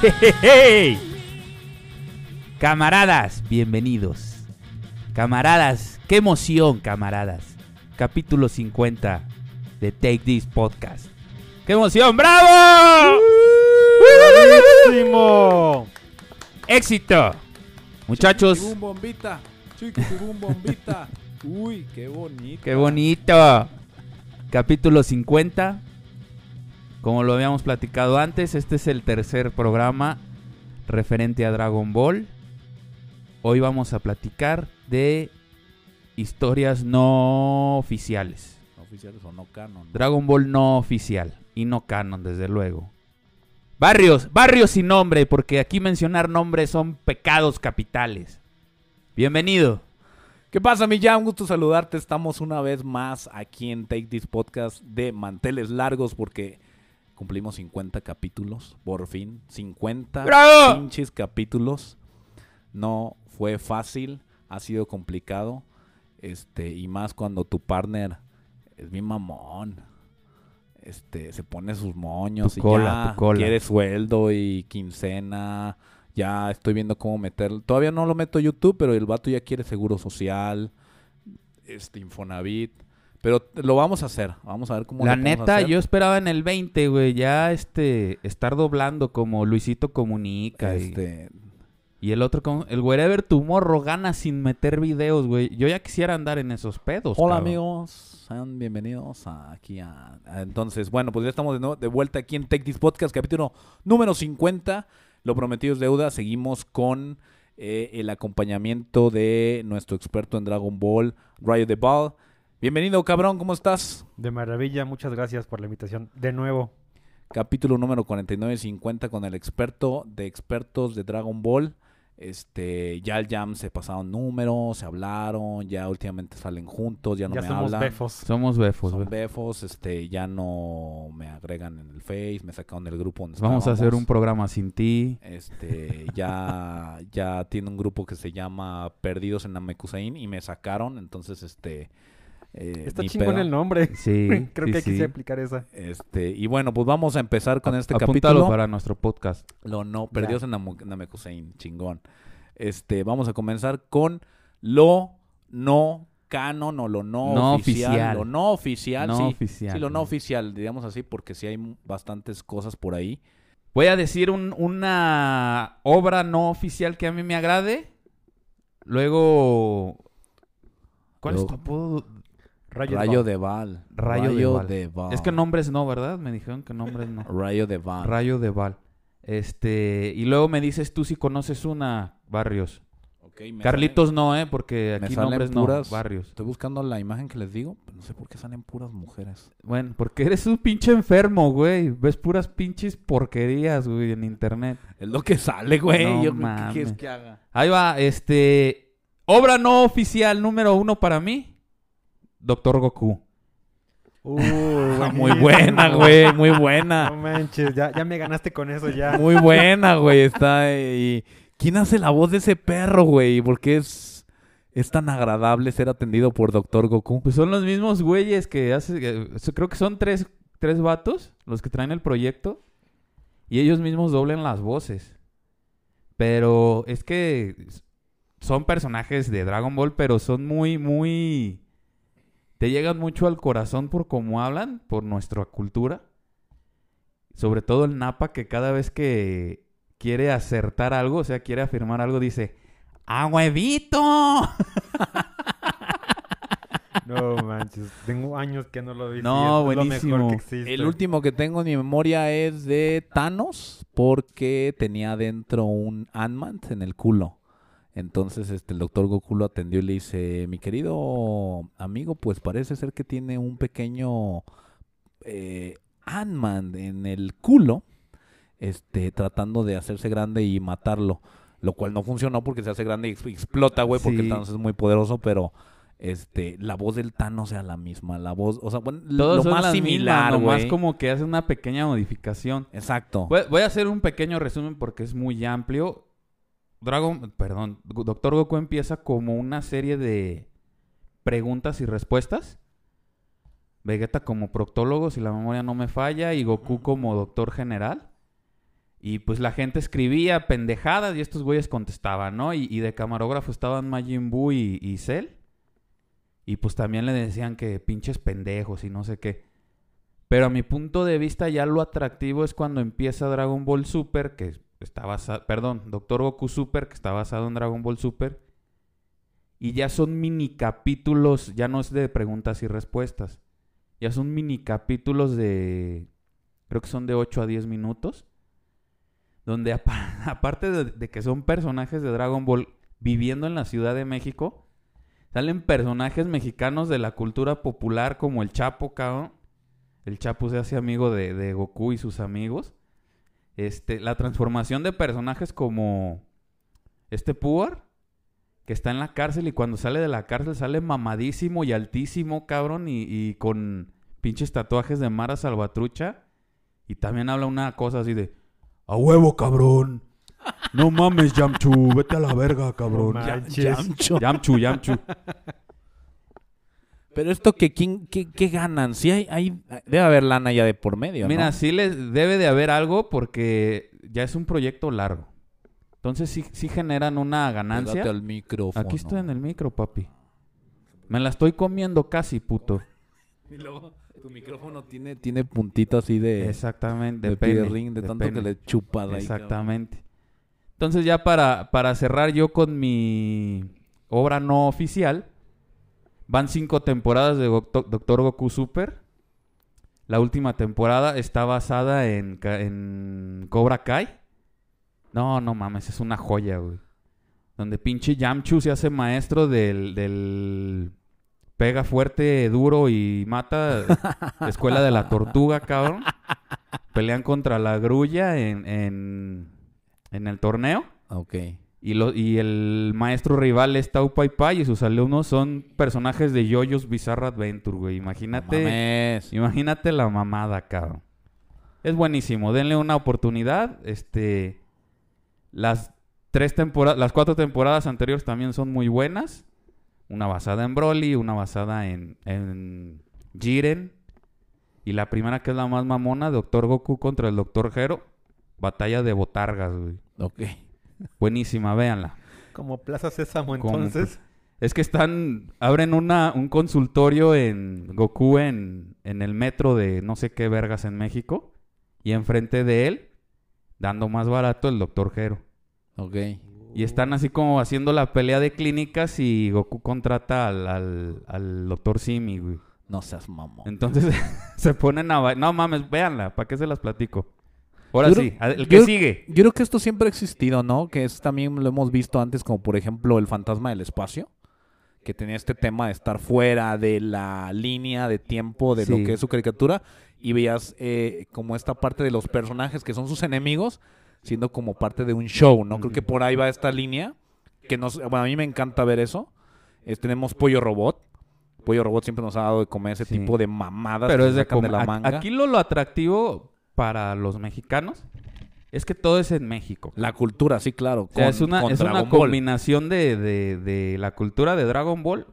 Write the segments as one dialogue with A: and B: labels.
A: Hey, Camaradas, bienvenidos. Camaradas, qué emoción, camaradas. Capítulo 50 de Take This Podcast. ¡Qué emoción! ¡Bravo!
B: ¡Buenísimo!
A: ¡Éxito! Muchachos,
B: Chiquitibum bombita. Chiquitibum bombita. Uy, qué bonito.
A: qué bonito. Capítulo 50. Como lo habíamos platicado antes, este es el tercer programa referente a Dragon Ball. Hoy vamos a platicar de historias no oficiales.
B: Oficiales o no canon.
A: Dragon Ball no oficial y no canon, desde luego. Barrios, barrios sin nombre, porque aquí mencionar nombres son pecados capitales. Bienvenido.
B: ¿Qué pasa, mi ya? Un gusto saludarte. Estamos una vez más aquí en Take This Podcast de manteles largos porque cumplimos 50 capítulos, por fin. 50
A: ¡Bravo!
B: pinches capítulos. No fue fácil, ha sido complicado. Este, y más cuando tu partner es bien mamón. Este, se pone sus moños
A: Tu
B: y
A: cola,
B: ya
A: tu cola.
B: quiere sueldo y quincena. Ya estoy viendo cómo meter. Todavía no lo meto a YouTube, pero el vato ya quiere seguro social, este Infonavit. Pero lo vamos a hacer. Vamos a ver cómo
A: La
B: lo
A: neta,
B: hacer.
A: yo esperaba en el 20, güey, ya este, estar doblando como Luisito Comunica. y-
B: Este,
A: Y, el otro, como, el Wherever Tomorrow gana sin meter videos, güey. Yo ya quisiera andar en esos pedos.
B: Hola
A: cabrón.
B: amigos, sean bienvenidos a- aquí a, a- Entonces, bueno, pues ya estamos de, nuevo- de vuelta aquí en Tech This Podcast, capítulo número 50. Lo prometido es deuda. Seguimos con eh, el acompañamiento de nuestro experto en Dragon Ball, Rayo de Ball. Bienvenido, cabrón, ¿cómo estás?
C: De maravilla, muchas gracias por la invitación. De nuevo,
B: Capítulo número 49-50 con el experto de expertos de Dragon Ball. Este, ya el Jam se pasaron números, se hablaron, ya últimamente salen juntos, ya no
C: ya
B: me
C: somos
B: hablan.
C: befos.
A: Somos befos,
B: Son befos, este, ya no me agregan en el Face, me sacaron del grupo donde
A: Vamos a hacer un programa sin ti.
B: Este, ya, ya tiene un grupo que se llama Perdidos en Namekusein y me sacaron, entonces, este... eh,
C: Está chingón
B: pedo.
C: el nombre.
A: Sí.
C: Creo
A: sí,
C: que
A: sí.
C: quise aplicar esa.
B: Este, y bueno, pues vamos a empezar con este
A: Apúntalo
B: capítulo.
A: para nuestro podcast.
B: Lo no, Perdidos en Namu- Namekusein, chingón. Este, vamos a comenzar con lo no canon o lo no,
A: No
B: oficial.
A: oficial.
B: Lo no oficial,
A: No
B: sí.
A: oficial,
B: Sí, lo no oficial, digamos así, porque sí hay bastantes cosas por ahí.
A: Voy a decir un- una obra no oficial que a mí me agrade. Luego. ¿Cuál es tu apodo?
C: Rayo,
B: Rayo
C: de
B: Val.
A: Rayo de Val.
B: Val.
A: Es que nombres no, ¿verdad? Me dijeron que nombres no.
B: Rayo de Val.
A: Rayo de Val. Este. Y luego me dices tú si conoces una, Barrios.
B: Ok, me
A: Carlitos
B: salen-
A: no, ¿eh? Porque
B: me
A: aquí
B: salen
A: nombres
B: puras-
A: no. Barrios.
B: Estoy buscando la imagen que les digo, pero no sé por qué salen puras mujeres.
A: Bueno, porque eres un pinche enfermo, güey. Ves puras pinches porquerías, güey, en internet.
B: Es lo que sale, güey.
A: No
B: Yo, ¿qué quieres que haga?
A: Ahí va, este. Obra no oficial número uno para mí. Doctor Goku.
C: Uy,
B: Ah, muy buena, güey. Muy
C: No
B: buena.
C: manches, ya, ya me ganaste con eso ya.
B: Muy buena, güey. Está ahí. ¿Quién hace la voz de ese perro, güey? Porque es, es tan agradable ser atendido por Doctor Goku.
A: Pues son los mismos güeyes que hace. que- creo que son tres, tres vatos los que traen el proyecto. Y ellos mismos doblen las voces. Pero es que son personajes de Dragon Ball, pero son muy, muy... Te llegan mucho al corazón por cómo hablan, por nuestra cultura. Sobre todo el Napa que cada vez que quiere acertar algo, o sea, quiere afirmar algo, dice... ¡A huevito!
C: No manches, tengo años que no lo vi.
A: No,
C: es lo
A: buenísimo.
C: mejor que existe.
B: El último que tengo en mi memoria es de Thanos, porque tenía dentro un Ant-Man en el culo. Entonces este, el doctor Goku lo atendió y le dice, mi querido amigo, pues parece ser que tiene un pequeño eh, Ant-Man en el culo, este, tratando de hacerse grande y matarlo. Lo cual no funcionó porque se hace grande y ex- explota, güey, porque
A: Sí.
B: Thanos es muy poderoso, pero este, la voz del Thanos era la misma, la voz, o sea, bueno,
A: Todos
B: lo más similar,
A: mismas, nomás como que hace una pequeña modificación.
B: Exacto.
A: Voy, voy a hacer un pequeño resumen porque es muy amplio. Dragon, perdón, Doctor Goku empieza como una serie de preguntas y respuestas. Vegeta como proctólogo, si la memoria no me falla, y Goku como doctor general. Y pues la gente escribía pendejadas y estos güeyes contestaban, ¿no? Y, y de camarógrafo estaban Majin Buu y, y Cell. Y pues también le decían que pinches pendejos y no sé qué. Pero a mi punto de vista ya lo atractivo es cuando empieza Dragon Ball Super, que está basado, perdón, Doctor Goku Super, que está basado en Dragon Ball Super. Y ya son mini capítulos, ya no es de preguntas y respuestas. Ya son mini capítulos de, creo que son de 8 a 10 minutos. Donde apa- aparte de, de que son personajes de Dragon Ball viviendo en la Ciudad de México, salen personajes mexicanos de la cultura popular como el Chapo, cabrón. El Chapo se hace amigo de, de Goku y sus amigos. Este, la transformación de personajes como este Puar, que está en la cárcel y cuando sale de la cárcel sale mamadísimo y altísimo, cabrón, y, y con pinches tatuajes de Mara Salvatrucha. Y también habla una cosa así de, a huevo, cabrón. No mames, Yamchu, vete a la verga, cabrón.
C: No.
A: Yamchu, Yamchu.
B: Pero esto que quién qué, qué ganan? Sí hay, hay debe haber lana ya de por medio, ¿no?
A: Mira, sí les debe de haber algo porque ya es un proyecto largo. Entonces sí, sí generan una ganancia.
B: Pégate al micrófono.
A: Aquí estoy en el micro, papi. Me la estoy comiendo casi, puto.
B: Y luego tu micrófono tiene tiene puntito así de
A: Exactamente,
B: de,
A: de
B: pierrín, de,
A: de
B: tanto que le ahí. cabrón.
A: Exactamente. Entonces ya para, para cerrar yo con mi obra no oficial, van cinco temporadas de Doctor Goku Super. La última temporada está basada en Cobra Kai. No, no mames, es una joya, güey. Donde pinche Yamchu se hace maestro del, del pega fuerte, duro y mata. Escuela de la tortuga, cabrón. Pelean contra la grulla en, en, en el torneo.
B: Ok.
A: Y, lo, y el maestro rival es Tau Pai Pai y sus alumnos son personajes de Yoyos Bizarre Adventure, güey. Imagínate,
B: Mames.
A: imagínate la mamada, cabrón. Es buenísimo, denle una oportunidad. Este, las tres temporadas, las cuatro temporadas anteriores también son muy buenas. Una basada en Broly, una basada en, en Jiren. Y la primera que es la más mamona, Doctor Goku contra el Doctor Hero. Batalla de botargas, güey.
B: Ok.
A: Buenísima, véanla.
C: Como Plaza Sésamo,
A: Como-
C: entonces.
A: Es que están, abren una, un consultorio en Goku en, en el metro de no sé qué vergas en México. Y enfrente de él, dando más barato, el Doctor Hero.
B: Ok.
A: Y están así como haciendo la pelea de clínicas y Goku contrata al, al, al Doctor Simi, güey.
B: No seas mamón.
A: Entonces se ponen a... No mames, véanla, ¿para qué se las platico? Ahora
B: Yo
A: sí,
B: creo-
A: el que
B: yo-
A: sigue.
B: Yo creo que esto siempre ha existido, ¿no? Que es también lo hemos visto antes, como por ejemplo el fantasma del espacio, que tenía este tema de estar fuera de la línea de tiempo de
A: Sí.
B: lo que es su caricatura y veías eh, como esta parte de los personajes que son sus enemigos siendo como parte de un show, ¿no? Creo que por ahí va esta línea que nos, bueno, a mí me encanta ver eso. Es- tenemos Pollo Robot. Pollo Robot siempre nos ha dado de comer ese
A: Sí.
B: tipo de mamadas
A: Pero
B: que
A: es de,
B: sacan de la manga.
A: Aquí lo, lo atractivo para los mexicanos es que todo es en México.
B: La cultura, sí, claro.
A: O sea,
B: con-
A: es una,
B: con
A: es una combinación de, de, de la cultura de Dragon Ball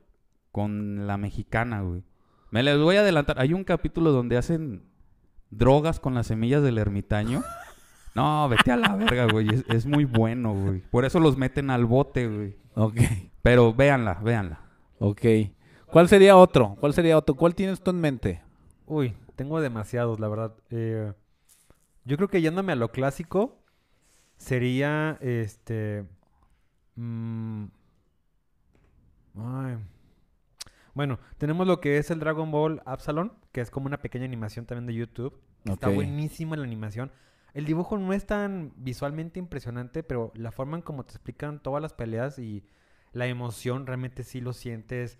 A: con la mexicana, güey. Me les voy a adelantar. Hay un capítulo donde hacen drogas con las semillas del ermitaño. No, vete a la verga, güey. Es, es muy bueno, güey. Por eso los meten al bote, güey.
B: Ok,
A: Pero véanla, véanla.
B: ok. ¿Cuál sería otro? ¿Cuál sería otro? ¿Cuál tienes tú en mente?
C: Uy, tengo demasiados, la verdad. Eh, yo creo que yéndome a lo clásico, sería este. mm, ay. Bueno, tenemos lo que es el Dragon Ball Absalon, que es como una pequeña animación también de YouTube. Está buenísima la animación. El dibujo no es tan visualmente impresionante, pero la forma en cómo te explican todas las peleas y la emoción realmente sí lo sientes.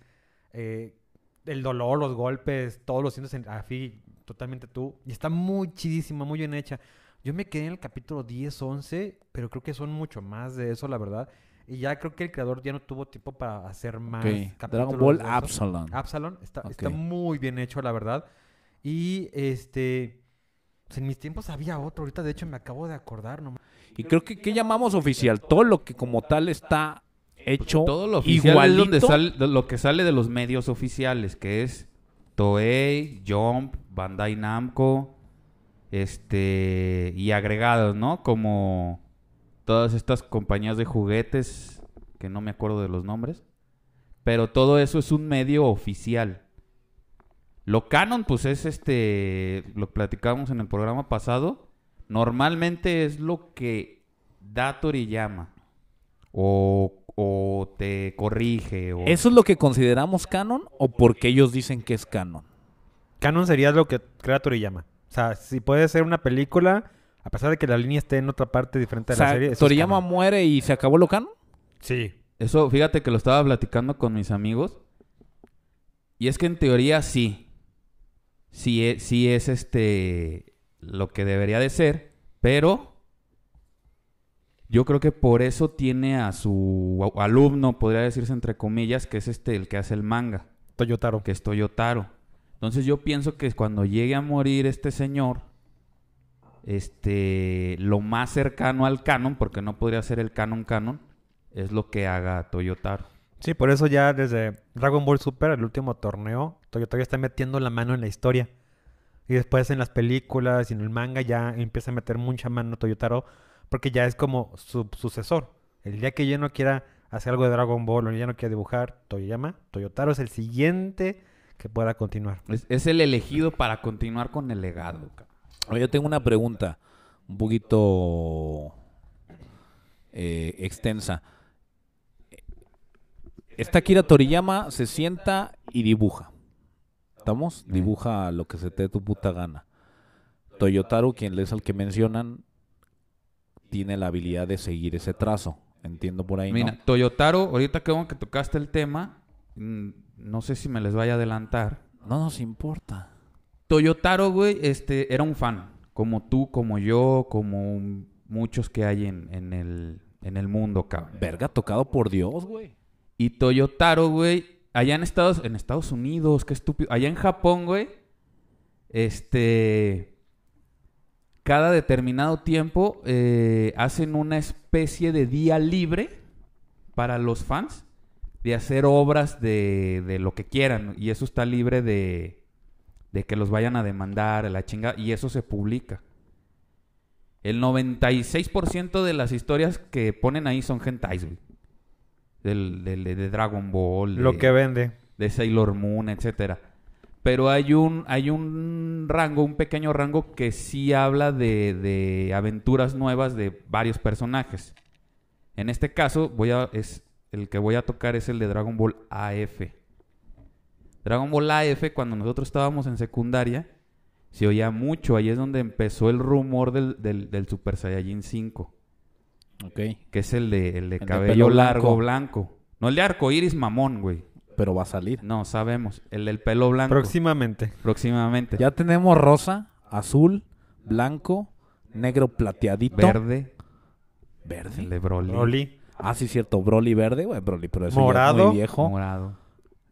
C: eh, el dolor, los golpes, todo lo sientes en, así, totalmente tú. Y está muy chidísima, muy bien hecha. Yo me quedé en el capítulo 10, 11, pero creo que son mucho más de eso, la verdad. Y ya creo que el creador ya no tuvo tiempo para hacer más
B: Ok,
C: capítulos
B: Dragon Ball. Absalom.
C: Absalon está, está muy bien hecho, la verdad. Y este. pues, en mis tiempos había otro, ahorita de hecho me acabo de acordar nomás.
B: Y creo que, ¿qué llamamos oficial? Todo lo que como tal está hecho
A: Todo lo oficial es donde
B: igualito.
A: sale, lo que sale de los medios oficiales, que es Toei, Jump, Bandai Namco, este y agregados, ¿no? Como todas estas compañías de juguetes que no me acuerdo de los nombres, pero todo eso es un medio oficial. Lo canon, pues es este, lo platicábamos en el programa pasado. Normalmente es lo que da Toriyama. O, o te corrige. O...
B: ¿Eso es lo que consideramos canon o porque ellos dicen que es canon?
C: Canon sería lo que crea Toriyama. O sea, si puede ser una película, a pesar de que la línea esté en otra parte diferente
B: O
C: de la serie. eso es
B: Toriyama
C: canon.
B: muere y se acabó lo canon.
C: Sí.
A: Eso, fíjate que lo estaba platicando con mis amigos. Y es que en teoría sí. Sí es, sí es este lo que debería de ser. Pero yo creo que por eso tiene a su alumno, podría decirse entre comillas, que es este el que hace el manga.
C: Toyotaro.
A: que es Toyotaro. Entonces yo pienso que cuando llegue a morir este señor, este, lo más cercano al canon, porque no podría ser el canon canon, es lo que haga Toyotaro.
C: Sí, por eso ya desde Dragon Ball Super, el último torneo, Toyotaro ya está metiendo la mano en la historia. Y después en las películas y en el manga ya empieza a meter mucha mano Toyotaro porque ya es como su sucesor. El día que yo no quiera hacer algo de Dragon Ball o ya no quiera dibujar, Toyama, Toyotaro es el siguiente que pueda continuar.
A: Es, es el elegido para continuar con el legado.
B: yo tengo una pregunta un poquito eh, extensa. Esta Kira Toriyama se sienta y dibuja. ¿Estamos? Dibuja lo que se te dé tu puta gana. Toyotaro, quien es al que mencionan, tiene la habilidad de seguir ese trazo. Entiendo por ahí, ¿no?
A: Mira, Toyotaro, ahorita que que tocaste el tema, mm, no sé si me les vaya a adelantar.
B: No nos importa.
A: Toyotaro, güey, este, era un fan. Como tú, como yo, como muchos que hay en, en el, en el mundo, cabrón.
B: Verga, tocado por Dios, güey.
A: Y Toyotaro, güey, allá en Estados, en Estados Unidos, qué estúpido. Allá en Japón, güey, este, cada determinado tiempo eh, hacen una especie de día libre para los fans de hacer obras de, de lo que quieran. Y eso está libre de, de que los vayan a demandar, a la chinga, y eso se publica. El 96% de las historias que ponen ahí son hentais, güey. Del, del- de Dragon Ball,
C: Lo
A: de-
C: que vende.
A: de Sailor Moon, etcétera. Pero hay un, hay un rango, un pequeño rango que sí habla de, de aventuras nuevas de varios personajes. En este caso, voy a, es, el que voy a tocar es el de Dragon Ball AF. Dragon Ball AF, cuando nosotros estábamos en secundaria, se oía mucho. Ahí es donde empezó el rumor del, del, del Super Saiyajin 5,
B: Ok.
A: que es el de, el de
B: El de
A: cabello largo
B: blanco.
A: blanco. No el de arco iris mamón, güey.
B: Pero va a salir.
A: No, sabemos. El del pelo blanco.
C: Próximamente.
A: próximamente.
B: Ya tenemos rosa, azul, blanco, negro plateadito.
A: Verde.
B: Verde.
A: El de Broly.
C: Broly.
B: Ah, sí, cierto. Broly verde, güey. Broly, pero eso ya es
C: Morado.
B: muy viejo.
A: Morado.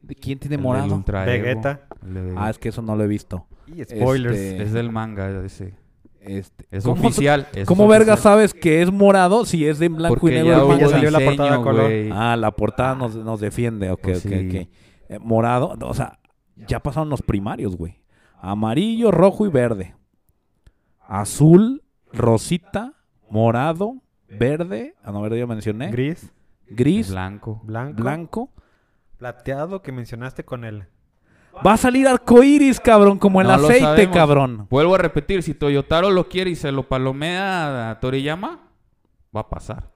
B: ¿De quién tiene
A: El
B: morado?
C: Vegeta.
A: De-
B: Ah, es que eso no lo he visto.
C: Y spoilers.
B: Este,
A: Es del manga ese.
B: Este,
A: Es
B: ¿cómo-
A: oficial.
B: ¿Cómo verga sabes que es morado si es de blanco
A: Porque
B: y negro?
A: ya
C: ya salió la portada color.
B: Ah, la portada nos, nos defiende. Ok,
A: Pues
B: ok,
A: sí.
B: ok. Eh, morado, o sea, ya pasaron los primarios, güey. Amarillo, rojo y verde. Azul, rosita, morado, verde, a no ver, ya mencioné,
C: Gris,
B: gris,
A: Blanco.
C: blanco,
B: blanco.
C: plateado que mencionaste con el...
B: Va a salir arcoíris, cabrón, como el
A: No
B: aceite, cabrón.
A: Vuelvo a repetir, si Toyotaro lo quiere y se lo palomea a Toriyama, va a pasar.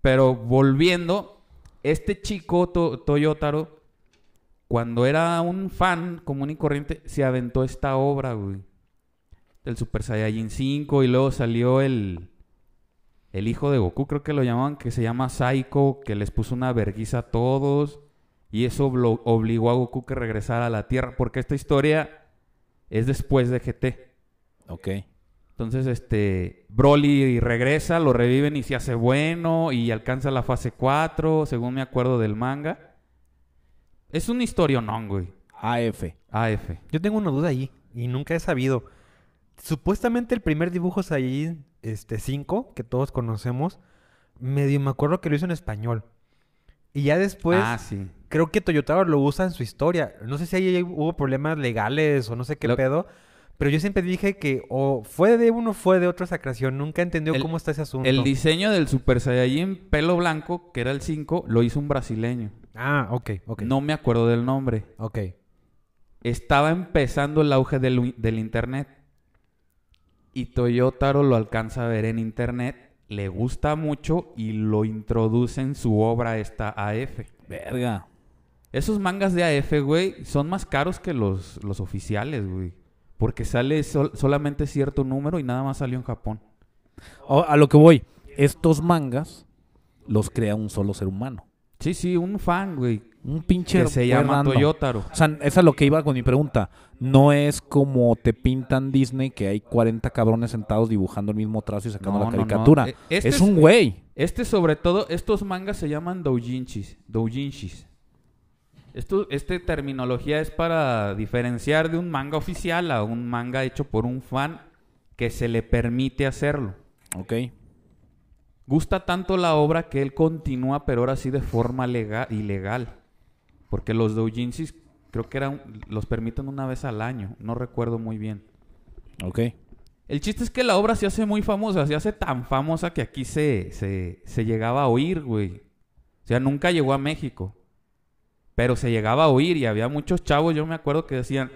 A: Pero volviendo, este chico To- Toyotaro, cuando era un fan común y corriente, se aventó esta obra, güey. Del Super Saiyajin 5 y luego salió el... El hijo de Goku, creo que lo llamaban, que se llama Psycho, que les puso una verguiza a todos. Y eso obligó a Goku que regresara a la Tierra. Porque esta historia es después de GT.
B: Ok.
A: Entonces, este, Broly regresa, lo reviven y se hace bueno y alcanza la fase 4, según me acuerdo del manga. Es una historia no, güey.
B: AF.
A: AF.
C: Yo tengo una duda ahí y nunca he sabido. Supuestamente el primer dibujo Saiyajin este 5 que todos conocemos, medio me acuerdo que lo hizo en español. Y ya después
A: ah, sí.
C: creo que Toyotaro lo usa en su historia. No sé si ahí hubo problemas legales o no sé qué
A: Lo-
C: pedo, pero yo siempre dije que o fue de uno o fue de otra esa creación. Nunca entendió
A: El-
C: cómo está ese asunto.
A: El diseño del Super Saiyajin pelo blanco, que era el 5, lo hizo un brasileño.
C: Ah, ok, ok.
A: No me acuerdo del nombre.
C: Ok.
A: Estaba empezando el auge del, del internet. Y Toyotaro lo alcanza a ver en internet. Le gusta mucho y lo introduce en su obra esta AF.
B: Verga.
A: Esos mangas de AF, güey, son más caros que los, los oficiales, güey. Porque sale sol- solamente cierto número y nada más salió en Japón.
B: A lo que voy. Estos mangas los crea un solo ser humano.
A: Sí, sí, un fan, güey.
B: Un pinche
A: Que se llama. Toyotaro.
B: O sea, esa es lo que iba con mi pregunta. No es como te pintan Disney que hay 40 cabrones sentados dibujando el mismo trazo y sacando
A: No,
B: la
A: no, no.
B: caricatura.
A: E- este
B: es
A: es-
B: un güey.
A: Este, sobre todo, estos mangas se llaman doujinshis. Doujinshis. Esto, este terminología es para diferenciar de un manga oficial a un manga hecho por un fan que se le permite hacerlo.
B: Ok.
A: Gusta tanto la obra que él continúa, pero ahora sí de forma lega- ilegal. Porque los doujinshis creo que eran, los permiten una vez al año. No recuerdo muy bien.
B: Ok.
A: El chiste es que la obra se hace muy famosa, se hace tan famosa que aquí se, se, se llegaba a oír, güey. O sea, nunca llegó a México. Pero se llegaba a oír y había muchos chavos, yo me acuerdo que decían,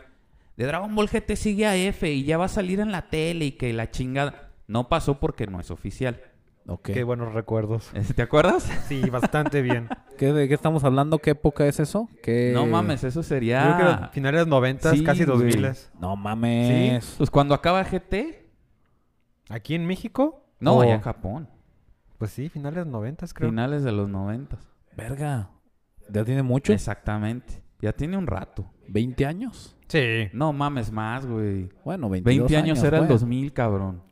A: de Dragon Ball GT sigue a F y ya va a salir en la tele y que la chingada. No pasó porque no es oficial.
B: Ok.
C: Qué buenos recuerdos.
A: ¿Eh, ¿Te acuerdas?
C: Sí, bastante bien.
B: ¿Qué, ¿De qué estamos hablando? ¿Qué época es eso? ¿Qué...
A: No mames, eso
C: Yo creo que
A: sería...
C: finales de los 90,
A: Sí,
C: casi
A: güey.
C: 2000.
B: No mames.
A: Pues cuando acaba GT,
C: ¿Aquí en México?
A: no,
C: O-
A: allá en Japón.
C: Pues sí, finales de los 90, creo.
A: Finales de los noventas.
B: Verga. ¿Ya tiene mucho?
A: Exactamente. Ya tiene un rato.
B: ¿20 años?
C: Sí.
A: No mames más, güey.
B: Bueno, 22
A: 20 años, era el
B: güey.
A: 2000, cabrón.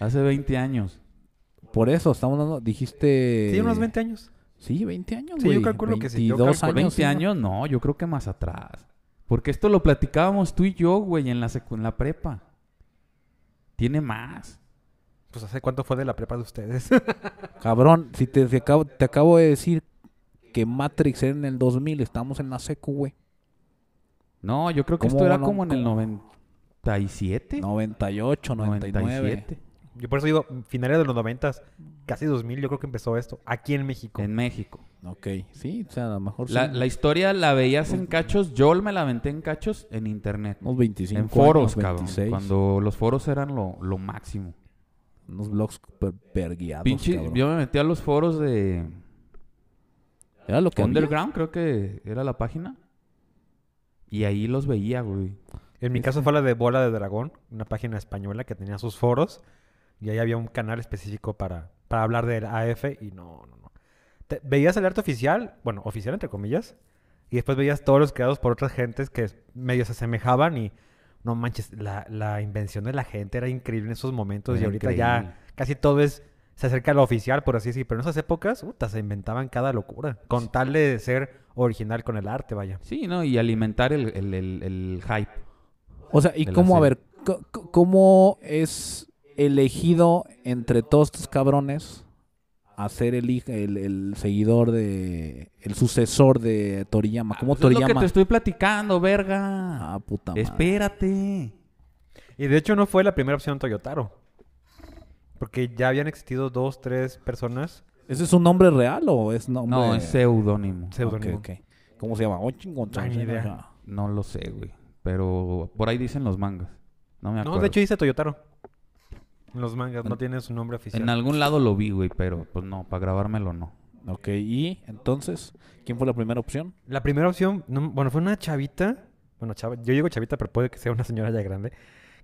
A: Hace 20 años.
B: Por eso, estamos dando... Dijiste...
C: Sí, unos 20 años.
B: Sí, 20 años,
C: Sí, yo
B: güey.
C: calculo que sí, yo
B: 22
C: calculo.
B: años.
A: 20
B: sí, ¿no?
A: años, no, yo creo que más atrás. Porque esto lo platicábamos tú y yo, güey, en la, secu- en la prepa. Tiene más.
C: Pues ¿hace cuánto fue de la prepa de ustedes?
B: Cabrón, si te, te acabo, te acabo de decir que Matrix era en el 2000, estamos en la secu, güey.
A: No, yo creo que
B: ¿Cómo
A: esto era
B: no?
A: como en el
B: ¿Cómo?
A: 97.
B: 98, 99.
A: 97.
C: Yo por eso digo, finales de los 90, casi 2000, yo creo que empezó esto. Aquí en México.
A: En México.
B: Ok, sí, o sea, a lo mejor sí.
A: La, la historia la veías en cachos. Yo me la aventé en cachos en internet.
B: Unos 25
A: En foros,
B: años,
A: cabrón.
B: 26.
A: Cuando los foros eran lo, lo máximo.
B: Unos blogs per, perguiados,
A: Pinche,
B: cabrón.
A: yo me metí a los foros de
B: Era lo que había.
A: Underground, creo que era la página. Y ahí los veía, güey.
C: En mi caso fue la de Bola de Dragón, una página española que tenía sus foros. Y ahí había un canal específico para, para hablar del AF. Y no, no, no. Te- veías el arte oficial, bueno, oficial entre comillas. Y después veías todos los creados por otras gentes que medio se asemejaban. Y no manches, la, la invención de la gente era increíble en esos momentos. y
A: Era
C: ahorita
A: increíble.
C: ya casi todo es. Se acerca a lo oficial, por así decir. Pero en esas épocas, puta, se inventaban cada locura. Con tal de ser original con el arte, vaya.
A: Sí, ¿no? Y alimentar el, el, el- el hype.
B: O sea, ¿y cómo, a ver, cómo es elegido entre todos estos cabrones a ser el, el, el seguidor de... el sucesor de Toriyama? ¿Cómo
A: Pues es lo que
B: Toriyama?
A: te estoy platicando, verga.
B: Ah, puta madre.
A: Espérate.
C: Y de hecho no fue la primera opción Toyotaro. Porque ya habían existido dos, tres personas.
B: ¿Ese es un nombre real o es nombre...?
A: No, es seudónimo.
C: Seudónimo.
B: ¿Cómo se llama?
C: Ni idea.
B: Ajá.
A: No lo sé, güey. Pero por ahí dicen los mangas. No me acuerdo.
C: No, de hecho dice Toyotaro. En los mangas, no
A: En-
C: tiene su nombre oficial.
A: En algún lado lo vi, güey, pero pues no, para grabármelo no.
B: Ok, y entonces, ¿quién fue la primera opción?
C: La primera opción, no- bueno, fue una chavita. Bueno, chava, yo digo chavita, pero puede que sea una señora ya grande.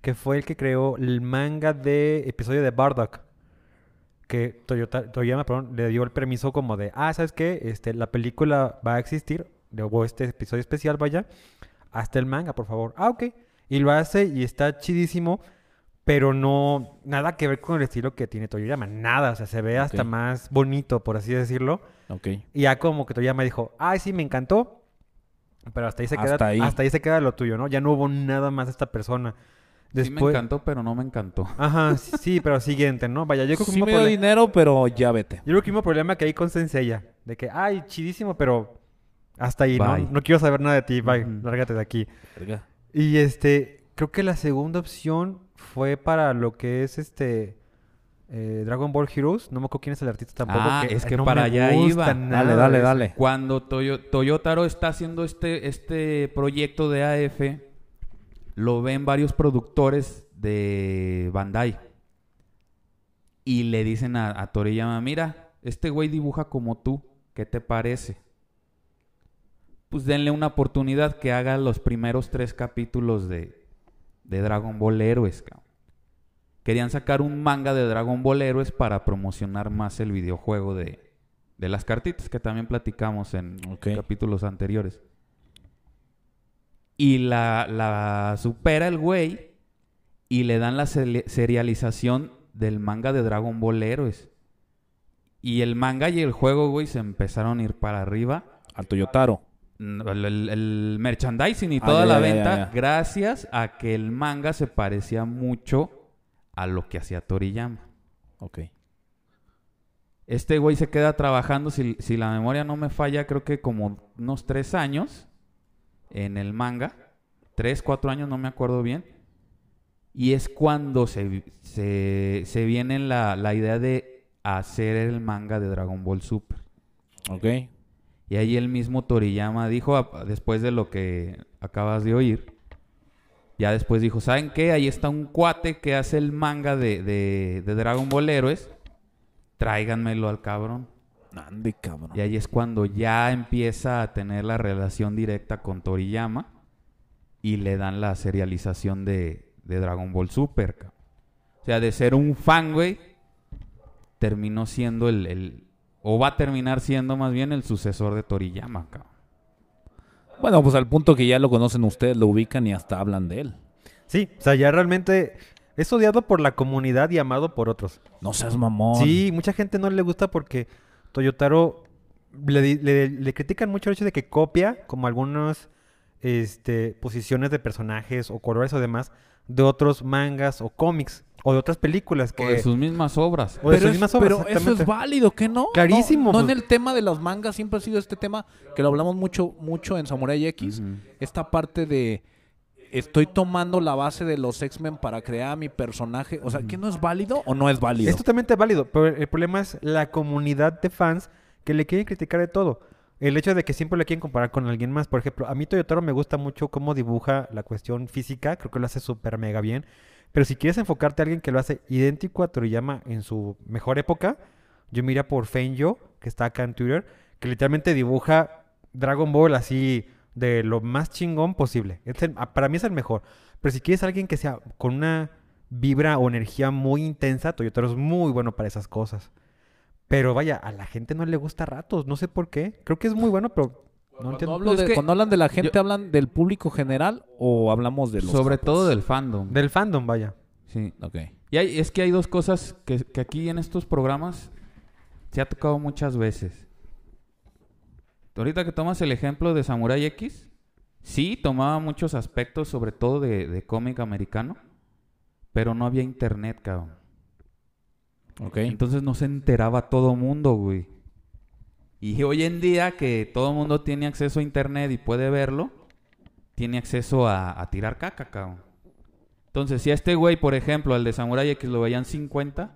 C: Que fue el que creó el manga de episodio de Bardock. Que Toyota, Toyama, perdón, le dio el permiso como de, ah, ¿sabes qué? Este, la película va a existir, luego este episodio especial, vaya, hasta el manga, por favor. Ah, ok. Y lo hace y está chidísimo, pero no, nada que ver con el estilo que tiene Toyoyama, nada, o sea, se ve hasta más bonito, por así decirlo.
B: Ok.
C: Y ya como que Toyama dijo, ay, sí, me encantó. Pero hasta ahí se queda,
B: Hasta ahí.
C: hasta ahí se queda lo tuyo, ¿no? Ya no hubo nada más de esta persona.
A: Sí me
C: Después,
A: encantó, pero no me encantó.
C: Ajá, sí, sí, pero siguiente, ¿no? Vaya, yo creo que
B: Sí me dio dinero, pero ya vete.
C: yo creo que hubo problema que hay con Senseiya. De que, ay, chidísimo, pero hasta ahí, ¿no?
A: Bye.
C: No quiero saber nada de ti, bye,
A: Ujú.
C: lárgate de aquí.
B: Verga.
C: Y este, creo que la segunda opción fue para lo que es este eh, Dragon Ball Heroes. No me acuerdo quién es el artista tampoco.
A: Ah, es que
C: no
A: para allá iba.
C: nada
B: Dale, dale, dale.
A: Cuando Toyo- Toyotaro está haciendo este, este proyecto de AF, lo ven varios productores de Bandai. Y le dicen a, a Toriyama, mira, este güey dibuja como tú, ¿qué te parece? Pues denle una oportunidad que haga los primeros tres capítulos de, de Dragon Ball Héroes. cabrón. Querían sacar un manga de Dragon Ball Héroes para promocionar más el videojuego de, de las cartitas que también platicamos en capítulos anteriores. Y la, la supera el güey y le dan la seri- serialización del manga de Dragon Ball Héroes. Y el manga y el juego, güey, se empezaron a ir para arriba.
B: Al Toyotaro.
A: El, el- el merchandising y
B: Ah,
A: toda la venta, gracias a que el manga se parecía mucho a lo que hacía Toriyama.
B: Ok.
A: Este güey se queda trabajando, si, si la memoria no me falla, creo que como unos tres años en el manga. Tres, cuatro años, no me acuerdo bien. Y es cuando se, se, se viene la, la idea de hacer el manga de Dragon Ball Super.
B: Ok.
A: Y ahí el mismo Toriyama dijo, después de lo que acabas de oír, ya después dijo, ¿saben qué? Ahí está un cuate que hace el manga de, de, de Dragon Ball Héroes. Tráiganmelo al cabrón.
B: Ande, cabrón.
A: Y ahí es cuando ya empieza a tener la relación directa con Toriyama y le dan la serialización de, de Dragon Ball Super. cabrón. O sea, de ser un fan, güey, terminó siendo el, el- O va a terminar siendo más bien el sucesor de Toriyama, cabrón.
B: Bueno, pues al punto que ya lo conocen ustedes, lo ubican y hasta hablan de él.
C: Sí, o sea, ya realmente es odiado por la comunidad y amado por otros.
B: No seas mamón.
C: Sí, mucha gente no le gusta porque Toyotaro le, le critican mucho el hecho de que copia como algunas este, posiciones de personajes o colores o demás de otros mangas o cómics o de otras películas que...
A: O de sus mismas obras.
C: o de
B: Pero,
C: sus
B: es-
C: mismas obras,
B: pero eso es válido, ¿qué no?
C: Clarísimo,
B: No, no
C: pues.
B: en el tema de los mangas siempre ha sido este tema que lo hablamos mucho, mucho en Samurai X. Esta parte de estoy tomando la base de los X-Men para crear mi personaje. O sea, ¿qué no es válido o no es válido?
C: Es totalmente válido, pero el problema es la comunidad de fans que le quieren criticar de todo. El hecho de que siempre le quieren comparar con alguien más. Por ejemplo, a mí Toyotaro me gusta mucho cómo dibuja la cuestión física. Creo que lo hace súper mega bien. Pero si quieres enfocarte a alguien que lo hace idéntico a Toriyama en su mejor época, yo mira por Fenjo, que está acá en Twitter, que literalmente dibuja Dragon Ball así de lo más chingón posible. Para mí es el mejor. Pero si quieres alguien que sea con una vibra o energía muy intensa, Toyotaro es muy bueno para esas cosas. Pero vaya, a la gente no le gusta ratos, no sé por qué. Creo que es muy bueno, pero no
B: Cuando,
C: entiendo.
B: hablo de-
A: que
B: cuando hablan de la gente,
A: yo-
B: ¿hablan del público general o hablamos de los
A: Sobre todo del fandom.
C: Del fandom, vaya.
A: Sí.
B: Ok.
A: Y hay- es que hay dos cosas que, que aquí en estos programas se ha tocado muchas veces. Ahorita que tomas el ejemplo de Samurai X, sí tomaba muchos aspectos, sobre todo de, de cómic americano, pero no había internet, cabrón.
B: Ok.
A: Entonces no se enteraba todo mundo, güey. Y hoy en día que todo mundo tiene acceso a internet y puede verlo, tiene acceso a, a tirar caca, cabrón. Entonces, si a este güey, por ejemplo, al de Samurai X lo veían 50,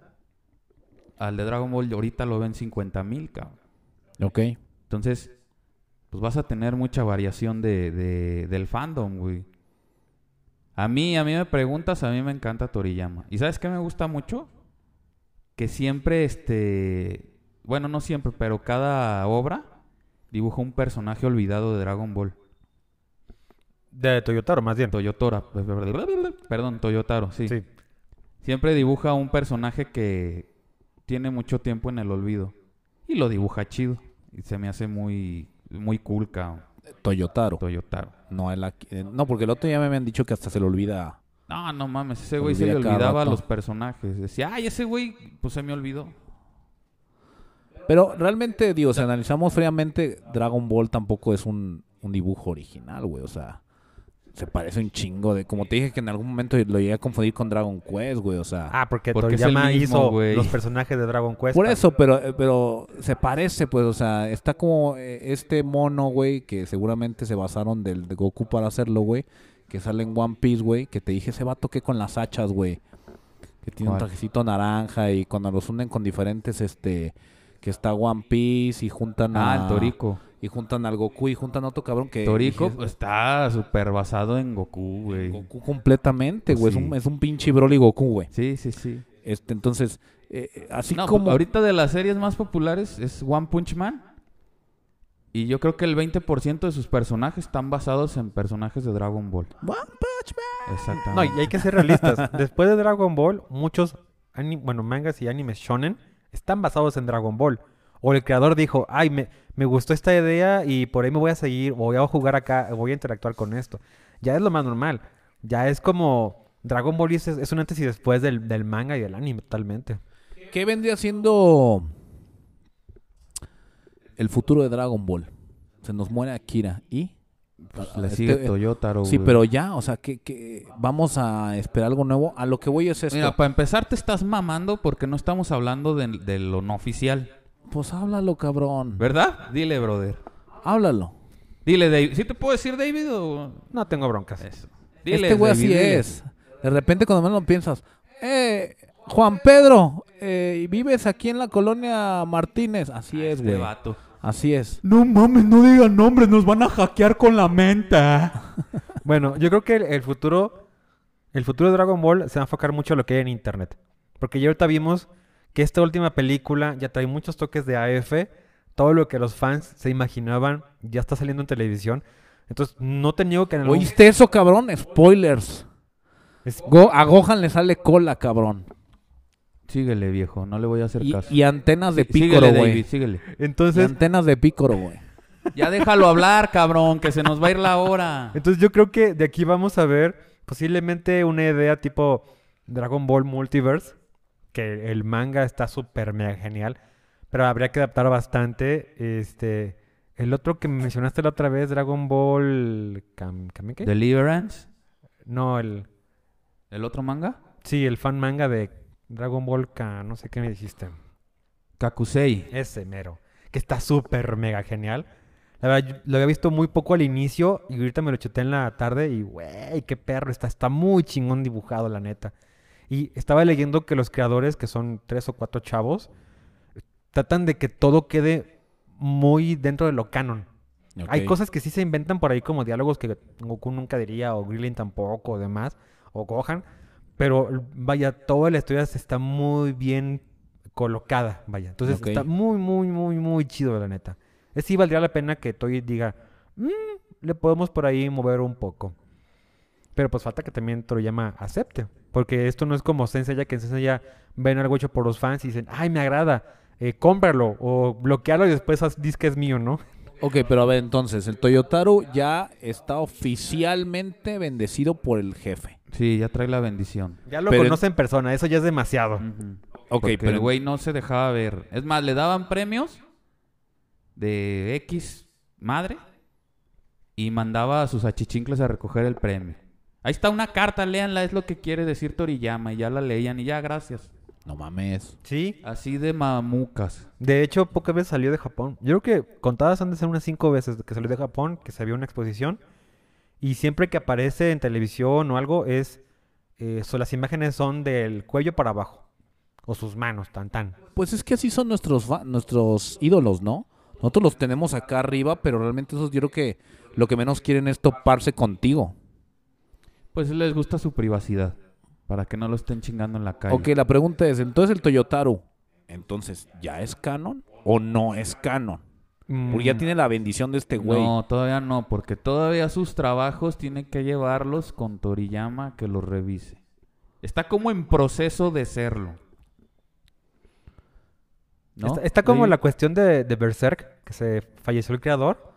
A: al de Dragon Ball ahorita lo ven 50 mil, cabrón.
B: Ok.
A: Entonces, pues vas a tener mucha variación de, de- del fandom, güey. A mí, a mí me preguntas, a mí me encanta Toriyama. ¿Y sabes qué me gusta mucho? Que siempre, este... Bueno, no siempre, pero cada obra dibuja un personaje olvidado de Dragon Ball.
C: De Toyotaro, más bien.
A: Toyotora. Perdón, Toyotaro, sí.
C: Sí.
A: Siempre dibuja un personaje que tiene mucho tiempo en el olvido. Y lo dibuja chido. Y se me hace muy, muy cool, cabrón.
B: Toyotaro.
A: Toyotaro.
B: No, el aquí- eh, no, porque el otro día me han dicho que hasta se le olvida.
A: No, no mames, ese
B: Se
A: güey se le olvidaba a los personajes. Decía, ay, ese güey, pues se me olvidó.
B: Pero realmente, digo, si analizamos fríamente, Dragon Ball tampoco es un, un dibujo original, güey. O sea, se parece un chingo de. Como te dije que en algún momento lo llegué a confundir con Dragon Quest, güey. O sea,
C: Ah, porque,
A: Porque es el
C: Toriyama
A: mismo,
C: hizo
A: güey.
C: los personajes de Dragon Quest.
B: por eso, pero, eh, pero se parece, pues. O sea, está como eh, este mono, güey, que seguramente se basaron del de Goku para hacerlo, güey. Que sale en One Piece, güey. Que te dije, ese vato que con las hachas, güey. Que tiene un trajecito naranja y cuando los unen con diferentes, este. Que está One Piece y juntan a.
A: Ah, el Toriko.
B: Y juntan al Goku y juntan a otro cabrón que... Dije,
A: pues, está súper basado en Goku, güey.
B: Goku completamente, güey.
A: Sí.
B: Es, un, es un pinche Broly Goku, güey.
A: Sí, sí, sí.
B: Este, entonces, eh, eh, así
A: No,
B: como...
A: pues, ahorita de las series más populares es One Punch Man. Y yo creo que el 20% de sus personajes están basados en personajes de Dragon Ball.
B: One Punch Man.
C: No,
A: Exactamente.
C: y hay que ser realistas. Después de Dragon Ball, muchos bueno, mangas y animes shonen están basados en Dragon Ball. O el creador dijo, ay, me, me gustó esta idea y por ahí me voy a seguir, voy a jugar acá, voy a interactuar con esto. Ya es lo más normal. Ya es como Dragon Ball es, es un antes y después del, del manga y del anime totalmente.
B: ¿Qué vendría siendo el futuro de Dragon Ball? Se nos muere Akira. ¿Y?
A: Pues le
B: Este,
A: sigue
B: eh,
A: Toyotaro,
B: Sí,
A: güey.
B: pero ya, o sea, que, que vamos a esperar algo nuevo. A lo que voy es esto.
A: Mira, para empezar te estás mamando porque no estamos hablando de, de lo no oficial.
B: Pues háblalo, cabrón.
A: ¿Verdad? Dile, brother.
B: Háblalo.
A: Dile, David. ¿Sí te puedo decir David o...?
C: No tengo broncas.
A: Eso.
B: este güey
A: David,
B: así
A: dile.
B: es. De repente cuando menos lo piensas, eh, Juan Pedro, eh, ¿vives aquí en la colonia Martínez? Así es,
A: Este
B: güey. Así es.
A: No mames, no digan nombres, nos van a hackear con la menta.
C: Bueno, yo creo que el, el futuro, el futuro de Dragon Ball se va a enfocar mucho en lo que hay en internet. Porque ya ahorita vimos que esta última película ya trae muchos toques de AF. Todo lo que los fans se imaginaban ya está saliendo en televisión. Entonces, no te niego que en algún...
B: ¿Oíste eso, cabrón? Spoilers.
C: Es-
B: Go- a Gohan le sale cola, cabrón.
A: Síguele, viejo, no le voy a hacer
B: Y,
A: caso.
B: y antenas de
A: Sí-
B: pícoro,
A: síguele,
B: güey.
A: David, síguele.
B: Y
C: Entonces,
B: antenas de pícoro, güey.
A: Ya déjalo hablar, cabrón, que se nos va a ir la hora.
C: entonces yo creo que de aquí vamos a ver posiblemente una idea tipo Dragon Ball Multiverse. Que el manga está súper mega genial. Pero habría que adaptar bastante. Este... El otro que mencionaste la otra vez, Dragon Ball... Kam-.
A: Deliverance,
C: No, el...
A: el otro manga,
C: Sí, el fan manga de Dragon Ball K, no sé qué me dijiste.
A: Kakusei.
C: Ese mero. Que está súper mega genial. La verdad, lo había visto muy poco al inicio y ahorita me lo chuté en la tarde y, güey, qué perro está. Está muy chingón dibujado, la neta. Y estaba leyendo que los creadores, que son tres o cuatro chavos, tratan de que todo quede muy dentro de lo canon. Hay cosas que sí se inventan por ahí como diálogos que Goku nunca diría o Krillin tampoco o demás, o Gohan, pero vaya, toda la historia está muy bien colocada, vaya. Entonces está muy, muy, muy, muy chido, la neta. Es sí valdría la pena que Toy diga, "Mm, le podemos por ahí mover un poco. Pero pues falta que también Toriyama acepte. Porque esto no es como Sensei ya que en Sensei ya ven algo hecho por los fans y dicen, ay, me agrada, eh, cómpralo o bloquealo y después dices que es mío, ¿no?
B: Ok, pero a ver, entonces, el Toyotaru ya está oficialmente bendecido por el jefe.
A: Sí, ya trae la bendición.
C: Ya lo
B: Pero-
C: conoce en persona, eso ya es demasiado.
B: Ok,
A: Porque
B: pero
A: el güey no se dejaba ver. Es más, le daban premios de X madre y mandaba a sus achichincles a recoger el premio. Ahí está una carta, léanla, es lo que quiere decir Toriyama. Y ya la leían y ya, gracias.
B: No mames.
C: Sí.
A: Así de mamucas.
C: De hecho, pocas veces salió de Japón. Yo creo que contadas han de ser unas cinco veces que salió de Japón, que se vio una exposición. Y siempre que aparece en televisión o algo es eh, so- las imágenes son del cuello para abajo. O sus manos, tan tan.
B: Pues es que así son nuestros nuestros ídolos, ¿no? Nosotros los tenemos acá arriba, pero realmente esos yo creo que lo que menos quieren es toparse contigo.
A: Pues les gusta su privacidad. Para que no lo estén chingando en la calle.
B: Ok, la pregunta es, entonces el Toyotaru, entonces, ¿ya es canon o no es canon? Porque ya
C: Mm,
B: tiene la bendición de este güey.
A: No, todavía no, porque todavía sus trabajos tienen que llevarlos con Toriyama que los revise. Está como en proceso de serlo. ¿No?
C: Está, está como la cuestión de, de Berserk, que se falleció el creador.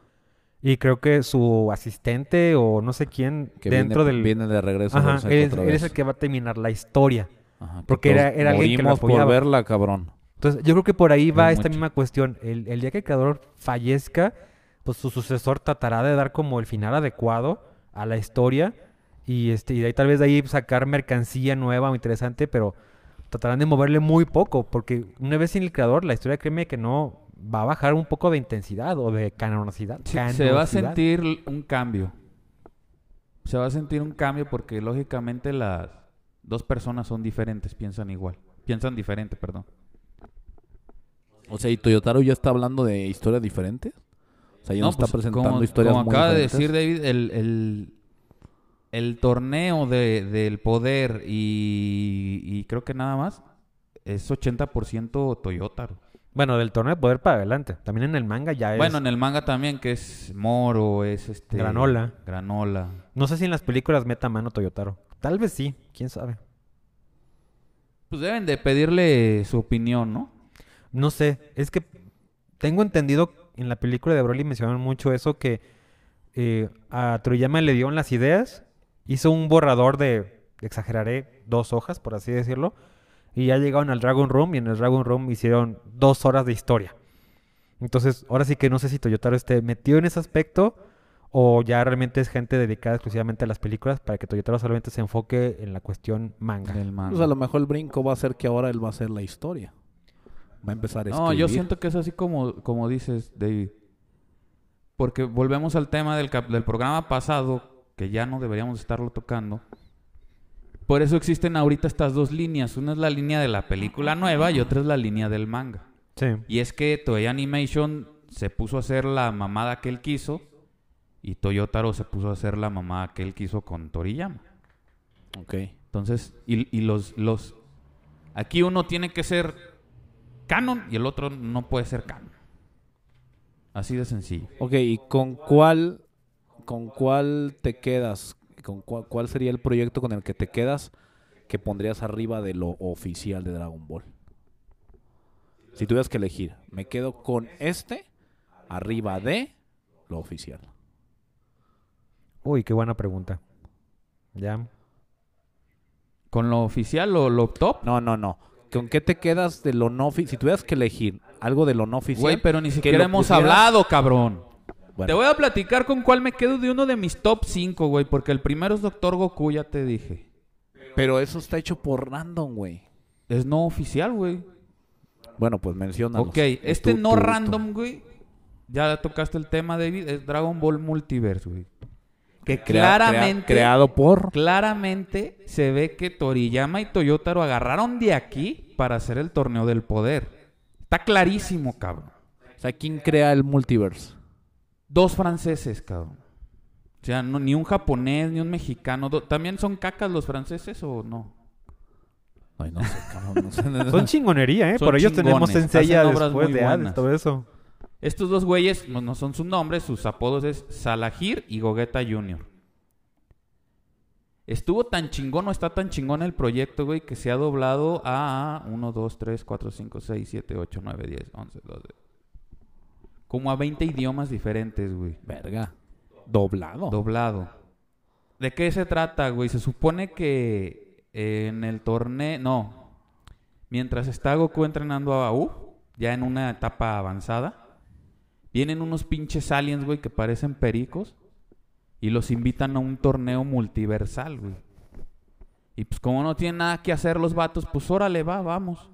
C: Y creo que su asistente o no sé quién
B: que
C: dentro
B: viene,
C: del...
B: viene de regreso.
C: Ajá,
B: Berserk
C: él,
B: otra
C: él es
B: vez.
C: el que va a terminar la historia.
B: Ajá, que
C: porque era- era alguien que lo
B: morimos por
C: apoyaba.
B: verla, cabrón.
C: Entonces, yo creo que por ahí va esta
A: mucho.
C: misma cuestión. El, el día que el creador fallezca, pues su sucesor tratará de dar como el final adecuado a la historia. Y este, y de ahí tal vez de ahí sacar mercancía nueva o interesante, pero tratarán de moverle muy poco. Porque una vez sin el creador, la historia créeme que no va a bajar un poco de intensidad o de canonicidad.
A: Sí, se va a sentir un cambio. Se va a sentir un cambio porque lógicamente las dos personas son diferentes, piensan igual. Piensan diferente, perdón.
B: O sea, ¿y Toyotaro ya está hablando de historias diferentes? O sea, ya no, está
A: pues,
B: presentando
A: como,
B: historias
A: como
B: muy
A: acaba de decir David, el, el, el torneo de, del poder y, y creo que nada más es 80% Toyota.
C: Bueno, del torneo de poder para adelante. También en el manga ya es...
A: Bueno, en el manga también, que es Moro, es este...
C: Granola.
A: Granola.
C: No sé si en las películas meta mano Toyotaro. Tal vez sí, quién sabe.
A: Pues deben de pedirle su opinión, ¿no?
C: No sé, es que tengo entendido en la película de Broly mencionaron mucho eso que eh, a Toriyama le dieron las ideas, hizo un borrador de, exageraré, dos hojas, por así decirlo, y ya llegaron al Dragon Room y en el Dragon Room hicieron dos horas de historia. Entonces, ahora sí que no sé si Toyotaro esté metido en ese aspecto o ya realmente es gente dedicada exclusivamente a las películas para que Toyotaro solamente se enfoque en la cuestión manga.
A: Del manga.
B: Pues a lo mejor el brinco va a ser que ahora él va a hacer la historia. Va a empezar a escribir.
A: No, yo siento que es así como, como dices, David. Porque volvemos al tema del, cap- del programa pasado, que ya no deberíamos estarlo tocando. Por eso existen ahorita estas dos líneas. Una es la línea de la película nueva y otra es la línea del manga.
C: Sí.
A: Y es que Toei Animation se puso a hacer la mamada que él quiso y Toyotaro se puso a hacer la mamada que él quiso con Toriyama.
B: Ok.
A: Entonces, y, y los, los... Aquí uno tiene que ser canon y el otro no puede ser canon. Así de sencillo.
B: Ok, ¿y con cuál, con cuál te quedas? ¿Con cuál, cuál sería el proyecto con el que te quedas que pondrías arriba de lo oficial de Dragon Ball? Si tuvieras que elegir, me quedo con este arriba de lo oficial.
C: Uy, qué buena pregunta. Ya.
A: ¿Con lo oficial o lo top?
B: No, no, no. ¿Con qué te quedas de lo no oficial? Si tuvieras que elegir algo de lo no oficial.
A: Güey, pero ni siquiera hemos
B: pusieras-
A: hablado, cabrón.
B: Bueno,
A: Te voy a platicar con cuál me quedo de uno de mis top 5, güey. Porque el primero es Doctor Goku, ya te dije.
B: Pero eso está hecho por random, güey.
A: Es no oficial, güey.
B: Bueno, pues menciona.
A: Ok, este no random, güey. Ya tocaste el tema, David. Es Dragon Ball Multiverse, güey. Que claramente,
B: creado por.
A: claramente se ve que Toriyama y Toyotaro agarraron de aquí para hacer el torneo del poder. Está clarísimo, cabrón.
B: O sea, ¿quién crea el multiverse?
A: Dos franceses, cabrón. O sea, no- ni un japonés, ni un mexicano. Do- ¿También son cacas los franceses o no?
B: Ay, no sé, cabrón, no sé.
C: Son chingonería, ¿eh?
A: Son
C: Por ellos tenemos
A: obras
C: después
A: muy
C: de Hades,
A: buenas.
C: todo eso.
A: Estos dos güeyes no, no son sus nombres, sus apodos es Salahir y Gogeta Jr. Estuvo tan chingón o está tan chingón el proyecto, güey, que se ha doblado a 1, 2, 3, 4, 5, 6, 7, 8, 9, 10, 11, 12. Como a 20 idiomas diferentes, güey.
B: Verga. Doblado.
A: Doblado. ¿De qué se trata, güey? Se supone que en el torneo... No. Mientras está Goku entrenando a U, ya en una etapa avanzada, vienen unos pinches aliens, güey, que parecen pericos y los invitan a un torneo multiversal, güey. Y pues como no tienen nada que hacer los vatos, pues órale, va, vamos.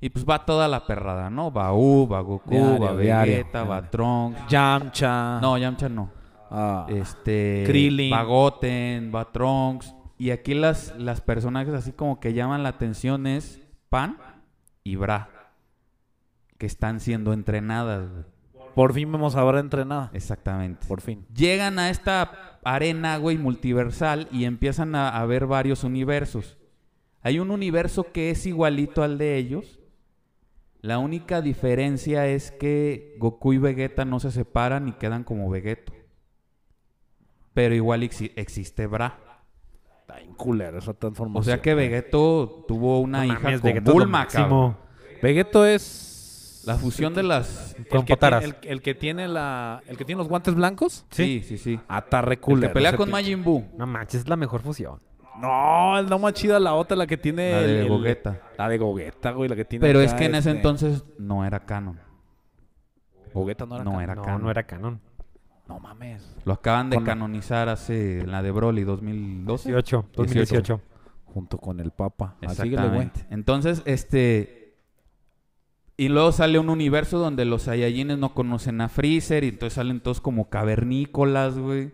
A: Y pues va toda la perrada, ¿no? Va U, va Goku,
B: Diario,
A: va
B: diario.
A: Vegeta, va Trunks.
B: Yamcha.
A: No, Yamcha no.
B: Ah,
A: Este.
B: Krillin.
A: Va Goten, va Trunks. Y aquí las, las personajes así como que llaman la atención es Pan y Bra. Que están siendo entrenadas, güey.
B: Por fin vamos a ver entrenada.
A: Exactamente.
B: Por fin.
A: Llegan a esta arena, güey, multiversal y empiezan a, a ver varios universos. Hay un universo que es igualito al de ellos. La única diferencia es que Goku y Vegeta no se separan y quedan como Vegeto. Pero igual exi- existe Bra.
B: Está bien culero esa transformación.
A: O sea que Vegeto tuvo una
C: No
A: hija
C: mames,
A: con
C: Vegeta es lo
A: Bulma, cabrón.
B: Vegeto es...
A: La fusión de las...
B: El
C: Con
B: que, el, el que tiene la... El que tiene los guantes blancos.
A: Sí, sí, sí.
B: Ah, está re
A: El que
B: culero
A: pelea
B: ese
A: con
B: pinche-
A: Majin Buu.
C: No manches, es la mejor fusión.
B: No, es la más chida la otra, la que tiene...
A: La de
B: el-
A: Gogeta.
B: La de Gogeta, güey, la que tiene
A: Pero es que en ese
B: este,
A: entonces no era canon.
B: Gogeta no era
A: No
B: acá.
A: era
C: No,
A: canon.
C: no era canon.
B: No mames.
A: Lo acaban de canonizar hace la de Broly 2012.
C: 18, 2018.
B: Junto con el Papa. Güey.
A: Exactamente. Entonces, este. Y luego sale un universo donde los Saiyajines no conocen a Freezer y entonces salen todos como cavernícolas, güey.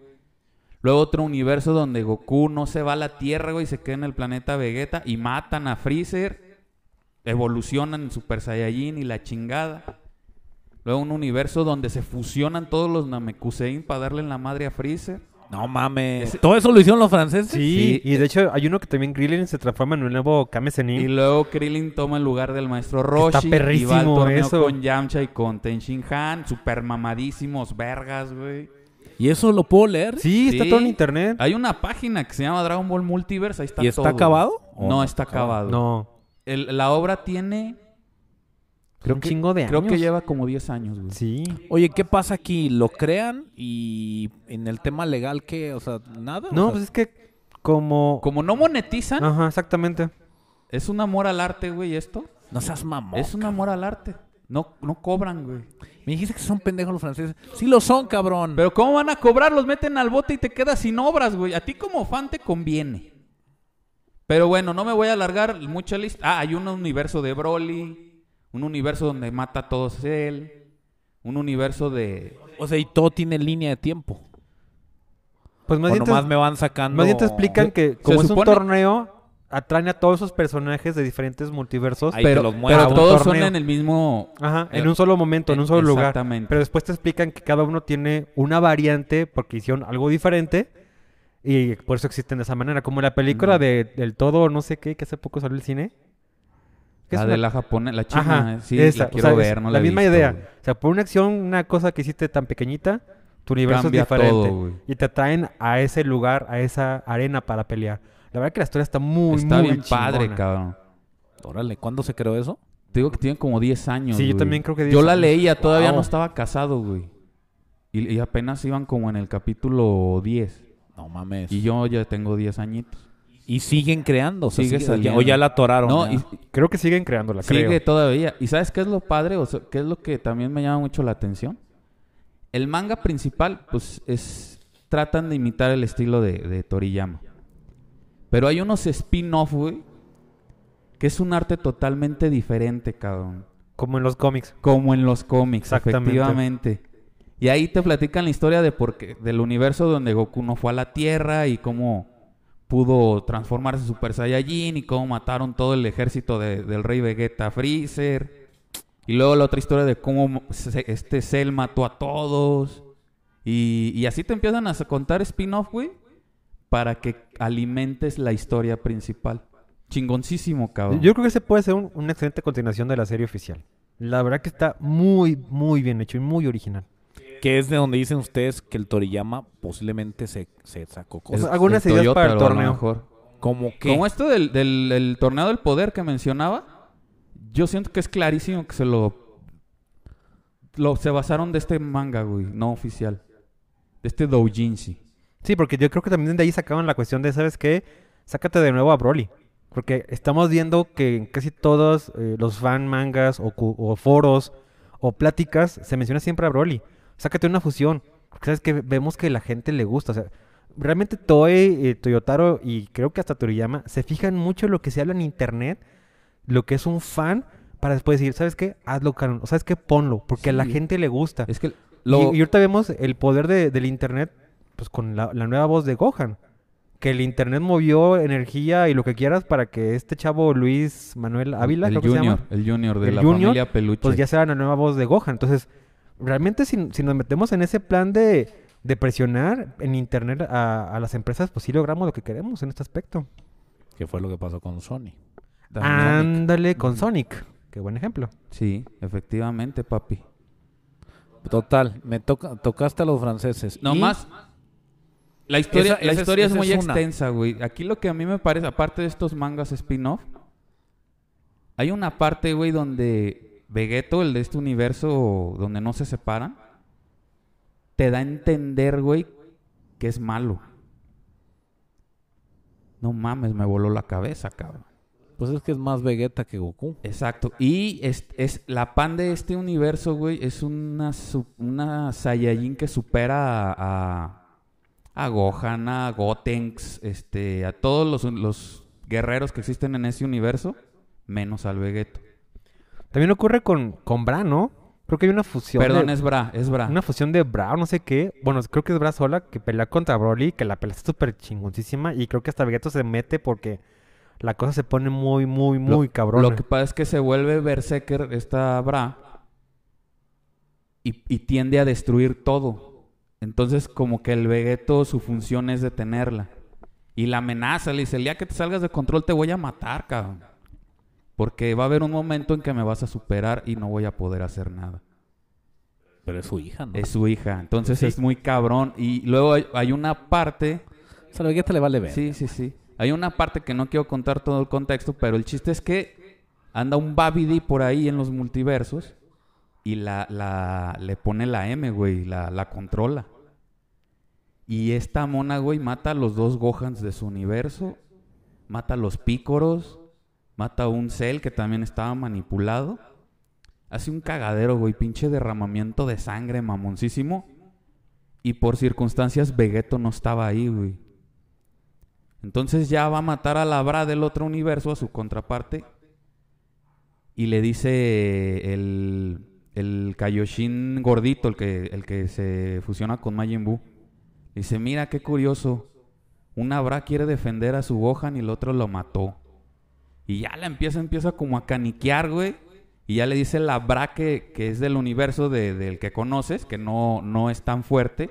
A: Luego otro universo donde Goku no se va a la Tierra, güey, se queda en el planeta Vegeta y matan a Freezer. Evolucionan en Super Saiyajin y la chingada. Luego un universo donde se fusionan todos los Namekusein para darle en la madre a Freezer.
B: No mames.
A: Ese-
B: ¿Todo eso lo hicieron los franceses?
C: Sí,
A: Sí.
C: y de hecho hay uno que también Krillin se transforma en un nuevo Kame
A: Y luego Krillin toma el lugar del maestro Roshi.
C: Está
A: y va al
C: perrísimo
A: torneo
C: eso.
A: con Yamcha y con Tenshin Han. Super mamadísimos, vergas, güey.
B: ¿Y eso lo puedo leer?
C: Sí, está
A: Sí.
C: todo en internet.
A: Hay una página que se llama Dragon Ball Multiverse. Ahí está
B: ¿Y está
A: todo.
B: acabado? ¿O
A: No, está acabado.
C: No,
A: El- la obra tiene...
C: creo un chingo de
A: Creo
C: años.
A: que lleva como 10 años, güey.
C: Sí.
B: Oye, ¿qué pasa aquí? ¿Lo crean? Y en el tema legal, ¿qué? O sea, nada.
C: No,
B: O sea,
C: pues es que como...
A: Como no monetizan,
C: Ajá, exactamente.
A: es un amor al arte, güey, esto.
B: no seas mamón.
A: es un amor al arte. No, no cobran, güey.
B: Me dijiste que son pendejos los franceses. Sí lo son, cabrón.
A: Pero ¿cómo van a cobrar? Los meten al bote y te quedas sin obras, güey. A ti como fan te conviene. Pero bueno, no me voy a alargar mucha lista. Ah, hay un universo de Broly. Un universo donde mata a todos él. Un universo de...
B: O sea, y todo tiene línea de tiempo.
C: Pues más
B: o
C: bien, te,
B: nomás me van sacando...
C: más bien te explican que como es
A: supone-
C: un torneo, atraen a todos esos personajes de diferentes multiversos.
B: Ahí
A: pero
B: los
A: todos son en el mismo...
C: Ajá, en un solo momento, en un solo lugar.
A: Exactamente.
C: Pero después te explican que cada uno tiene una variante porque hicieron algo diferente y por eso existen de esa manera. Como la película
A: Ujú.
C: de del todo no sé qué, que hace poco salió el cine.
A: La de
C: una-
A: la japonesa, la china.
C: Ajá,
A: sí,
C: esa,
A: la
C: o
A: quiero
C: sea,
A: ver, no
C: la misma
A: visto,
C: idea.
A: güey.
C: O sea, por una acción, una cosa que hiciste tan pequeñita, tu universo
A: Cambia
C: es diferente.
A: todo, güey.
C: y te traen a ese lugar, a esa arena para pelear. La verdad que la historia está muy,
A: Está
C: muy
A: bien padre, cabrón.
B: Órale, ¿cuándo se creó eso?
A: Te digo que tiene como 10 años.
C: Sí, yo también creo que 10
A: Yo la
C: años.
A: leía, todavía
B: Wow.
A: no estaba casado, güey. Y, y apenas iban como en el capítulo 10.
B: No mames.
A: Y yo ya tengo 10 añitos.
B: Y siguen creando. o sea,
A: Sigue
B: sigue- o ya-
A: saliendo.
B: o ya la atoraron.
A: No, y
C: Creo que siguen creándola,
A: sigue
C: creo.
A: todavía. ¿Y sabes qué es lo padre? O sea, ¿qué es lo que también me llama mucho la atención? El manga principal, pues, es... Tratan de imitar el estilo de, de Toriyama. Pero hay unos spin-off, güey, que es un arte totalmente diferente, cabrón.
C: Como en los cómics.
A: Como en los cómics,
C: Exactamente.
A: efectivamente. Y ahí te platican la historia de por qué, del universo donde Goku no fue a la Tierra y cómo pudo transformarse en Super Saiyajin y cómo mataron todo el ejército de- del rey Vegeta Freezer. Y luego la otra historia de cómo se- este Cell mató a todos. Y, y así te empiezan a contar spin-off, güey, para que alimentes la historia principal. Chingoncísimo, cabrón.
C: Yo creo que ese puede ser un- una excelente continuación de la serie oficial. La verdad que está muy, muy bien hecho y muy original.
B: Que es de donde dicen ustedes que el Toriyama posiblemente se, se sacó
C: Es-
B: cosas.
C: algunas
A: el
C: ideas
A: Toyota,
C: para el
A: a lo
C: torneo.
A: mejor.
B: Como que...
A: Como esto del, del- el torneo del poder que mencionaba, yo siento que es clarísimo que se lo, lo se basaron de este manga, güey, no oficial. De este doujinshi.
C: Sí, porque yo creo que también de ahí sacaban la cuestión de, ¿sabes qué? Sácate de nuevo a Broly. Porque estamos viendo que en casi todos eh, los fan mangas o, o foros o pláticas se menciona siempre a Broly. Sácate una fusión. Porque sabes que vemos que la gente le gusta. O sea, realmente Toei, eh, Toyotaro y creo que hasta Toriyama se fijan mucho en lo que se habla en internet, lo que es un fan, para después decir, ¿sabes qué? Hazlo canon. O sabes qué? Ponlo. Porque a la gente le gusta.
A: Es que
C: Y- Y, ahorita vemos el poder de- del internet pues con la, la nueva voz de Gohan. que el internet movió energía y lo que quieras para que este chavo Luis Manuel Ávila,
A: el
C: creo que se
A: junior,
C: llama,
A: el junior de
C: El
A: la
C: junior,
A: familia Peluche.
C: pues ya sea la nueva voz de Gohan. Entonces, realmente si, si nos metemos en ese plan de, de presionar en internet a, a las empresas, pues sí logramos lo que queremos en este aspecto.
B: Que fue lo que pasó con Sony.
C: Ándale con
A: Ujú.
C: Sonic. Qué buen ejemplo.
A: Sí, efectivamente, papi.
B: Total, me toca, tocaste a los franceses.
A: No
B: Y-
A: más. La historia,
B: Esa-
A: la
B: esa
A: historia es, muy
B: es
A: extensa, güey. Aquí lo que a mí me parece, aparte de estos mangas spin-off, hay una parte, güey, donde Vegeto, el de este universo donde no se separan, te da a entender, güey, que es malo. No mames, me voló la cabeza, cabrón.
B: Pues es que es más Vegeta que Goku.
A: Exacto. Y es, es la pan de este universo, güey, es una, una Saiyajin que supera a, a, a Gohan, a Gotenks, este, a todos los, los guerreros que existen en ese universo, menos al Vegeto.
C: También ocurre con, con Bra, ¿no? Creo que hay una fusión.
A: Perdón,
C: de,
A: es Bra, es Bra.
C: Una fusión de Bra o no sé qué. Bueno, creo que es Bra sola que pelea contra Broly, que la pelea está súper chingoncísima. Y creo que hasta Vegeta se mete porque la cosa se pone muy, muy, muy cabrón.
A: Lo que pasa es que se vuelve Berserker esta Bra y, y tiende a destruir todo. Entonces, como que el Vegeto, su función es detenerla. Y la amenaza, le dice, el día que te salgas de control te voy a matar, cabrón. Porque va a haber un momento en que me vas a superar y no voy a poder hacer nada.
B: Pero es su hija, ¿no?
A: Es su hija. Entonces
C: Sí.
A: es muy cabrón. Y luego hay, hay una parte...
B: O sea, a Vegeta le vale ver.
A: Sí, sí, sí. Hay una parte que no quiero contar todo el contexto, pero el chiste es que anda un Babidi por ahí en los multiversos y la, la le pone la M, güey, la, la controla. Y esta mona, güey, mata a los dos Gohans de su universo, mata a los Pícoros, mata a un Cell que también estaba manipulado. Hace un cagadero, güey, pinche derramamiento de sangre mamoncísimo. Y por circunstancias Vegeto no estaba ahí, güey. Entonces ya va a matar a la Bra del otro universo, a su contraparte. Y le dice el, el Kaioshin gordito, el que, el que se fusiona con Majin Buu. Dice, mira qué curioso. Una Bra quiere defender a su Gohan y el otro lo mató. Y ya la empieza, empieza como a caniquear, güey. Y ya le dice la Bra que, que es del universo de- del que conoces, que no, no es tan fuerte.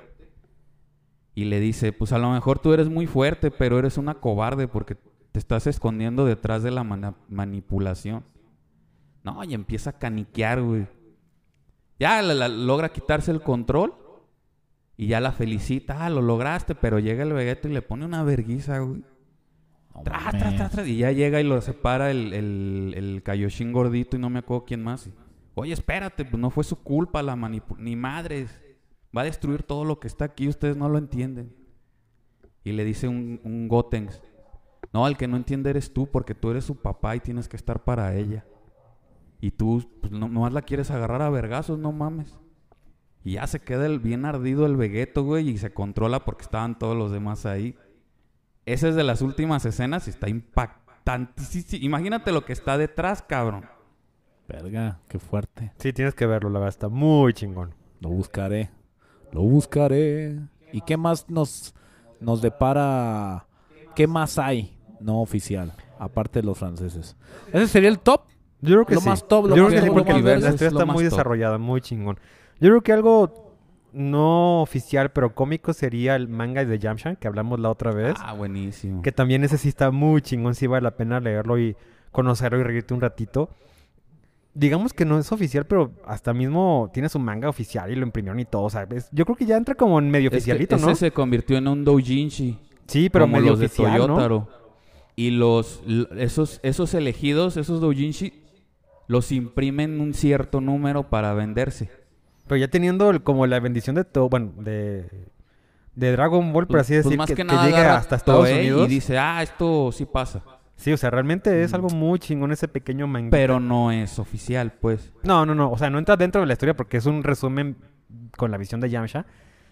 A: Y le dice, pues a lo mejor tú eres muy fuerte, pero eres una cobarde porque te estás escondiendo detrás de la manipulación. No, y empieza a caniquear, güey. Ya logra quitarse el control y ya la felicita. Ah, lo lograste, pero llega el Vegeta y le pone una verguiza, güey.
B: No
A: Tra,
B: mames.
A: tra, tra, tra, y ya llega y lo separa el, el, el Kaioshin gordito y no me acuerdo quién más. Oye, espérate, pues no fue su culpa la manipulación. Ni madres. Va a destruir todo lo que está aquí, ustedes no lo entienden. Y le dice un, un Gotenks. No, el que no entiende eres tú, porque tú eres su papá y tienes que estar para ella. Y tú, pues no, nomás la quieres agarrar a vergazos, no mames. Y ya se queda el, bien ardido el Vegeto, güey, y se controla porque estaban todos los demás ahí. Esa es de las últimas escenas y está impactante. Sí, sí, Imagínate lo que está detrás, cabrón.
B: Verga, qué fuerte.
C: Sí, tienes que verlo, la verdad, está muy chingón.
B: Lo buscaré. Lo buscaré. ¿Y qué más nos, nos depara? ¿Qué más hay no oficial? Aparte de los franceses. ¿Ese sería el top?
C: Yo creo que
B: Lo
C: sí.
B: más top, lo
C: Yo
B: más
C: creo que sí, porque la historia está muy
A: top.
C: desarrollada, muy chingón. Yo creo que algo no oficial, pero cómico sería el manga de Yamcha, que hablamos la otra vez.
A: Ah, buenísimo.
C: Que también ese sí está muy chingón, sí vale la pena leerlo y conocerlo y reírte un ratito. Digamos que no es oficial, pero hasta mismo tiene su manga oficial y lo imprimieron y todo. O sea, es- yo creo que ya entra como en medio
A: Es
C: oficialito,
A: ese
C: ¿no?
A: se convirtió en un doujinshi.
C: Sí, pero
A: como
C: medio
A: los de
C: oficial, ¿no?
A: Toyotaro. Y los, esos, esos elegidos, esos doujinshi, los imprimen un cierto número para venderse.
C: Pero ya teniendo el- como la bendición de todo, bueno, de, de Dragon Ball, por así
A: Pues
C: decir,
A: más
C: que,
A: que
C: que
A: nada agarra
C: hasta Estados Unidos.
A: y dice, ah, esto sí pasa.
C: Sí, o sea, realmente es algo muy chingón ese pequeño manga.
A: Pero no es oficial, pues.
C: No, no, no. O sea, no entra dentro de la historia porque es un resumen con la visión de Yamcha.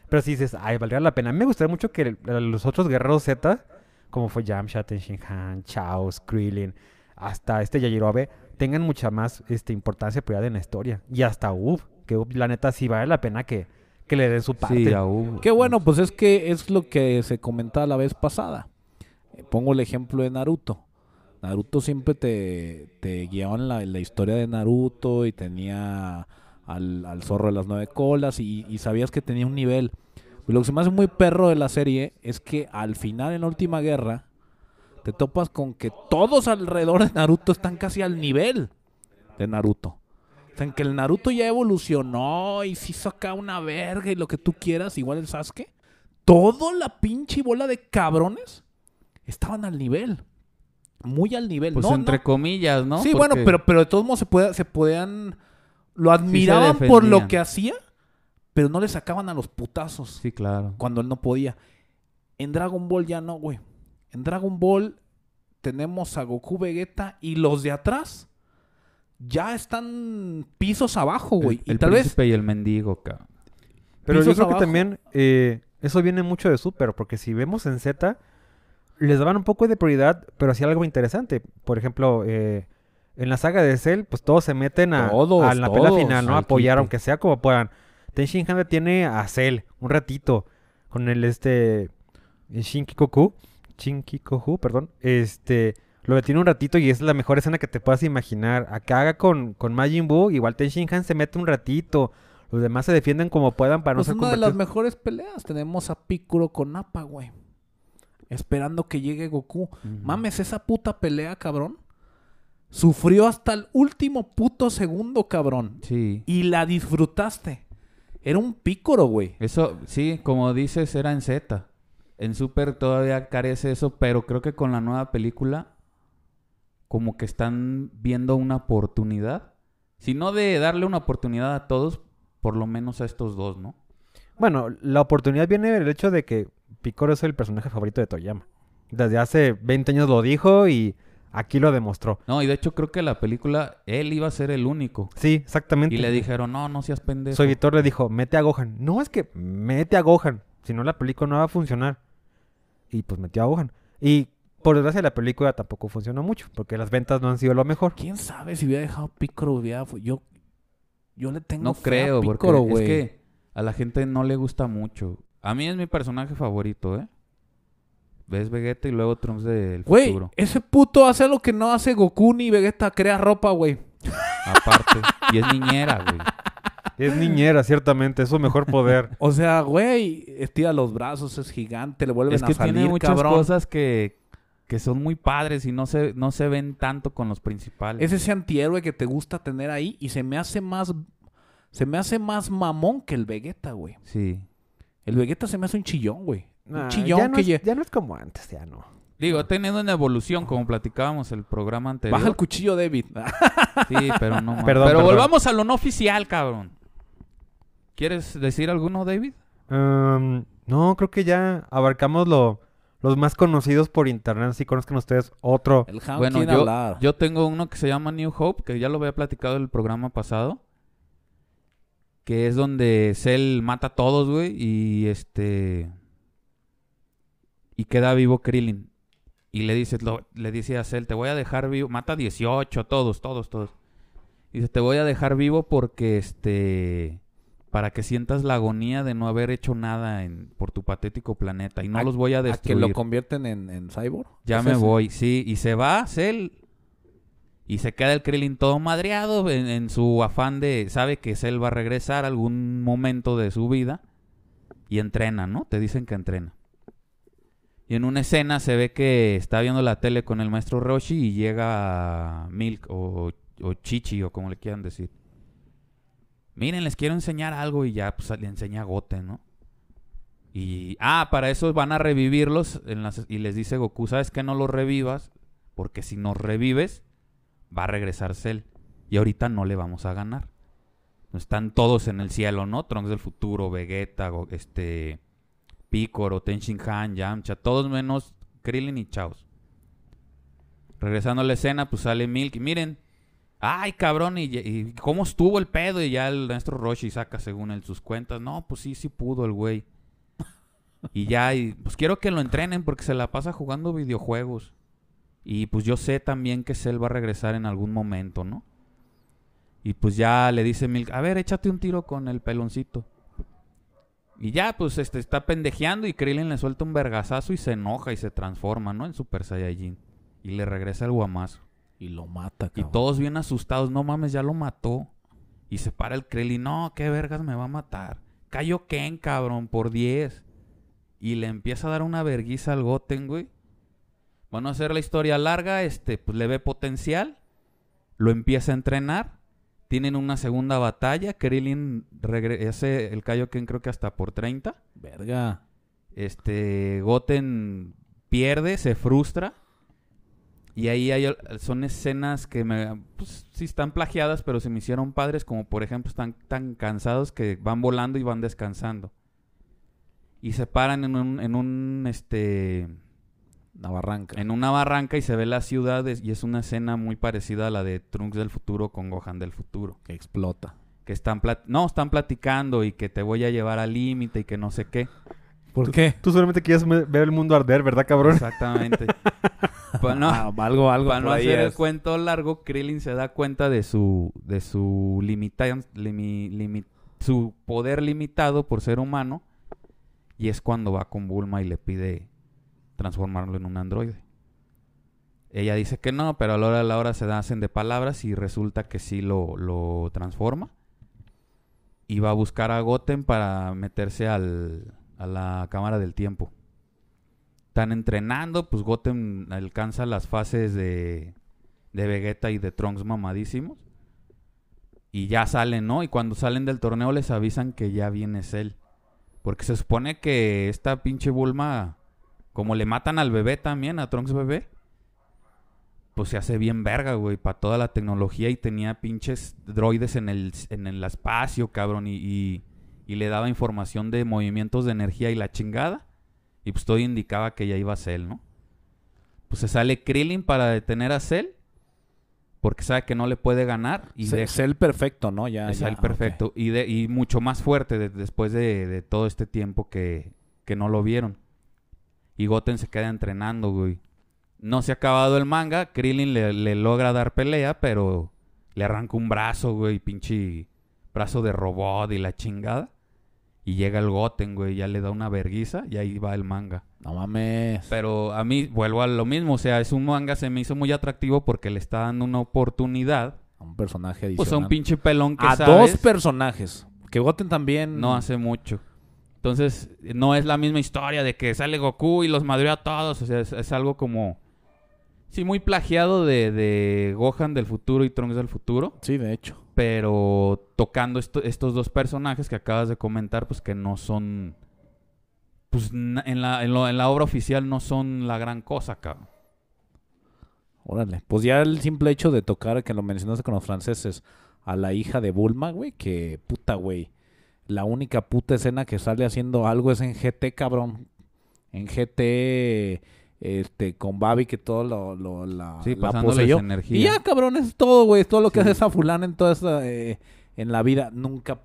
C: Pero sí dices, ay, valdría la pena. A mí me gustaría mucho que los otros guerreros Z, como fue Yamcha, Tenshinhan, Chao, Krillin, hasta este Yajirobe, tengan mucha más este, importancia y prioridad en la historia. Y hasta Ub, que la neta, sí vale la pena que, que le den su parte.
A: Sí, a Hugo.
B: Qué bueno, pues es que es lo que se comentaba la vez pasada. pongo el ejemplo de Naruto. Naruto siempre te, te guiaban la, la historia de Naruto y tenía al, al zorro de las nueve colas y, y sabías que tenía un nivel. Lo que se me hace muy perro de la serie es que al final, en la última guerra, te topas con que todos alrededor de Naruto están casi al nivel de Naruto. O sea, en que el Naruto ya evolucionó y se hizo acá una verga y lo que tú quieras, igual el Sasuke. Toda la pinche bola de cabrones estaban al nivel. Muy al nivel.
A: Pues
B: no,
A: entre
B: no.
A: comillas, ¿no?
B: Sí,
A: Porque-
B: bueno, pero, pero de todos modos se, puede, se podían... Lo admiraban por lo que hacía, pero no le sacaban a los putazos
A: Sí, claro.
B: cuando él no podía. En Dragon Ball ya no, güey. En Dragon Ball tenemos a Goku, Vegeta y los de atrás ya están pisos abajo, güey.
A: El,
B: Y
A: el
B: tal vez
A: y el mendigo, cabrón.
C: Pero yo creo que también eh, eso viene mucho de Super, porque si vemos en Z, les daban un poco de prioridad, pero hacía algo interesante. Por ejemplo, eh, en la saga de Cell, pues todos se meten a,
B: Todos,
C: a la pelea final, ¿no? Apoyar, aunque sea como puedan. Ten Shinhan tiene a Cell un ratito con el este Shinkikoku, Shinkikoku, perdón, este lo detiene un ratito y es la mejor escena que te puedas imaginar. Acá haga con, con Majin Buu, igual Ten Shinhan se mete un ratito. Los demás se defienden como puedan para
B: pues
C: no ser
B: una de las mejores peleas. Tenemos a Piccolo con Nappa, güey. Esperando que llegue Goku. Mames, esa puta pelea, cabrón. Sufrió hasta el último puto segundo, cabrón.
A: Sí.
B: Y la disfrutaste. Era un pícoro, güey.
A: Eso, sí, como dices, era en Z. En Super todavía carece eso, pero creo que con la nueva película, como que están viendo una oportunidad. Si no de darle una oportunidad a todos, por lo menos a estos dos, ¿no?
C: Bueno, la oportunidad viene del hecho de que Picoro es el personaje favorito de Toyama. Desde hace 20 años lo dijo y aquí lo demostró.
A: No, y de hecho creo que la película, él iba a ser el único.
C: Sí, exactamente.
A: Y le dijeron, no, no seas pendejo.
C: Su editor le dijo, mete a Gohan. No, es que mete a Gohan. Si no, la película no va a funcionar. Y pues metió a Gohan. Y por desgracia la película tampoco funcionó mucho, porque las ventas no han sido lo mejor.
B: ¿Quién sabe si hubiera dejado Pícoro? Hubiera... Yo, yo le tengo
A: No
B: fe a
A: creo, porque es que a la gente no le gusta mucho. A mí es mi personaje favorito, ¿eh? Ves Vegeta y luego Trunks del
B: Güey,
A: futuro.
B: ese puto hace lo que no hace Goku ni Vegeta. Crea ropa, güey.
A: Aparte. y es niñera, güey.
C: Es niñera, ciertamente, es su mejor poder.
B: O sea, güey, estira los brazos, es gigante, le vuelven
A: Es
B: a
A: que
B: salir,
A: tiene muchas
B: cabrón.
A: cosas que, que son muy padres y no se, no se ven tanto con los principales.
B: Es ese antihéroe que te gusta tener ahí y se me hace más... Se me hace más mamón que el Vegeta, güey.
A: Sí.
B: El Vegeta se me hace un chillón, güey.
C: Nah,
B: un chillón
C: ya, no
B: que...
C: es,
B: lle-
C: ya no es como antes, ya no.
A: Digo, ha tenido una evolución, como platicábamos el programa anterior.
B: Baja el cuchillo, David.
A: Sí, pero no.
C: Perdón,
A: Pero
C: perdón.
A: volvamos a lo no oficial, cabrón. ¿Quieres decir alguno, David?
C: Um, no, creo que ya abarcamos lo, los más conocidos por internet. Si conozcan ustedes otro.
B: El
A: Bueno, yo, yo tengo uno que se llama New Hope, que ya lo había platicado en el programa pasado. Que es donde Cell mata a todos, güey, y este... Y queda vivo Krillin. Y le dice, lo- le dice a Cell, te voy a dejar vivo. Mata 18 a todos, todos, todos. Dice, te voy a dejar vivo porque, este... Para que sientas la agonía de no haber hecho nada en, por tu patético planeta. Y no
B: A-
A: los voy a
B: ¿A que
A: destruir.
B: lo convierten en, en cyborg?
A: Ya
B: ¿Es
A: me voy, sí. Y se va Cell. Y se queda el Krillin todo madreado en, en su afán de... Sabe que Cell va a regresar algún momento de su vida. Y entrena, ¿no? Te dicen que entrena. Y en una escena se ve que está viendo la tele con el maestro Roshi y llega Milk o, o Chichi o como le quieran decir. Miren, les quiero enseñar algo y ya pues le enseña a Goten, ¿no? Y, ah, para eso van a revivirlos y les dice Goku, ¿sabes que No los revivas, porque si nos revives, va a regresar Cell. Y ahorita no le vamos a ganar. Están todos en el cielo, ¿no? Trunks del futuro, Vegeta, este, Picoro, Tenshinhan, Yamcha, todos menos Krillin y Chaos. Regresando a la escena, pues sale Milk miren, ay cabrón, y, cómo estuvo el pedo, y ya el maestro Roshi saca según él sus cuentas, no, pues sí, sí pudo el güey. Y ya, pues quiero que lo entrenen porque se la pasa jugando videojuegos. Y pues yo sé también que Cell va a regresar en algún momento, ¿no? Y pues ya le dice Milk, a ver, échate un tiro con el peloncito. Y ya, pues, este, está pendejeando y Krillin le suelta un vergazazo y se enoja y se transforma, ¿no? En Super Saiyajin. Y le regresa el guamazo.
B: Y lo mata,
A: Y
B: cabrón.
A: todos bien asustados, no mames, ya lo mató. Y se para el Krillin, no, qué vergas me va a matar. Kaioken, cabrón, por 10. Y le empieza a dar una verguiza al Goten, güey. Van a hacer la historia larga, este, pues le ve potencial. Lo empieza a entrenar. Tienen una segunda batalla. Krillin hace el Kaioken creo que hasta por 30.
B: Verga.
A: Este, Goten pierde, se frustra. Y ahí hay, son escenas que me, pues, sí están plagiadas, pero se me hicieron padres, como por ejemplo están tan cansados que van volando y van descansando. Y se paran en un, en un, este,
B: Una barranca.
A: en una barranca y se ve la ciudad y es una escena muy parecida a la de Trunks del futuro con Gohan del futuro.
B: Que explota.
A: Que están, plat- no, están platicando y que te voy a llevar al límite y que no sé qué.
B: ¿Por qué?
C: Tú solamente quieres ver el mundo arder, ¿verdad, cabrón?
A: Exactamente. Pues no,
B: Ah, algo, algo
A: Para no hacer el cuento largo, Krillin se da cuenta de su de su limita- limi- limi- su poder limitado por ser humano y es cuando va con Bulma y le pide transformarlo en un androide. Ella dice que no, pero a la hora de la hora se hacen de palabras y resulta que sí lo, lo transforma. Y va a buscar a Goten para meterse al, a la cámara del tiempo. Están entrenando, pues Goten alcanza las fases de, de Vegeta y de Trunks mamadísimos. Y ya salen, ¿no? Y cuando salen del torneo les avisan que ya viene Cell. Porque se supone que esta pinche Bulma, como le matan al bebé también, a Trunks bebé, pues se hace bien verga, güey, para toda la tecnología y tenía pinches droides en el, en el espacio, cabrón, y, y, y le daba información de movimientos de energía y la chingada. Y pues todo indicaba que ya iba a Cell, ¿no? Pues se sale Krillin para detener a Cell. Porque sabe que no le puede ganar. Y
B: Se-
A: deja-
B: Es el perfecto, ¿no? Ya,
A: es
B: ya,
A: el perfecto. Y, de, y mucho más fuerte de- después de, de todo este tiempo que, que no lo vieron. Y Goten se queda entrenando, güey. No se ha acabado el manga. Krillin le, le logra dar pelea, pero le arranca un brazo, güey. Pinche brazo de robot y la chingada. Y llega el Goten, güey. Ya le da una verguiza y ahí va el manga.
B: No mames.
A: Pero a mí vuelvo a lo mismo. O sea, es un manga, se me hizo muy atractivo porque le está dando una oportunidad.
B: A un personaje adicional.
A: Pues a un pinche pelón que
B: a
A: sabes,
B: dos personajes. Que Goten también.
A: no hace mucho. Entonces, no es la misma historia de que sale Goku y los madrió a todos. O sea, es, es algo como... Sí, muy plagiado de, de Gohan del futuro y Trunks del futuro.
B: Sí, de hecho.
A: Pero tocando esto- estos dos personajes que acabas de comentar, pues que no son... Pues en la, en, lo- en la obra oficial no son la gran cosa, cabrón.
B: Órale. Pues ya el simple hecho de tocar, que lo mencionaste con los franceses, a la hija de Bulma, güey, que puta, güey. La única puta escena que sale haciendo algo es en GT, cabrón. En GT, este, con Babi, que todo lo, lo- la,
A: Sí,
B: la poseyó.
A: energía.
B: Y ya, cabrón, es todo, güey. Es todo lo que
A: Sí.
B: hace esa fulana en toda esa, eh, en la vida. Nunca,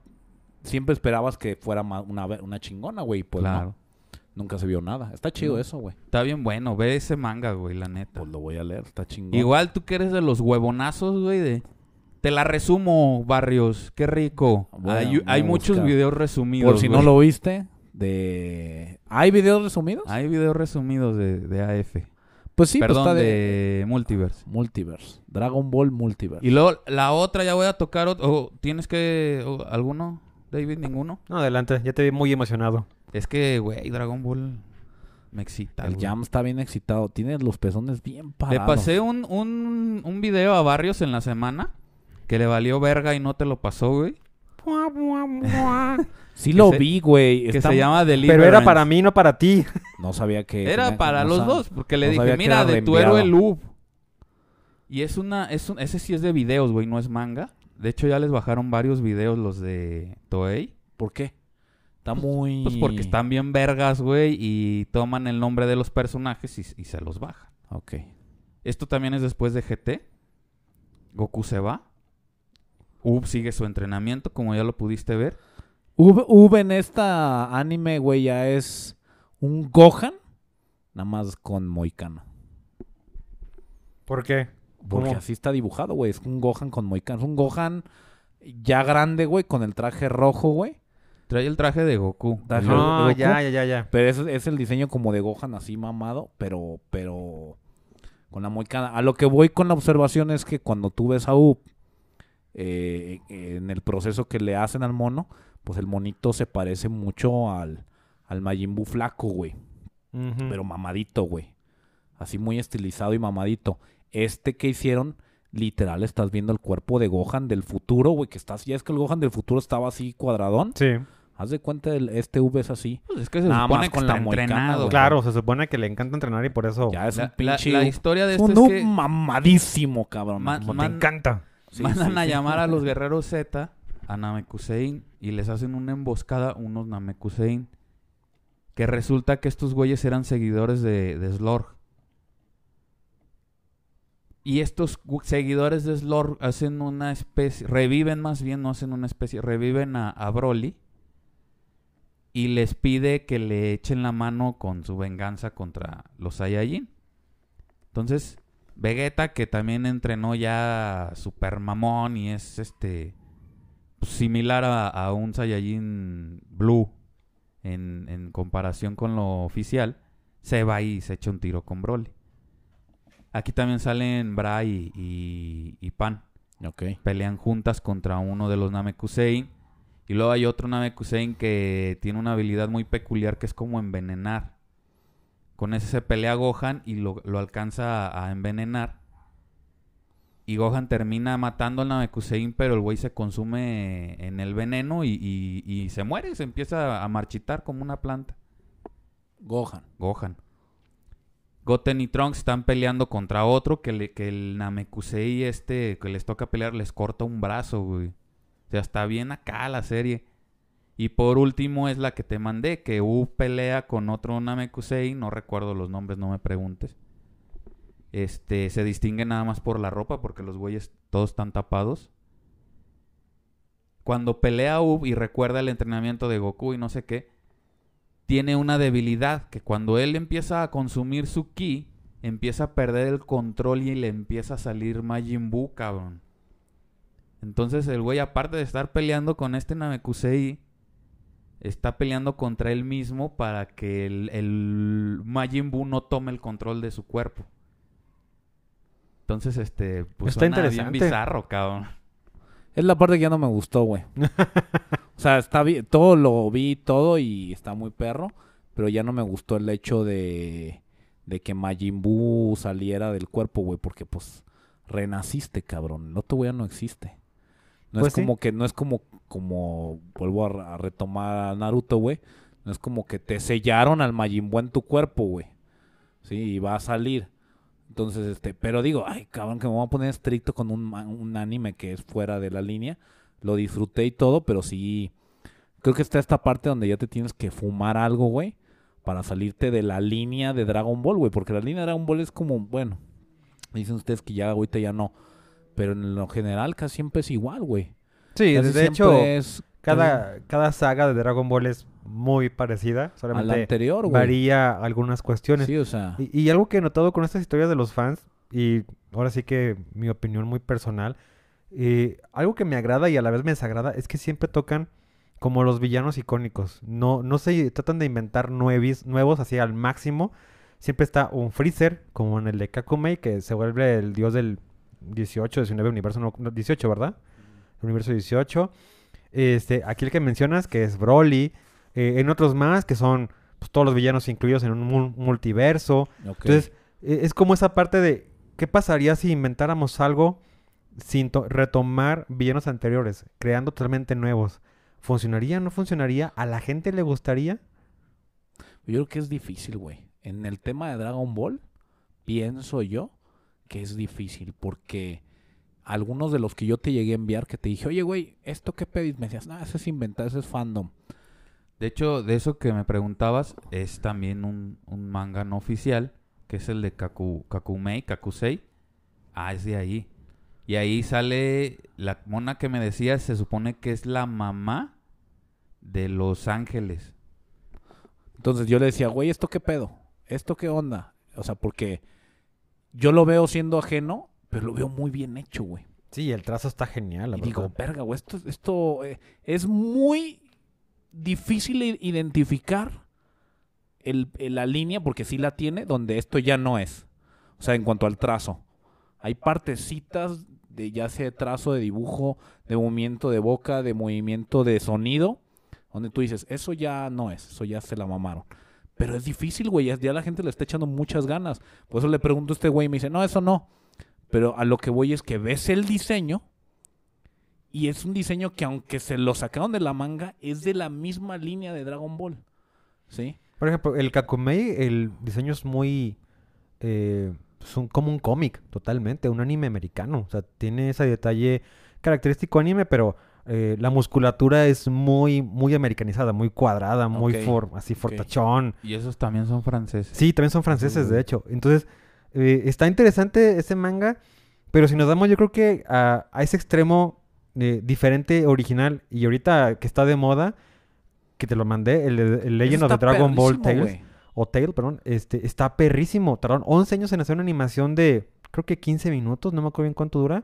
B: siempre esperabas que fuera una, una chingona, güey. Pues
A: claro.
B: no, nunca se vio nada. Está chido
A: No.
B: eso, güey.
A: Está bien bueno. Ve ese manga, güey, la neta.
B: Pues lo voy a leer, está chingón.
A: Igual tú que eres de los huevonazos, güey, de... Te la resumo, Barrios. Qué rico. Hay hay muchos videos resumidos,
B: Por si no lo viste, de... ¿Hay videos resumidos?
A: Hay videos resumidos de, de AF.
B: Pues sí,
A: Perdón,
B: pues está
A: de...
B: de...
A: Multiverse.
B: Multiverse. Dragon Ball Multiverse.
A: Y luego la otra ya voy a tocar... o ¿Tienes que... ¿Alguno, David? ¿Ninguno?
C: No, adelante, ya te vi muy emocionado.
A: Es que, güey, Dragon Ball me excita.
B: El
A: güey.
B: Jam está bien excitado. Tiene los pezones bien
A: Le
B: parados.
A: pasé un, un, un video a Barrios en la semana que le valió verga y no te lo pasó, güey.
B: Sí lo
A: se-
B: vi, güey.
A: Que
B: Está-
A: se llama
C: Pero
A: Deliverance.
C: era para mí, no para ti.
B: No sabía que...
A: Era
B: tenía-
A: para
B: no
A: los
B: sab-
A: dos, porque le
B: no
A: dije, mira, de tu
B: reenviado".
A: héroe Lub. Y es una, es un, ese sí es de videos, güey, no es manga. De hecho, ya les bajaron varios videos los de Toei.
B: ¿Por qué? Está muy...
A: Pues porque están bien vergas, güey, y toman el nombre de los personajes y, y se los bajan.
B: Ok.
A: Esto también es después de GT. Goku se va. Ub sigue su entrenamiento, como ya lo pudiste ver.
B: Ub, Ub en esta anime, güey, ya es un Gohan. Nada más con Moicano.
C: ¿Por qué?
B: Porque
C: ¿Cómo?
B: así está dibujado, güey. Es un Gohan con Moicano. Es un Gohan ya grande, güey, con el traje rojo, güey.
A: Trae el traje de Goku.
B: Traje
A: El-
B: de
C: No,
B: Goku.
C: ya, ya, ya, ya.
B: Pero es, es el diseño como de Gohan así mamado, pero, pero con la moicana. A lo que voy con la observación es que cuando tú ves a Up eh, en el proceso que le hacen al mono, pues el monito se parece mucho al, al Majin Buu flaco, güey. Pero mamadito, güey. Así muy estilizado y mamadito. Este que hicieron, literal, estás viendo el cuerpo de Gohan del futuro, güey, que estás, ya es que el Gohan del futuro estaba así cuadradón.
C: Sí.
B: Haz de cuenta, el, este V es así.
A: Pues es que se
B: Nada
A: supone
B: más
A: que
B: con
A: está
B: la
A: entrenado.
C: Claro, se supone que le encanta entrenar y por eso
B: Ya es
A: La,
B: un pinche...
A: la historia de
B: es
A: esto
B: un
A: es que
B: mamadísimo, cabrón.
A: Man-
B: Como te
A: man-
C: encanta.
B: Sí,
A: mandan
B: sí,
A: a
B: sí.
A: llamar a los guerreros Z, a Namekusein, y les hacen una emboscada unos Namekusein. Que resulta que estos güeyes eran seguidores de, de. Y estos gu- seguidores de Slorg hacen una especie, reviven más bien, no hacen una especie, reviven a, a Broly y les pide que le echen la mano con su venganza contra los Saiyajin. Entonces, Vegeta, que también entrenó ya super mamón y es este similar a, a un Saiyajin Blue en, en comparación con lo oficial, se va y se echa un tiro con Broly. Aquí también salen Bra y, y- y Pan.
B: Ok.
A: Pelean juntas contra uno de los Namekusein. Y luego hay otro Namekusein que tiene una habilidad muy peculiar que es como envenenar. Con ese se pelea Gohan y lo, lo alcanza a, a envenenar. Y Gohan termina matando al Namekusein, pero el güey se consume en el veneno y, y- y se muere, se empieza a marchitar como una planta.
B: Gohan.
A: Gohan. Goten y Trunks están peleando contra otro que, le- que el Namekusei este que les toca pelear les corta un brazo, güey. O sea, está bien acá la serie. Y por último es la que te mandé, que U pelea con otro Namekusei, no recuerdo los nombres, no me preguntes. Este, se distingue nada más por la ropa porque los güeyes todos están tapados. Cuando pelea U y recuerda el entrenamiento de Goku y no sé qué, tiene una debilidad que cuando él empieza a consumir su ki, empieza a perder el control y le empieza a salir Majin Buu, cabrón. Entonces el güey, aparte de estar peleando con este Namekusei, está peleando contra él mismo para que el, el Majin Buu no tome el control de su cuerpo. Entonces, este, pues
C: Está
A: suena bien
C: interesante.
A: bizarro, cabrón.
B: Es la parte que ya no me gustó, güey. o sea, está bien, todo lo vi, todo y está muy perro, pero ya no me gustó el hecho de, de que Majin Buu saliera del cuerpo, güey, porque pues renaciste, cabrón. El otro güey ya no existe. No
C: Pues
B: es
C: sí.
B: como que, no es como, como, vuelvo a retomar a Naruto, güey. No es como que te sellaron al Majin Buu en tu cuerpo, güey. Sí, y va a salir. Entonces, este, pero digo, ay, cabrón, que me voy a poner estricto con un, un anime que es fuera de la línea. Lo disfruté y todo, pero sí, creo que está esta parte donde ya te tienes que fumar algo, güey, para salirte de la línea de Dragon Ball, güey, porque la línea de Dragon Ball es como, bueno, dicen ustedes que ya ahorita ya no, pero en lo general casi siempre es igual, güey.
C: Sí,
B: Casi
C: de hecho,
B: es
C: cada, cada saga de Dragon Ball es muy parecida.
B: a la
C: Solamente
B: anterior, güey.
C: varía algunas cuestiones.
B: Sí, o sea,
C: Y, y algo que he notado con estas historias de los fans, y ahora sí que mi opinión muy personal, eh, algo que me agrada y a la vez me desagrada es que siempre tocan como los villanos icónicos. No, no se tratan de inventar nuevis, nuevos así al máximo. Siempre está un Freezer, como en el de Kakumei, que se vuelve el dios del 18, 19 universo, no, 18, ¿verdad? El universo 18. Este, aquí el que mencionas, que es Broly. eh, en otros más, que son pues, todos los villanos incluidos en un mul- multiverso. Entonces, e- es como esa parte de qué pasaría si inventáramos algo sin to- retomar villanos anteriores, creando totalmente nuevos. ¿Funcionaría? ¿No funcionaría? ¿A la gente le gustaría?
B: Yo creo que es difícil, güey. En el tema de Dragon Ball, pienso yo que es difícil porque algunos de los que yo te llegué a enviar que te dije, oye, güey, ¿esto qué pedís? Me decías, no, eso es inventado, eso es fandom.
A: De hecho, de eso que me preguntabas, es también un, un manga no oficial, que es el de Kaku, Kakumei, Kakusei. Ah, es de ahí. Y ahí sale la mona que me decías, se supone que es la mamá de Los Ángeles.
B: Entonces yo le decía, güey, ¿esto qué pedo? ¿Esto qué onda? O sea, porque yo lo veo siendo ajeno, pero lo veo muy bien hecho, güey.
C: Sí, el trazo está genial, la
B: Y
C: verdad.
B: digo, verga, güey, esto, esto eh, es muy difícil identificar el- la línea, porque sí la tiene, donde esto ya no es. O sea, en cuanto al trazo. Hay partecitas de ya sea de trazo, de dibujo, de movimiento de boca, de movimiento de sonido, donde tú dices, eso ya no es, eso ya se la mamaron. Pero es difícil, güey, ya, ya la gente le está echando muchas ganas. Por eso le pregunto a este güey y me dice, no, eso no. Pero a lo que voy es que ves el diseño y es un diseño que aunque se lo sacaron de la manga, es de la misma línea de Dragon Ball. ¿Sí?
C: Por ejemplo, el Kakumei, el diseño es muy... Eh, es un- como un cómic, totalmente, un anime americano. O sea, tiene ese detalle característico anime, pero eh, la musculatura es muy, muy americanizada, muy cuadrada, muy for- así fortachón.
A: Y esos también son franceses.
C: Sí, también son franceses, de hecho. Entonces, eh, está interesante ese manga, pero si nos damos, yo creo que a, a ese extremo eh, diferente, original, y ahorita que está de moda, que te lo mandé, el, de- el Legend of the Dragon Ball Tales, o Tail, perdón, este, está perrísimo. Tardaron 11 años en hacer una animación de, creo que 15 minutos, no me acuerdo bien cuánto dura.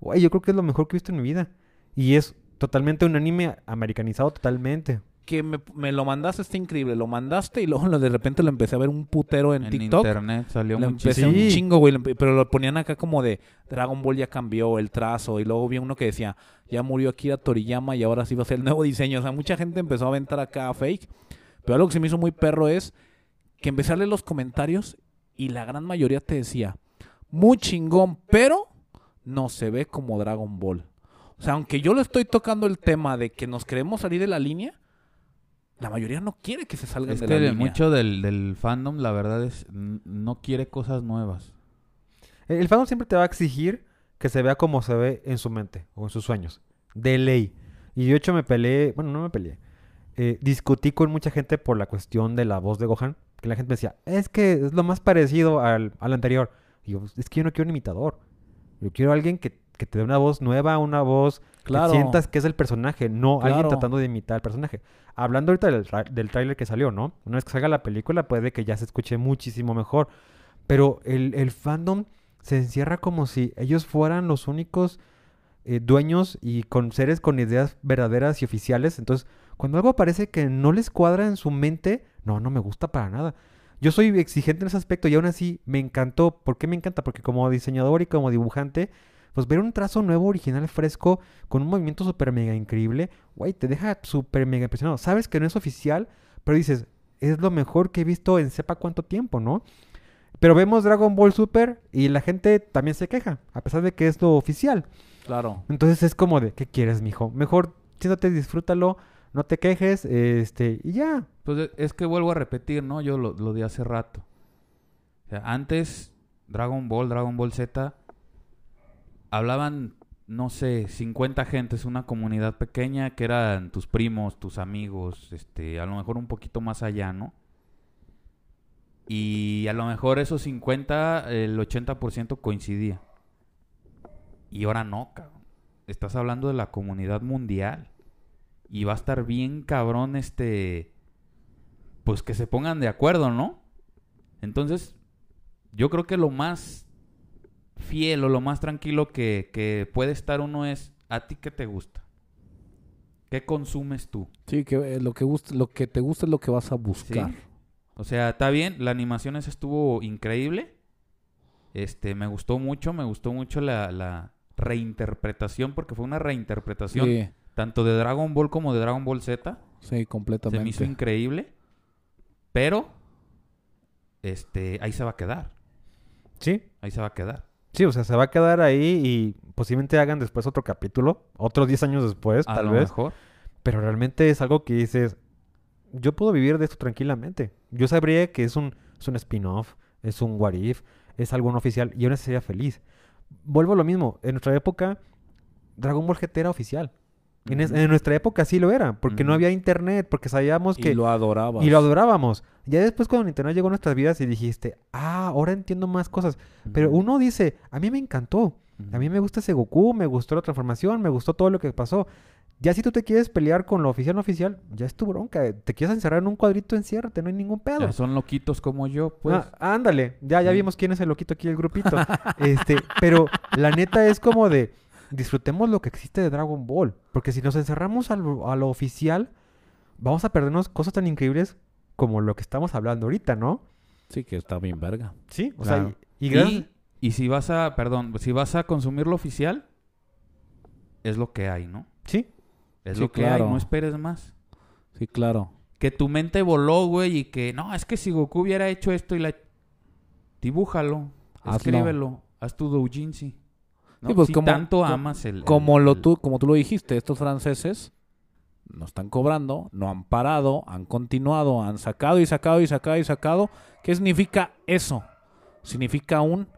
C: Güey, yo creo que es lo mejor que he visto en mi vida. Y es totalmente un anime americanizado totalmente.
B: Que me, me lo mandaste, está increíble. Lo mandaste y luego de repente lo empecé a ver un putero en,
A: En
B: TikTok.
A: internet salió
B: Lo empecé un chingo, güey. Pero lo ponían acá como de Dragon Ball ya cambió el trazo. Y luego vi uno que decía, ya murió Akira Toriyama y ahora sí va a ser el nuevo diseño. O sea, mucha gente empezó a aventar acá fake. Pero algo que se me hizo muy perro es que empecé a leer los comentarios y la gran mayoría te decía, muy chingón, pero no se ve como Dragon Ball. O sea, aunque yo le estoy tocando el tema de que nos queremos salir de la línea, la mayoría no quiere que se salgan
A: Es
B: de
A: que
B: la línea.
A: mucho del, del fandom, la verdad es, no quiere cosas nuevas.
C: El, el fandom siempre te va a exigir que se vea como se ve en su mente o en sus sueños. De ley. Y de hecho me peleé, bueno, no me peleé. eh, discutí con mucha gente por la cuestión de la voz de Gohan. Que la gente me decía, es que es lo más parecido al, al anterior. Y yo, es que yo no quiero un imitador. Yo quiero a alguien que, que te dé una voz nueva, una voz
B: Claro.
C: que sientas que es el personaje, no alguien tratando de imitar al personaje. Hablando ahorita del, del tráiler que salió, ¿no? Una vez que salga la película puede que ya se escuche muchísimo mejor. Pero el, el fandom se encierra como si ellos fueran los únicos eh, dueños y con seres con ideas verdaderas y oficiales. Entonces, cuando algo parece que no les cuadra en su mente, no, no me gusta para nada. Yo soy exigente en ese aspecto y aún así me encantó. ¿Por qué me encanta? Porque como diseñador y como dibujante, pues ver un trazo nuevo, original, fresco, con un movimiento súper mega increíble, güey, te deja súper mega impresionado. Sabes que no es oficial, pero dices, es lo mejor que he visto en sepa cuánto tiempo, ¿no? Pero vemos Dragon Ball Super y la gente también se queja, a pesar de que es lo oficial.
B: Claro.
C: Entonces es como de, ¿qué quieres, mijo? Mejor siéntate, disfrútalo, no te quejes, este, y ya.
A: Pues e- es que vuelvo a repetir, ¿no? Yo lo, lo di hace rato. O sea, antes, Dragon Ball, Dragon Ball Z, hablaban, no sé, 50 gentes, una comunidad pequeña que eran tus primos, tus amigos, este, a lo mejor un poquito más allá, ¿no? Y a lo mejor esos 50, el 80% coincidía. Y ahora no, cabrón. Estás hablando de la comunidad mundial. Y va a estar bien cabrón este... Pues que se pongan de acuerdo, ¿no? Entonces, yo creo que lo más fiel o lo más tranquilo que, que puede estar uno es a ti qué te gusta. ¿Qué consumes tú?
B: Sí, que eh, lo que gusta, lo que te gusta es lo que vas a buscar.
A: Sí. O sea, está bien, la animación esa estuvo increíble. Este, me gustó mucho, me gustó mucho la, la reinterpretación, porque fue una reinterpretación
B: Sí,
A: tanto de Dragon Ball como de Dragon Ball Z.
B: sí,
A: Se me hizo
B: completamente.
A: increíble. Pero, este, ahí se va a quedar.
C: Sí,
A: Ahí se va a quedar.
C: Sí, o sea, se va a quedar ahí y posiblemente hagan después otro capítulo, otros 10 años después,
A: A
C: tal
A: lo
C: vez.
A: mejor.
C: Pero realmente es algo que dices, yo puedo vivir de esto tranquilamente. Yo sabría que es un, es un spin-off, es un what if, es algo no oficial y aún así sería feliz. Vuelvo a lo mismo, en nuestra época Dragon Ball GT era oficial. En, es-
A: Ujú.
C: en nuestra época sí lo era, porque no había internet, porque sabíamos que...
B: Y lo adorabas.
C: Y lo adorábamos. Ya después cuando el internet llegó a nuestras vidas y dijiste, ah, ahora entiendo más cosas. Pero uno dice, a mí me encantó. A mí me gusta ese Goku, me gustó la transformación, me gustó todo lo que pasó. Ya si tú te quieres pelear con lo oficial no oficial, ya es tu bronca. Te quieres encerrar en un cuadrito, enciérrate, no hay ningún pedo.
A: Ya son loquitos como yo, pues.
C: Ah, ándale, ya, ya
A: Sí.
C: vimos quién es el loquito aquí del grupito. este, pero la neta es como de disfrutemos lo que existe de Dragon Ball. Porque si nos encerramos a lo, a lo oficial, vamos a perdernos cosas tan increíbles como lo que estamos hablando ahorita, ¿no?
B: Sí, que está bien verga.
C: Sí, o
A: Claro.
C: sea, y, y gracias-
A: Y, y si vas a, perdón, si vas a consumir lo oficial, es lo que hay, ¿no?
C: sí,
A: Es
B: Sí,
A: lo que
B: claro.
A: hay, no esperes más.
B: Sí, claro.
A: Que tu mente voló, güey, y que, no, es que si Goku hubiera hecho esto y la... Dibújalo,
B: Hazlo.
A: escríbelo, haz tu doujinshi. ¿No?
B: Sí, pues,
A: si
B: como-
A: tanto amas el...
B: Como,
A: el-
B: lo tú, como tú lo dijiste, estos franceses no están cobrando, no han parado, han continuado, han sacado y sacado y sacado y sacado. ¿Qué significa eso? Significa un,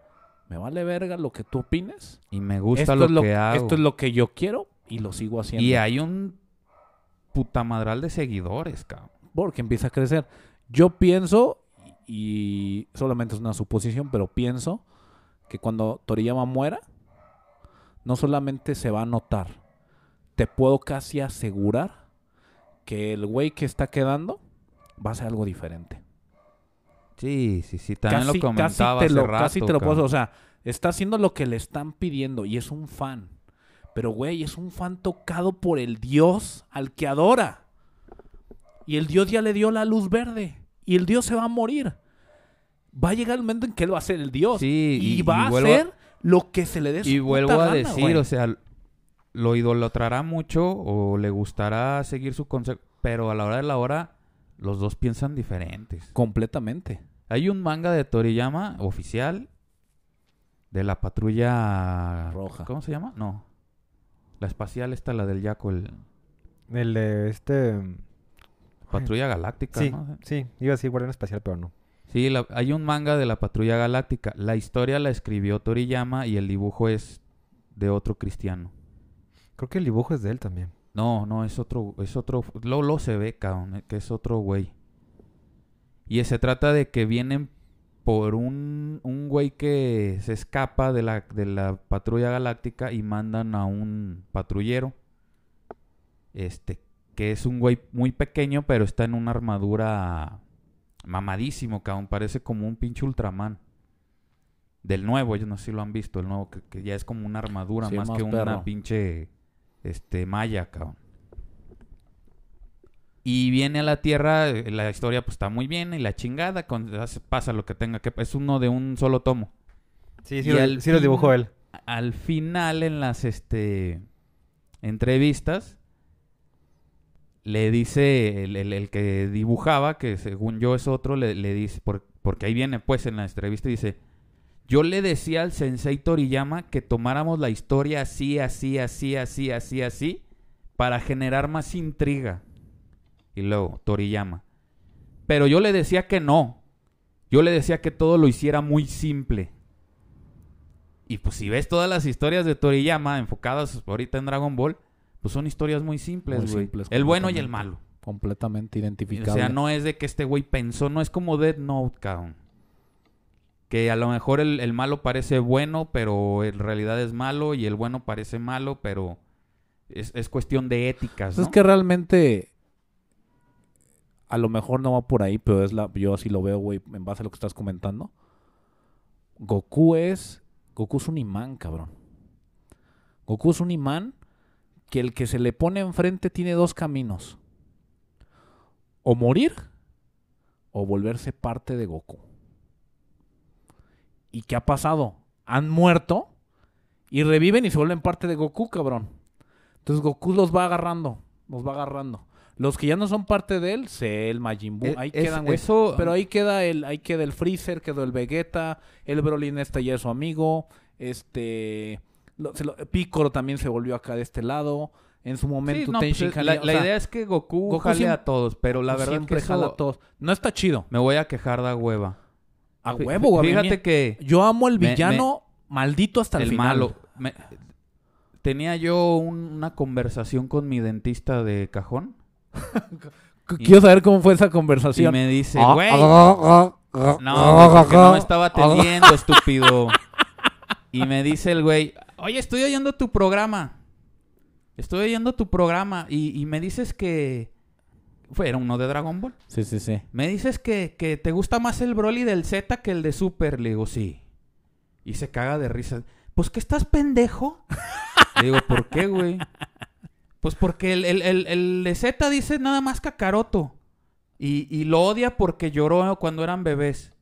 B: me vale verga lo que tú opines.
A: Y me gusta
B: esto,
A: lo
B: es lo,
A: que hago.
B: esto es lo que yo quiero y lo sigo haciendo.
A: Y hay un putamadral de seguidores, cabrón.
B: Porque empieza a crecer. Yo pienso, y solamente es una suposición, pero pienso que cuando Toriyama muera, no solamente se va a notar, te puedo casi asegurar que el güey que está quedando va a ser algo diferente.
A: Sí, sí, sí. También
B: casi,
A: lo comentaba
B: casi te
A: hace
B: lo,
A: rato,
B: casi te lo puedo, o sea, está haciendo lo que le están pidiendo y es un fan. Pero güey, es un fan tocado por el Dios al que adora. Y el Dios ya le dio la luz verde y el Dios se va a morir. Va a llegar el momento en que él va a ser el Dios
A: Sí,
B: y,
A: y-
B: va
A: y
B: a hacer lo que se le dé su
A: Y
B: puta
A: vuelvo a
B: gana,
A: decir,
B: güey.
A: o sea, lo idolatrará mucho o le gustará seguir su consejo, pero a la hora de la hora los dos piensan diferentes.
B: completamente.
A: Hay un manga de Toriyama oficial de la patrulla
B: Roja.
A: ¿Cómo se llama? No. La espacial esta la del Yaco, el
C: el de este...
A: Patrulla Galáctica,
C: Sí,
A: ¿no?
C: sí, iba a decir Guardián Espacial, pero no.
A: Sí, la- hay un manga de la Patrulla Galáctica. La historia la escribió Toriyama y el dibujo es de otro cristiano.
C: Creo que el dibujo es de él también.
A: No, no, es otro, es otro, lo, lo se ve, cabrón, eh, que es otro güey. Y se trata de que vienen por un, un güey que se escapa de la, de la patrulla galáctica y mandan a un patrullero. Este, que es un güey muy pequeño, pero está en una armadura mamadísimo, cabrón. Parece como un pinche Ultraman. Del nuevo, ellos no sé si lo han visto, el nuevo, que, que ya es como una armadura
B: Sí,
A: más,
B: más
A: que una pinche este malla, cabrón. Y viene a la Tierra, eh, la historia pues está muy bien y la chingada, con, pasa lo que tenga que es uno de un solo tomo.
C: Sí, sí, lo, sí lo dibujó él.
A: Al final en las este entrevistas le dice el, el- que dibujaba, que según yo es otro, le, le dice, por- porque ahí viene pues en la entrevista, dice, yo le decía al sensei Toriyama que tomáramos la historia así, así, así, así, así, así, para generar más intriga. Y luego, Toriyama. Pero yo le decía que no. Yo le decía que todo lo hiciera muy simple. Y pues si ves todas las historias de Toriyama enfocadas ahorita en Dragon Ball, pues son historias muy simples, güey. El bueno y el malo.
B: Completamente
A: O
B: identificable.
A: sea, no es de que este güey pensó, no es como Dead Note, cabrón. Que a lo mejor el, el malo parece bueno, pero en realidad es malo, y el bueno parece malo, pero es, es cuestión de éticas,
B: Pues
A: ¿no?
B: Es que realmente a lo mejor no va por ahí, pero es la yo así lo veo, güey, en base a lo que estás comentando. Goku es Goku es un imán, cabrón. Goku es un imán que el que se le pone enfrente tiene dos caminos. O morir o volverse parte de Goku. ¿Y qué ha pasado? Han muerto y reviven y se vuelven parte de Goku, cabrón. Entonces Goku los va agarrando, los va agarrando. Los que ya no son parte de él, Cell, Majin Buu,
A: Eh,
B: ahí
A: es-
B: quedan, güey.
A: eso-
B: Pero ahí queda el, ahí queda el Freezer, quedó el Vegeta, el Broly este ya es su amigo, este, lo- se lo- Piccolo también se volvió acá de este lado. En su
A: Sí,
B: momento
A: no,
B: Tenshin
A: pues,
B: Han-
A: la,
B: o
A: la
B: sea,
A: idea es que Goku,
B: Goku
A: jale
B: siempre-
A: a todos, pero la verdad
B: siempre
A: que eso
B: jala a todos. No está chido.
A: me voy a quejar da hueva.
B: A huevo, güey. a mí-
A: Fíjate que
B: Yo amo el
A: me-
B: villano maldito hasta el,
A: el
B: final.
A: malo. me- tenía yo un- una conversación con mi dentista de cajón
B: Qu-
A: y-
B: Quiero saber cómo fue esa
A: y
B: conversación.
A: me dice,
B: Ah,
A: güey,
B: ah, ah,
A: no, no me estaba atendiendo, estúpido. Y me dice el güey, oye, estoy oyendo tu programa. Estoy oyendo tu programa y, y me dices que... Fue, era uno de Dragon Ball.
B: Sí, sí, sí.
A: Me dices que, que te gusta más el Broly del Z que el de Super. Le digo, sí. Y se caga de risa. Pues que estás pendejo. Le digo, ¿por qué, güey? Pues porque el, el, el, el de Z dice nada más Kakaroto. Y, y lo odia porque lloró cuando eran bebés.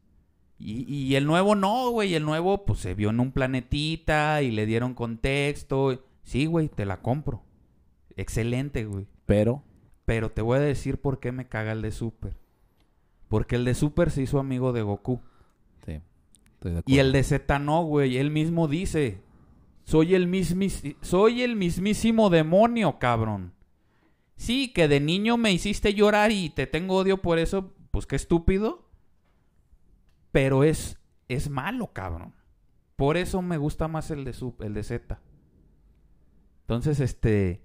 A: Y, y el nuevo no, güey. El nuevo, pues se vio en un planetita y le dieron contexto. Sí, güey, te la compro. Excelente, güey.
B: Pero,
A: Pero te voy a decir por qué me caga el de Super. Porque el de Super se hizo amigo de Goku.
B: sí, estoy de acuerdo.
A: Y el de Z no, güey. Él mismo dice: Soy el, mismis- soy el mismísimo demonio, cabrón. Sí, que de niño me hiciste llorar y te tengo odio por eso. Pues qué estúpido. Pero es, es malo, cabrón. Por eso me gusta más el de, Sup- el de Z. Entonces, este.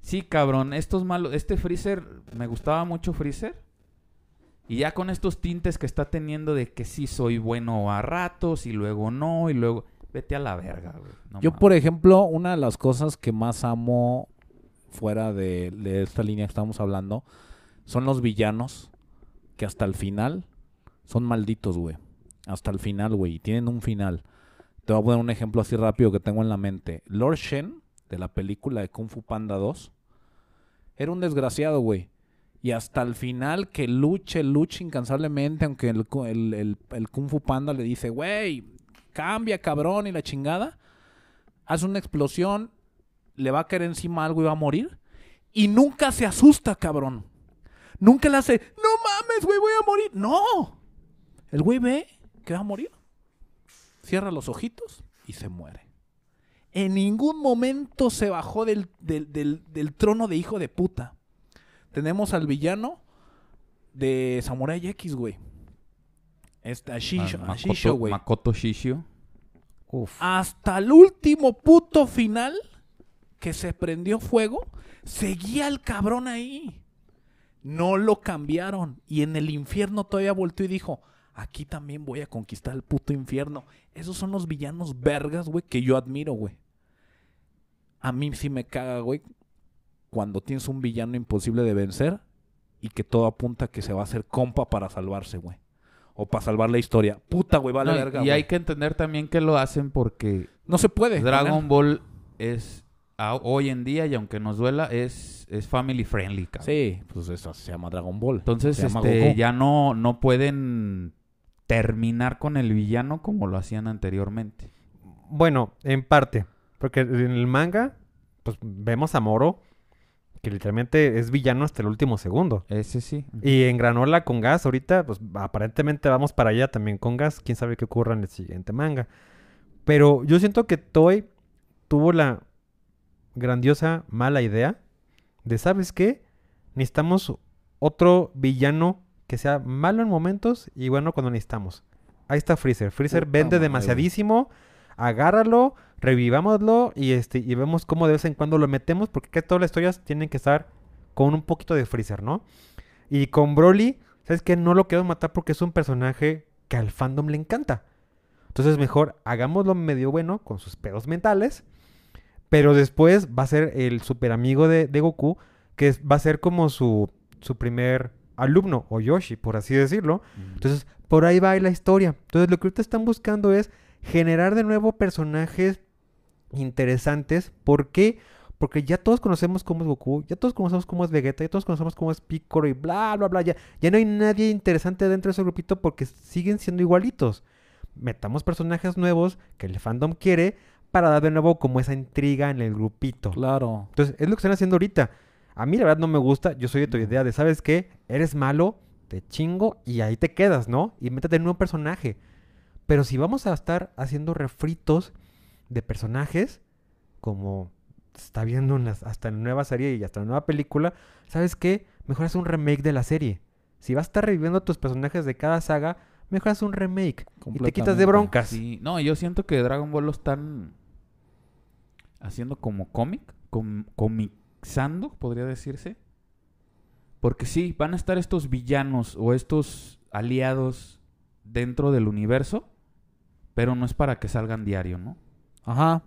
A: Sí, cabrón. Estos malos. Este Freezer. Me gustaba mucho Freezer. Y ya con estos tintes que está teniendo de que sí soy bueno a ratos y luego no y luego... Vete a la verga, güey. No
B: Yo,
A: mames.
B: por ejemplo, una de las cosas que más amo fuera de, de esta línea que estamos hablando son los villanos que hasta el final son malditos, güey. Hasta el final, güey. Y tienen un final. Te voy a poner un ejemplo así rápido que tengo en la mente. Lord Shen, de la película de Kung Fu Panda 2, era un desgraciado, güey. Y hasta el final que luche, luche incansablemente, aunque el, el- el- el Kung Fu Panda le dice, güey, cambia, cabrón, y la chingada. Hace una explosión, le va a caer encima algo y va a morir. Y nunca se asusta, cabrón. Nunca le hace, no mames, güey, voy a morir. No. El güey ve que va a morir. Cierra los ojitos y se muere. En ningún momento se bajó del, del- del- del trono de hijo de puta. Tenemos al villano de Samurai X, güey. Este, Ashisho,
A: Ah,
B: Ashisho,
A: Makoto,
B: güey.
A: Makoto Shishio.
C: Uf.
B: Hasta el último puto final que se prendió fuego, seguía el cabrón ahí. No lo cambiaron. Y en el infierno todavía volteó y dijo, aquí también voy a conquistar el puto infierno. Esos son los villanos vergas, güey, que yo admiro, güey. A mí sí me caga, güey, cuando tienes un villano imposible de vencer y que todo apunta que se va a hacer compa para salvarse, güey. O para salvar la historia. Puta, güey, vale
A: No,
B: verga,
A: y hay que entender también que lo hacen porque
B: No se puede.
A: Dragon Ball es a- hoy en día y aunque nos duela es, es family friendly, cabrón.
B: Sí, pues eso se llama Dragon Ball.
A: Entonces, este, ya no, no pueden terminar con el villano como lo hacían anteriormente.
C: Bueno, en parte. Porque en el manga, pues vemos a Moro, que literalmente es villano hasta el último segundo.
A: Ese sí.
C: Y en Granola con gas, ahorita, pues aparentemente vamos para allá también con gas. Quién sabe qué ocurra en el siguiente manga. Pero yo siento que Toy tuvo la grandiosa mala idea de, ¿sabes qué? Necesitamos otro villano que sea malo en momentos y bueno cuando necesitamos. Ahí está Freezer. Freezer
B: Puta
C: vende
B: madre,
C: demasiadísimo. Agárralo, revivámoslo y este y vemos cómo de vez en cuando lo metemos porque que todas las historias tienen que estar con un poquito de Freezer, ¿no? Y con Broly, ¿sabes qué? No lo queremos matar porque es un personaje que al fandom le encanta. Entonces mejor hagámoslo medio bueno con sus pedos mentales. Pero después va a ser el super amigo de, de Goku, que va a ser como su, su primer alumno, o Yoshi, por así decirlo. Entonces, por ahí va la historia. Entonces, lo que ahorita están buscando es generar de nuevo personajes interesantes. ¿Por qué? Porque ya todos conocemos cómo es Goku, ya todos conocemos cómo es Vegeta, ya todos conocemos cómo es Piccolo y bla, bla, bla. Ya, ya no hay nadie interesante dentro de ese grupito porque siguen siendo igualitos. Metamos personajes nuevos que el fandom quiere para dar de nuevo como esa intriga en el grupito.
B: Claro.
C: Entonces, es lo que están haciendo ahorita. A mí la verdad no me gusta. Yo soy de tu idea de, ¿sabes qué? Eres malo, te chingo y ahí te quedas, ¿no? Y métete en un personaje. Pero si vamos a estar haciendo refritos de personajes, como está viendo hasta en la nueva serie y hasta en la nueva película, ¿sabes qué? Mejor haz un remake de la serie. Si vas a estar reviviendo tus personajes de cada saga, mejor haz un remake. Y te quitas de broncas.
A: Sí, no, yo siento que Dragon Ball lo están haciendo como cómic, com- comixando, podría decirse. Porque sí, van a estar estos villanos o estos aliados dentro del universo, pero no es para que salgan diario, ¿no?
B: Ajá.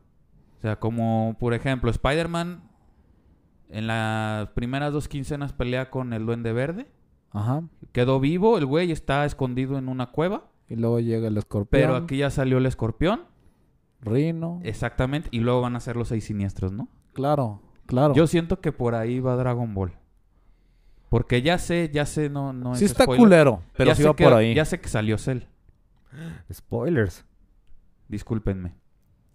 A: O sea, como por ejemplo, Spider-Man en las primeras dos quincenas pelea con el Duende Verde.
B: Ajá.
A: Quedó vivo, el güey está escondido en una cueva,
B: Y luego llega el escorpión.
A: pero aquí ya salió el escorpión.
B: Rino.
A: Exactamente, y luego van a ser los seis siniestros, ¿no?
B: Claro. Claro.
A: Yo siento que por ahí va Dragon Ball. Porque ya sé, ya sé, no, no
B: sí
A: es
B: está
A: spoiler.
B: culero, pero
A: Ya
B: sí
A: sé
B: va
A: que-
B: por ahí.
A: Ya sé que salió Cell.
C: Spoilers.
A: Discúlpenme.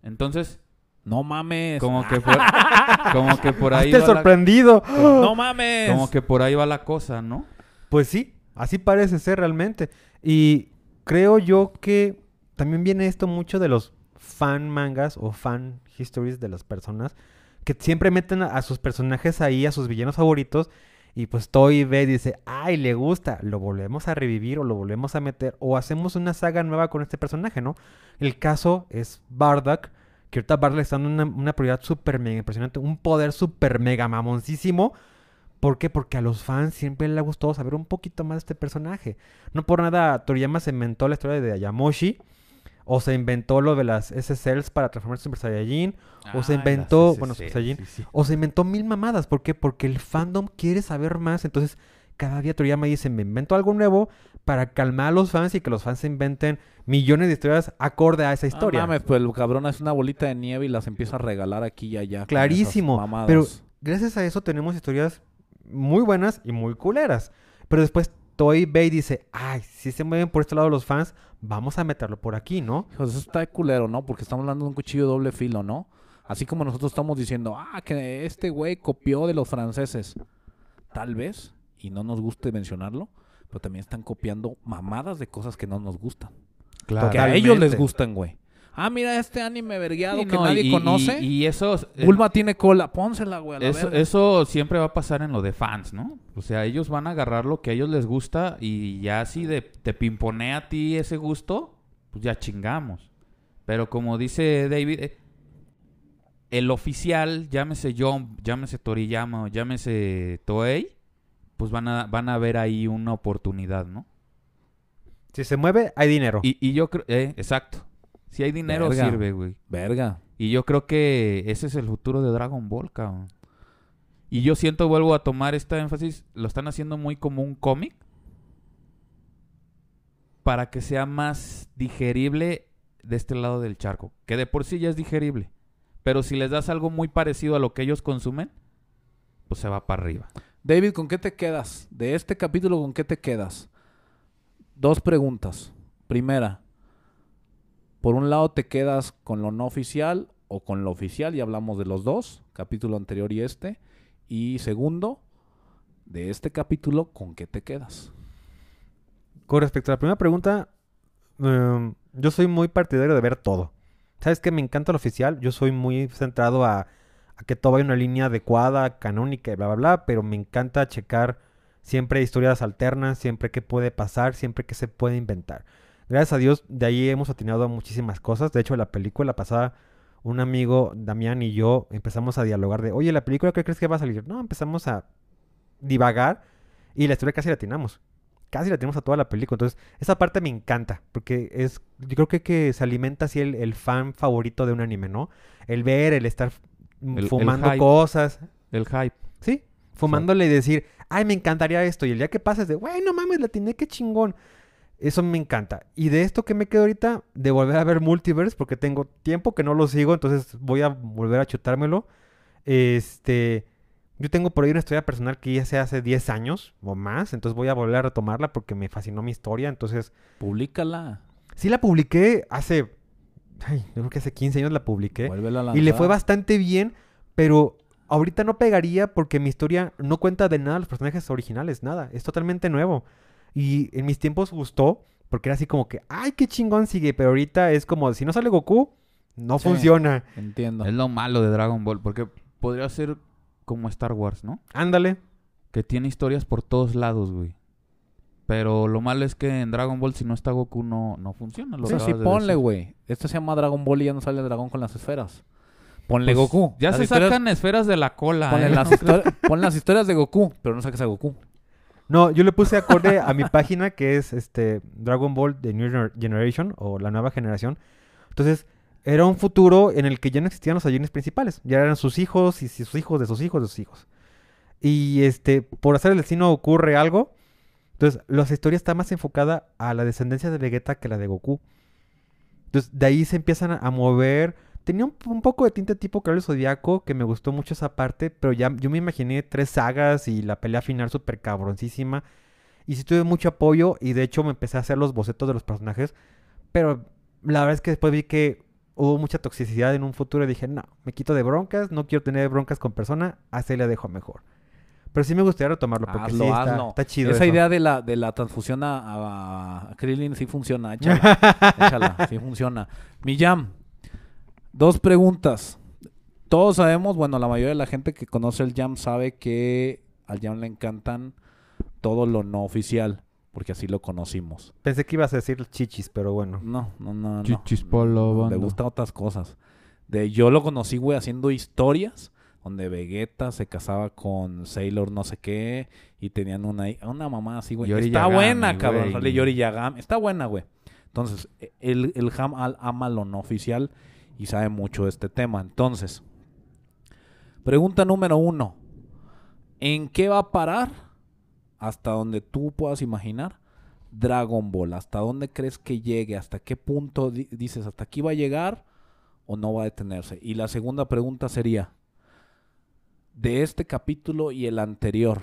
A: Entonces,
B: No mames.
A: como que por, como que por ahí
C: Hazte
A: va la,
C: sorprendido.
B: No mames.
A: como que por ahí va la cosa, ¿no?
C: Pues sí, así parece ser realmente. Y creo yo que también viene esto mucho de los fan mangas o fan histories de las personas que siempre meten a, sus personajes ahí, a sus villanos favoritos. Y pues Toy ve y dice, ay, le gusta, lo volvemos a revivir o lo volvemos a meter o hacemos una saga nueva con este personaje, ¿no? El caso es Bardock, que ahorita Bardock está dando una, una prioridad súper mega impresionante, un poder súper mega mamoncísimo. ¿Por qué? Porque a los fans siempre les ha gustado saber un poquito más de este personaje. No por nada Toriyama se inventó la historia de Ayamoshi. O se inventó lo de las S-Cells para transformarse en Super Saiyajin. O se
A: Ah,
C: inventó, bueno,
A: SC,
C: Super Saiyajin.
A: sí, sí.
C: O se inventó mil mamadas. ¿Por qué? Porque el fandom quiere saber más. Entonces, cada día Toriyama dice, me invento algo nuevo para calmar a los fans y que los fans se inventen millones de historias acorde a esa historia.
B: No mames, pues el cabrón es una bolita de nieve y las empieza a regalar aquí y allá.
C: Clarísimo, pero gracias a eso tenemos historias muy buenas y muy culeras. Pero después Toy Bay dice, ay, si se mueven por este lado los fans, vamos a meterlo por aquí, ¿no?
B: Eso está de culero, ¿no? Porque estamos hablando de un cuchillo de doble filo, ¿no? Así como nosotros estamos diciendo, ah, que este güey copió de los franceses. Tal vez, y no nos guste mencionarlo, pero también están copiando mamadas de cosas que no nos gustan.
A: Claro.
B: Que a ellos les gustan, güey. Ah, mira este anime vergueado
A: Sí,
B: que
A: no,
B: nadie
A: y-
B: conoce.
A: Y, y eso, eh,
B: Ulma tiene cola, pónsela, güey, a la
A: eso, eso siempre va a pasar en lo de fans, ¿no? O sea, ellos van a agarrar lo que a ellos les gusta y ya si de, te pimponea a ti ese gusto, pues ya chingamos. Pero como dice David, eh, el oficial, llámese John, llámese Toriyama o llámese Toei, pues van a, van a ver ahí una oportunidad, ¿no?
C: Si se mueve, hay dinero.
A: Y, y yo creo, eh, exacto. Si hay dinero,
B: Verga.
A: sirve, güey.
B: Verga.
A: Y yo creo que ese es el futuro de Dragon Ball, cabrón. Y yo siento, vuelvo a tomar esta énfasis, lo están haciendo muy como un cómic para que sea más digerible de este lado del charco, que de por sí ya es digerible. Pero si les das algo muy parecido a lo que ellos consumen, pues se va para arriba.
B: David, ¿con qué te quedas? De este capítulo, ¿con qué te quedas? Dos preguntas. Primera, por un lado te quedas con lo no oficial o con lo oficial, y hablamos de los dos, capítulo anterior y este. Y segundo, de este capítulo, ¿con qué te quedas?
C: Con respecto a la primera pregunta, em, yo soy muy partidario de ver todo. ¿Sabes qué? Me encanta lo oficial. Yo soy muy centrado a, que todo vaya una línea adecuada, canónica y bla, bla, bla. Pero me encanta checar siempre historias alternas, siempre qué puede pasar, siempre qué se puede inventar. Gracias a Dios, de ahí hemos atinado a muchísimas cosas. De hecho, la película pasada, un amigo, Damián y yo, empezamos a dialogar de, oye, ¿la película qué crees que va a salir? No, empezamos a divagar y la historia casi la atinamos casi la tenemos a toda la película. Entonces, esa parte me encanta, porque es, yo creo que, que se alimenta así el, el fan favorito de un anime, ¿no? El ver, el estar
A: El-
C: fumando cosas,
A: El hype.
C: ¿sí? Fumándole y decir, ay, me encantaría esto. Y el día que pasa es de, güey, no mames, la tiene que chingón. Eso me encanta. Y de esto que me quedo ahorita, de volver a ver Multiverse, porque tengo tiempo que no lo sigo, entonces voy a volver a chutármelo. Este, yo tengo por ahí una historia personal que ya se hace 10 años o más, entonces voy a volver a retomarla porque me fascinó mi historia. Entonces,
B: Públicala.
C: sí la publiqué hace, ay, yo creo que hace 15 años la publiqué.
B: Vuélvela a
C: Y le fue bastante bien, pero ahorita no pegaría porque mi historia no cuenta de nada los personajes originales, nada. Es totalmente nuevo. Y en mis tiempos gustó porque era así como que, ay, qué chingón sigue, pero ahorita es como, si no sale Goku, no
B: Sí.
C: funciona.
B: Entiendo.
A: Es lo malo de Dragon Ball, porque podría ser como Star Wars, ¿no?
C: Ándale.
A: Que tiene historias por todos lados, güey. Pero lo malo es que en Dragon Ball, si no está Goku, no, no funciona. Lo
B: Sí, sí, ponle, güey. Esto se llama Dragon Ball y ya no sale el dragón con las esferas. Ponle
A: Pues,
B: Goku.
A: Ya
B: Las
A: se
B: historias-
A: sacan esferas de la cola.
B: Ponle
A: ¿eh?
B: las, histori- pon las historias de Goku, pero no saques a Goku.
C: No, yo le puse acorde a mi página que es este Dragon Ball The New Gener- Generation o la nueva generación. Entonces, era un futuro en el que ya no existían los Saiyajines principales. Ya eran sus hijos y sus hijos de sus hijos de sus hijos. Y este, por hacer el destino ocurre algo. Entonces, la historia está más enfocada a la descendencia de Vegeta que la de Goku. Entonces, de ahí se empiezan a mover tenía un, un poco de tinte tipo Caballero Zodíaco, que me gustó mucho esa parte, pero ya yo me imaginé tres sagas y la pelea final súper cabroncísima. Y sí tuve mucho apoyo y de hecho me empecé a hacer los bocetos de los personajes, pero la verdad es que después vi que hubo mucha toxicidad en un futuro y dije, no, me quito de broncas, no quiero tener broncas con persona, así le dejo mejor. Pero sí me gustaría retomarlo porque
B: Hazlo,
C: sí está, está chido.
B: Esa
C: eso.
B: idea de la, de la transfusión a, a- a Krillin sí funciona. Échala, échala, sí funciona. Millán, dos preguntas. Todos sabemos, bueno, la mayoría de la gente que conoce el Jam sabe que al Jam le encantan todo lo no oficial, porque así lo conocimos.
C: Pensé que ibas a decir chichis, pero bueno.
B: No, no, no. no.
A: Chichis pa' la
B: Le gustan otras cosas. De, yo lo conocí, güey, haciendo historias donde Vegeta se casaba con Sailor no sé qué y tenían una, una mamá así, güey.
A: Yori
B: Está
A: Yagami,
B: buena, cabrón. Sale Yori Yagami. Está buena, güey. Entonces, e- el, el Ham al- ama lo no oficial y sabe mucho de este tema. Entonces, pregunta número uno. ¿En qué va a parar? Hasta donde tú puedas imaginar. Dragon Ball. ¿Hasta dónde crees que llegue? ¿Hasta qué punto di- dices hasta aquí va a llegar o no va a detenerse? Y la segunda pregunta sería, de este capítulo y el anterior,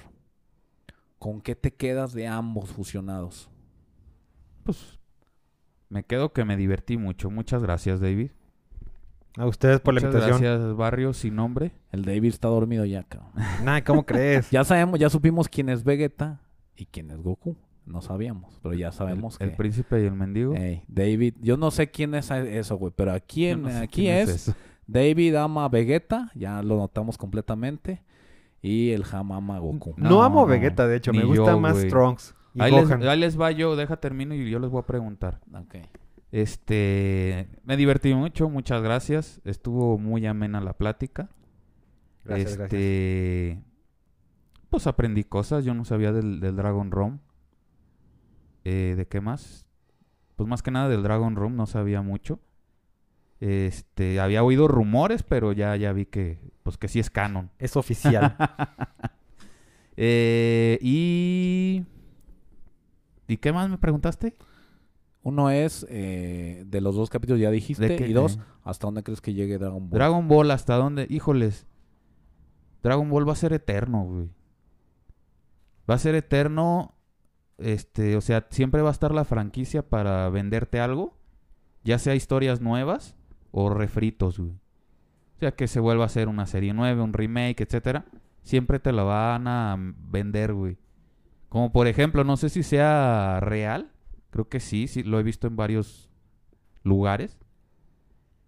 B: ¿con qué te quedas de ambos fusionados?
A: Pues me quedo que me divertí mucho. Muchas gracias, David.
C: A ustedes por
A: Muchas
C: la invitación.
A: gracias, Barrio, sin nombre.
B: El David está dormido ya, cabrón.
C: Nah, ¿cómo crees?
B: Ya sabemos, ya supimos quién es Vegeta y quién es Goku. No sabíamos, pero ya sabemos
A: el, el
B: que...
A: príncipe y el mendigo.
B: David, yo no sé quién es eso, güey, pero aquí, en-
A: no sé
B: aquí
A: quién
B: es. David ama a Vegeta, ya lo notamos completamente, y el Ham ama a Goku.
C: No,
A: No,
C: amo a Vegeta, de hecho. Me gusta
A: yo,
C: más
A: güey.
C: Trunks y
A: Ahí les,
C: Gohan.
A: ahí les va yo, deja termino y yo les voy a preguntar.
B: Ok.
A: Este, me divertí mucho, muchas gracias. Estuvo muy amena la plática.
C: Gracias, gracias.
A: este, pues aprendí cosas, yo no sabía del, del Dragon Room. Eh, ¿De qué más? Pues más que nada del Dragon Room no sabía mucho. Este, había oído rumores, pero ya, ya vi que, pues que sí es canon.
C: Es oficial.
A: Eh, y... ¿Y qué más me preguntaste?
B: Uno es, eh, de los dos capítulos ya dijiste, y dos,
A: Eh.
B: ¿hasta dónde crees que llegue Dragon Ball?
A: Dragon Ball, ¿hasta dónde? Híjoles. Dragon Ball va a ser eterno, güey. Va a ser eterno. Este, o sea, siempre va a estar la franquicia para venderte algo. Ya sea historias nuevas o refritos, güey. O sea, que se vuelva a hacer una serie nueva, un remake, etcétera. Siempre te la van a vender, güey. Como por ejemplo, no sé si sea real. Creo que sí, sí, lo he visto en varios lugares.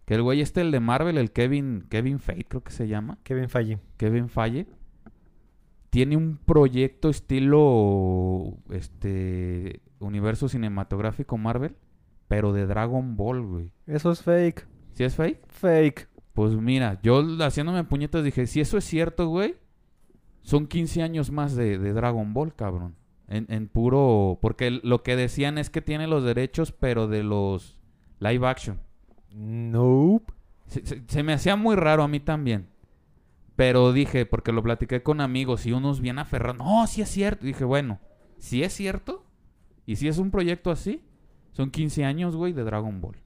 A: Que el güey este, el de Marvel, el Kevin, Kevin Feige, creo que se llama.
C: Kevin Feige.
A: Kevin Falle. Tiene un proyecto estilo este universo cinematográfico Marvel, pero de Dragon Ball, güey.
C: Eso es fake.
A: ¿Sí es fake?
C: Fake.
A: Pues mira, yo haciéndome puñetas dije, si eso es cierto, güey, son 15 años más de, de Dragon Ball, cabrón. En, en puro... Porque lo que decían es que tiene los derechos, pero de los live action.
C: Nope.
A: Se, se- se me hacía muy raro a mí también. Pero dije, porque lo platiqué con amigos y unos bien aferrados. No, sí es cierto. dije, bueno, si es cierto y si es un proyecto así, son 15 años, güey, de Dragon Ball.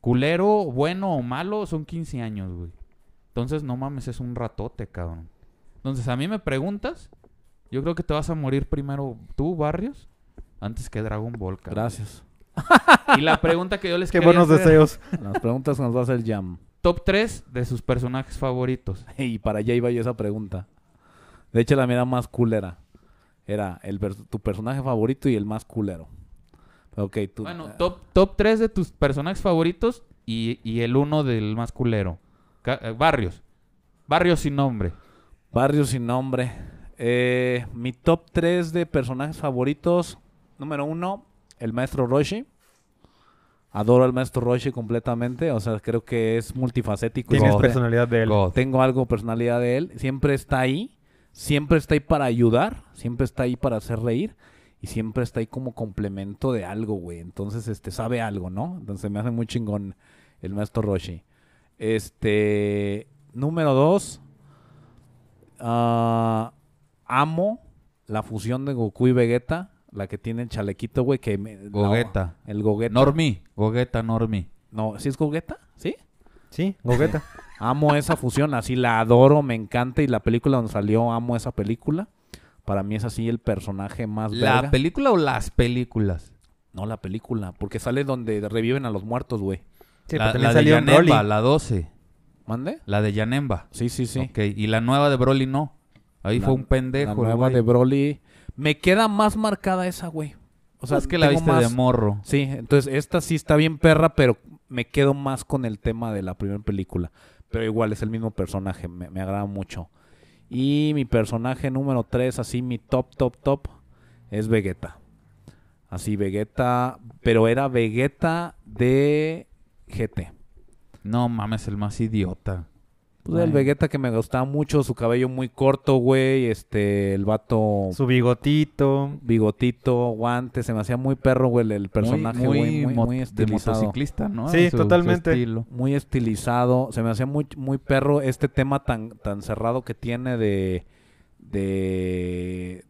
A: Culero, bueno o malo, son 15 años, güey. Entonces, no mames, es un ratote, cabrón. Entonces, a mí me preguntas, yo creo que te vas a morir primero tú, Barrios, antes que Dragon Ball, cabrón.
B: Gracias.
A: Y la pregunta que yo les
C: Qué
A: quería
C: buenos
A: hacer,
C: deseos.
B: Las preguntas nos va a hacer Jam.
A: Top 3 de sus personajes favoritos.
B: Y para allá iba yo esa pregunta. De hecho, la mía más culera. Era el pers- tu personaje favorito y el más culero. Ok, tú.
A: Bueno, top, top 3 de tus personajes favoritos y, y el uno del más culero. Ca- eh, barrios. Barrios sin nombre.
B: Barrio sin nombre. Eh, mi top 3 de personajes favoritos. Número uno, el maestro Roshi. Adoro al maestro Roshi completamente. O sea, creo que es multifacético.
C: Tienes
B: siempre-
C: personalidad de él.
A: God.
B: Tengo algo personalidad de él. Siempre está ahí. Siempre está ahí para ayudar. Siempre está ahí para hacer reír. Y siempre está ahí como complemento de algo, güey. Entonces, este, sabe algo, ¿no? Entonces me hace muy chingón el maestro Roshi. Este, número dos. ah, amo la fusión de Goku y Vegeta. La que tiene el chalequito, güey, que me...
A: Gogeta.
B: el Gogeta.
A: Normi. Gogeta, Normi.
B: No, ¿sí es Gogeta? ¿Sí?
C: Sí, Gogeta.
B: Amo esa fusión, así la adoro, me encanta y la película donde salió amo esa película. Para mí es así el personaje más
A: ¿La
B: verga.
A: película o las películas?
B: no, la película, porque sale donde reviven a los muertos, güey.
C: Sí,
A: la, la de Yanemba,
C: Broly.
A: la 12.
B: ¿Mande?
A: La de Yanemba.
B: Sí, sí, sí.
A: Ok, y la nueva de Broly no. Ahí
B: La-
A: fue un pendejo.
B: La
A: el
B: nueva
A: güey.
B: de Broly. Me queda más marcada esa, güey. O sea,
A: es que la viste
B: más-
A: de morro.
B: Sí, entonces esta sí está bien perra, pero me quedo más con el tema de la primera película. Pero igual es el mismo personaje, me, me agrada mucho. Y mi personaje número 3, así mi top, top, top, es Vegeta. Así, Vegeta, pero era Vegeta de GT.
A: No mames, el más idiota.
B: Pues el. Vegeta que me gustaba mucho, su cabello muy corto, güey, este, el vato
C: Su bigotito.
B: bigotito, guantes, se me hacía muy perro, güey, el personaje,
A: muy,
B: güey, muy, muy
A: de
B: estilizado.
A: motociclista, ¿no?
C: Sí,
A: Su- su
C: totalmente.
A: estilo.
B: muy estilizado. Se me hacía muy, muy perro este tema tan, tan cerrado que tiene de, de,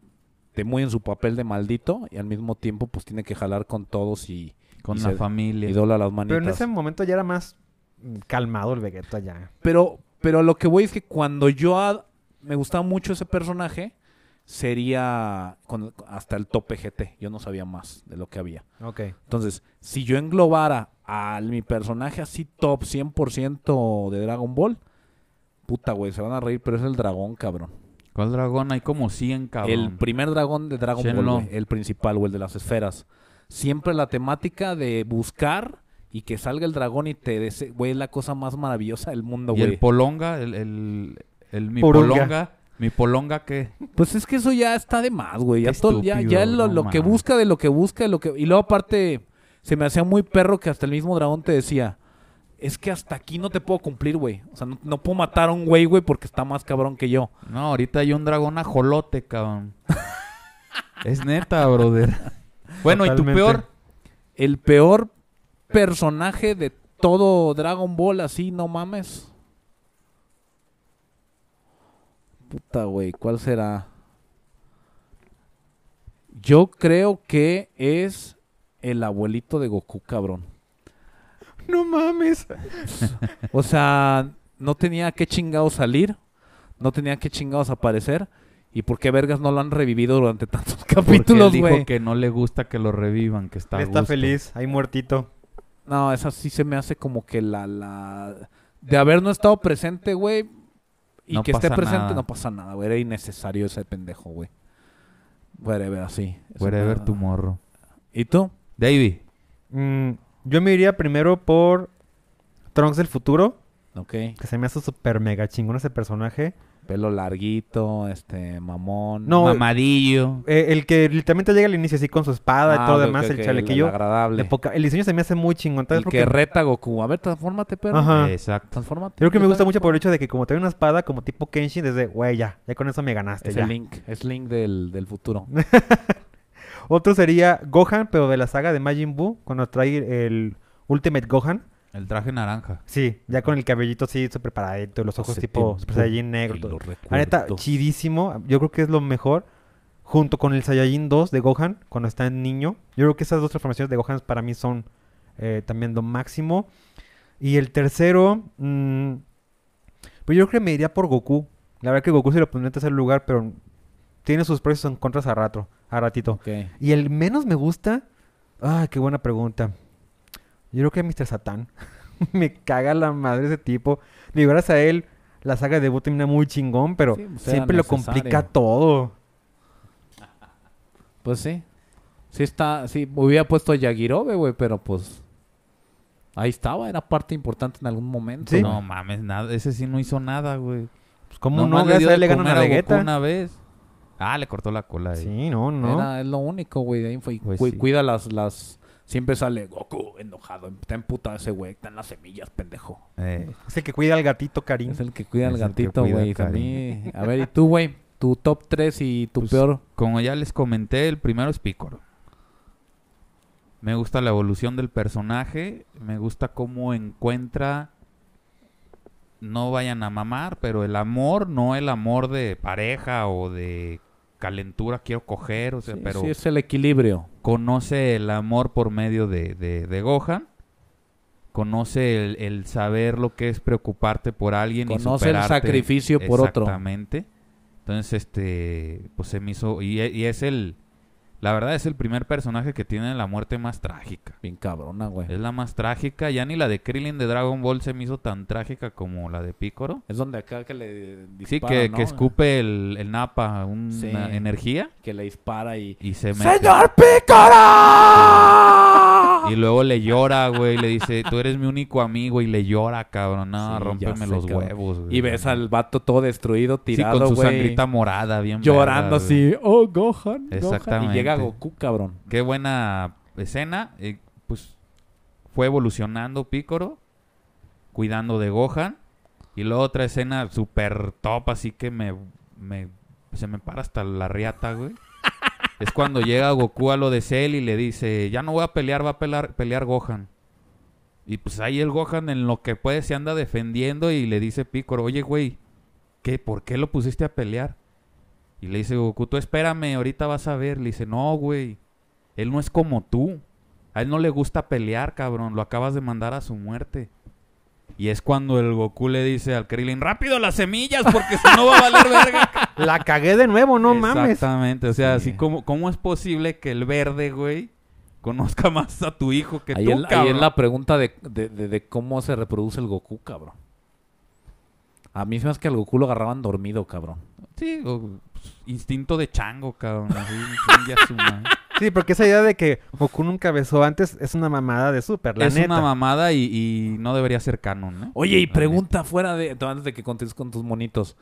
B: de muy en su papel de maldito y al mismo tiempo pues tiene que jalar con todos y,
A: Con
B: y
A: la
B: se-
A: familia.
B: y dobla las
C: Pero en
B: manitas.
C: ese momento ya era más calmado el Vegeta ya.
B: Pero, pero lo que voy es que cuando yo a- me gustaba mucho ese personaje, sería con- hasta el tope GT. Yo no sabía más de lo que había.
C: Ok.
B: Entonces, si yo englobara a mi personaje así top 100% de Dragon Ball, puta, güey, se van a reír, pero es el dragón, cabrón.
A: ¿Cuál dragón? Hay como 100, cabrón.
B: El primer dragón de Dragon Ball, el principal, o el de las esferas. Siempre la temática de buscar y que salga el dragón y te dese... Güey, es la cosa más maravillosa del mundo,
A: y el
B: güey.
A: polonga, el, el, el- mi
C: Porunga.
A: polonga. Mi polonga, ¿qué?
B: Pues es que eso ya está de más, güey. Ya, todo- ya, ya
A: estúpido,
B: lo,
A: no
B: lo que busca de lo que busca, de lo que... Y luego aparte, se me hacía muy perro que hasta el mismo dragón te decía... Es que hasta aquí no te puedo cumplir, güey. O sea, no, no puedo matar a un güey, güey, porque está más cabrón que yo.
A: No, ahorita hay un dragón ajolote, cabrón. es neta, brother. Bueno, ¿y tu peor?
B: El peor personaje de todo Dragon Ball, así, no mames. Puta, güey, ¿cuál será? Yo creo que es el abuelito de Goku, cabrón.
C: No mames.
B: O sea, no tenía que chingados salir, no tenía que chingados aparecer. ¿Y por qué vergas no lo han revivido durante tantos
A: Porque él
B: capítulos,
A: dijo
B: güey?
A: que no le gusta que lo revivan, que está
C: Él
A: a
C: está
A: gusto.
C: feliz, ahí muertito.
B: No, esa sí se me hace como que la... la... De haber no estado presente, güey, y
A: No
B: que esté
A: pasa
B: presente,
A: nada.
B: no pasa nada, güey. Era innecesario ese pendejo, güey. Whatever, así. Me-
A: tu morro.
B: ¿Y tú?
A: Davey.
C: Mm, yo me iría primero por Trunks del futuro,
B: Ok.
C: que se me hace súper mega chingón ese personaje.
B: Pelo larguito, este, mamón.
C: No,
A: Mamadillo.
C: Eh, el que literalmente llega al inicio así con su espada
B: Ah,
C: y todo
B: ok,
C: demás, el chalequillo.
B: agradable.
C: de poca- El diseño se me hace muy chingón. ¿sabes
B: El
C: por
B: que reta a Goku. A ver, transfórmate, perro.
C: Ajá.
A: Exacto.
B: Transfórmate.
C: Creo que me gusta mucho por el hecho de que como tiene una espada como tipo Kenshin, desde, güey, ya, ya con eso me ganaste.
B: Es
C: ya.
B: el Link. Es Link del, del futuro.
C: Otro sería Gohan, pero de la saga de Majin Buu, cuando trae el Ultimate Gohan.
A: El traje naranja.
C: Sí, ya con el cabellito así súper paradito, los ojos tipo Super Saiyajin negro. todo. La neta, chidísimo. Yo creo que es lo mejor. Junto con el Saiyajin 2 de Gohan, cuando está en niño. Yo creo que esas dos transformaciones de Gohan para mí son eh, también lo máximo. Y el tercero, mm, pues yo creo que me iría por Goku. La verdad que Goku se lo pondría en tercer lugar, pero tiene sus y sus contras a rato, a ratito. Y el menos me gusta, ah, qué buena pregunta. Yo creo que Mr. Satan. me caga la madre ese tipo. Digo, gracias a él, la saga de Buu termina muy chingón, pero
B: Sí, pues,
C: siempre lo complica todo.
B: Pues sí. Sí está, sí, hubiera puesto a Yagirobe, güey, pero pues ahí estaba, era parte importante en algún momento.
C: Sí.
A: No mames, nada. Ese sí no hizo nada, güey.
C: Pues, ¿Cómo no?
A: Nomás
C: Gracias a él le
A: de
C: ganan a
A: comer Goku
C: Vegeta.
A: una vez. Ah, le cortó la cola ahí.
C: Sí, no, no.
B: Era, es lo único, güey, de ahí fue.
A: Pues
B: cu-
A: sí.
B: Cuida las, las, siempre sale Goku enojado, está emputado ese güey, está en las semillas, pendejo.
A: Eh,
C: Es el que cuida al gatito, Karim.
B: Es el que cuida al gatito, güey.
A: a
B: ver, ¿y tú, güey? Tu top 3 y tu
A: Pues,
B: peor.
A: como ya les comenté, el primero es Piccolo. Me gusta la evolución del personaje. Me gusta cómo encuentra. No vayan a mamar, pero el amor, no el amor de pareja o de calentura, quiero coger, o sea,
B: Sí,
A: pero
B: sí, es el equilibrio.
A: conoce el amor por medio de, de, de Gohan. conoce el, el saber lo que es preocuparte por alguien y
B: Conoce el
A: superarte.
B: sacrificio por otro.
A: Exactamente. Entonces, este, pues se me hizo, y, y es el, la verdad es el primer personaje que tiene la muerte más trágica.
B: Bien cabrona, güey.
A: Es la más trágica, ya ni la de Krillin de Dragon Ball se me hizo tan trágica como la de Piccolo.
B: Es donde acá que le
A: Sí,
B: dispara,
A: que,
B: ¿no?
A: que escupe el, el napa, una
B: Sí.
A: energía,
B: Que le dispara y...
A: y se mete.
B: ¡Señor Pícara!
A: Y luego le llora, güey, le dice, tú eres mi único amigo, y le llora, cabrón, no,
B: Sí,
A: rómpeme
B: sé,
A: los
B: cabrón.
A: huevos, güey.
B: Y ves al vato todo destruido,
A: Sí,
B: tirado,
A: con su
B: güey.
A: sangrita morada, bien
B: llorando así. Oh, Gohan, Gohan.
A: Exactamente.
B: Y llega Goku, cabrón.
A: Qué buena escena. eh, pues fue evolucionando Picoro, cuidando de Gohan. Y luego otra escena super top, así que me, me- se me para hasta la riata, güey. Es cuando llega Goku a lo de Cell y le dice, ya no voy a pelear, va a pelear, pelear Gohan. Y pues ahí el Gohan en lo que puede se anda defendiendo y le dice Picoro, oye, güey, ¿qué? ¿Por qué lo pusiste a pelear? Y le dice Goku, tú espérame, ahorita vas a ver. Le dice, no, güey, él no es como tú. A él no le gusta pelear, cabrón. Lo acabas de mandar a su muerte. Y es cuando el Goku le dice al Krillin, rápido las semillas, porque si no va a valer verga.
C: La cagué de nuevo, no mames.
A: Exactamente. O sea,
B: Sí.
A: así como, ¿cómo es posible que el verde, güey, conozca más a tu hijo que
B: Ahí,
A: tú,
B: ahí
A: cabrón?
B: es la pregunta de, de- de- de cómo se reproduce el Goku, cabrón. A mí se me hace que al Goku lo agarraban dormido, cabrón.
A: Sí, o, pues, instinto de chango, cabrón. Así,
C: Sí, porque esa idea de que Goku nunca besó antes es una mamada de súper, la
A: es
C: neta.
A: una mamada y, y no debería ser canon, ¿no?
B: Oye, y
A: La
B: pregunta fuera de... Antes de que contestes con tus monitos.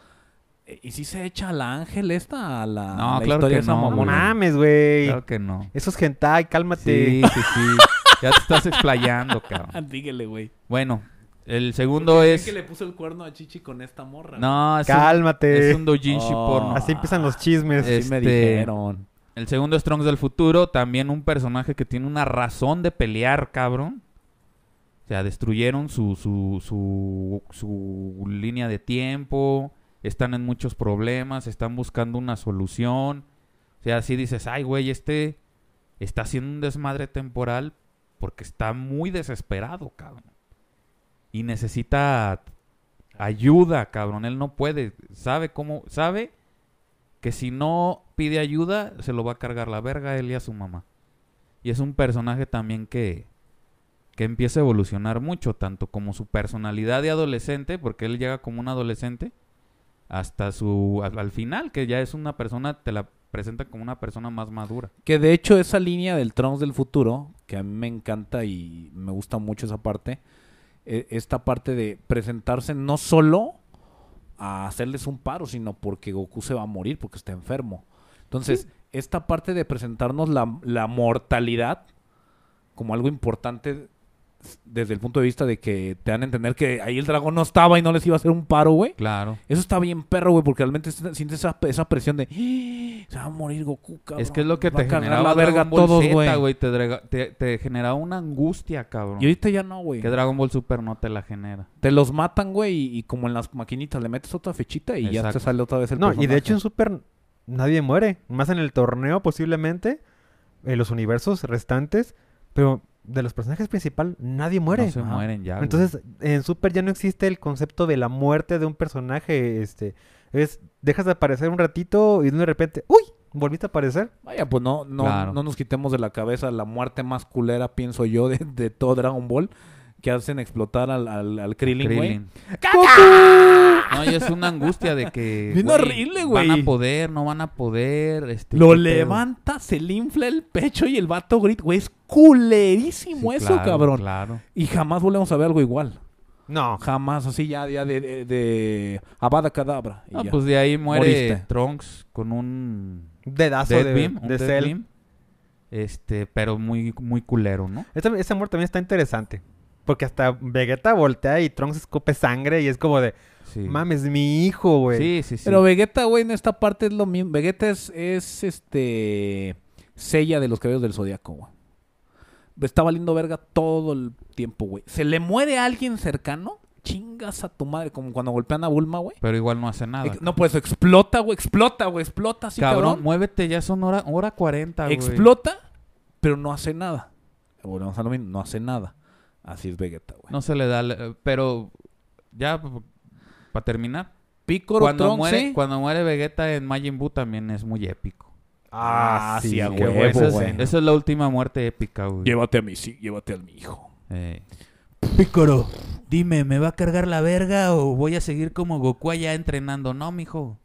B: eh, ¿Y si se echa a la Ángel esta? A la,
A: No,
B: la
A: claro
B: historia
A: que
B: esa
A: no,
C: No mames, güey.
A: Claro que no.
C: Eso es hentai, cálmate.
A: Sí, sí, sí. Ya te estás explayando, cabrón.
B: Dígale, güey.
A: Bueno, el segundo es...
B: que le puso el cuerno a Chichi con esta morra.
A: No, es un,
C: Cálmate.
A: es un doujinshi
B: Oh.
A: porno.
C: Así empiezan los chismes.
B: Sí me
A: Este-
B: dijeron.
A: El segundo es Trunks del futuro, también un personaje que tiene una razón de pelear, cabrón. O sea, destruyeron su, su, su, su línea de tiempo, están en muchos problemas, están buscando una solución. O sea, así dices, ay, güey, este está haciendo un desmadre temporal porque está muy desesperado, cabrón. Y necesita ayuda, cabrón. Él no puede, sabe cómo, sabe que si no pide ayuda, se lo va a cargar la verga él y a su mamá. Y es un personaje también que, que empieza a evolucionar mucho, tanto como su personalidad de adolescente, porque él llega como un adolescente, hasta su al, al final, que ya es una persona, te la presenta como una persona más madura.
B: Que de hecho esa línea del Trunks del futuro, que a mí me encanta y me gusta mucho esa parte, e- esta parte de presentarse no solo a hacerles un paro, sino porque Goku se va a morir, porque está enfermo. Entonces, esta parte de presentarnos la, la mortalidad como algo importante desde el punto de vista de que te dan a entender que ahí el dragón no estaba y no les iba a hacer un paro, güey.
A: Claro.
B: Eso está bien perro, güey, porque realmente sientes esa, esa presión de "Ah, se va a morir Goku, cabrón.
A: es que es lo que te
B: cargar
A: generaba
B: la verga
A: Dragon Ball
B: todos,
A: Z,
B: güey.
A: Te, te, te generaba una angustia, cabrón.
B: Y ahorita ya no, güey.
A: Que Dragon Ball Super no te la genera.
B: Te los matan, güey, y, y como en las maquinitas le metes otra fechita y ya te sale otra vez el
C: No, y de hecho en Super nadie muere. Más en el torneo posiblemente. En los universos restantes. Pero de los personajes principales nadie muere.
A: No se mueren ya. güey.
C: Entonces, en Super ya no existe el concepto de la muerte de un personaje. Este, es, dejas de aparecer un ratito y de repente, ¡uy! Volviste a aparecer.
B: Vaya, pues no, no,
A: Claro.
B: no nos quitemos de la cabeza la muerte más culera, pienso yo, de, de todo Dragon Ball. Que hacen explotar al, al, al Krillin, güey.
A: No, y es una angustia de que.
B: Bien horrible, güey.
A: Van a poder, no van a poder. Este,
B: Lo levanta, se le infla el pecho y el vato grita. Güey, es culerísimo
A: Sí,
B: eso,
A: claro,
B: cabrón.
A: Claro.
B: Y jamás volvemos a ver algo igual.
C: No.
B: Jamás, así ya, ya de, de, de Avada Cadabra. y
A: Ah,
B: ya.
A: pues de ahí muere
B: Moriste.
A: Trunks con un
C: Dedazo
A: Dead
C: de,
A: Beam, un
C: de Cell.
A: Beam, Este, pero muy, muy culero, ¿no?
C: Esta, esa muerte también está interesante. Porque hasta Vegeta voltea y Trunks escupe sangre y es como de,
A: Sí.
C: mames, mi hijo, güey.
A: Sí, sí, sí.
B: Pero Vegeta, güey, en esta parte es lo mismo. Vegeta es, es este. Sella de los cabellos del zodiaco, güey. Está valiendo verga todo el tiempo, güey. Se le muere a alguien cercano, chingas a tu madre, como cuando golpean a Bulma, güey.
A: Pero igual no hace nada.
B: No, pues explota, güey, explota, güey, explota así,
A: cabrón,
B: cabrón.
A: muévete, ya son hora, hora 40, güey.
B: explota, pero no hace nada. Volvemos a lo mismo, no hace nada. Así es Vegeta, güey.
A: No se le da... le- Pero ya, para terminar.
B: Picoro,
A: Cuando
B: Trunks,
A: muere,
B: ¿sí?
A: cuando muere Vegeta en Majin Buu también es muy épico.
B: Ah, sí, a
C: qué
B: huevo,
C: buena
A: esa, es,
B: güey.
A: esa es la última muerte épica, güey.
B: Llévate a mi, sí, llévate al mi hijo.
A: Eh,
D: Pícoro, dime, ¿me va a cargar la verga o voy a seguir como Goku allá
A: entrenando. No, mijo.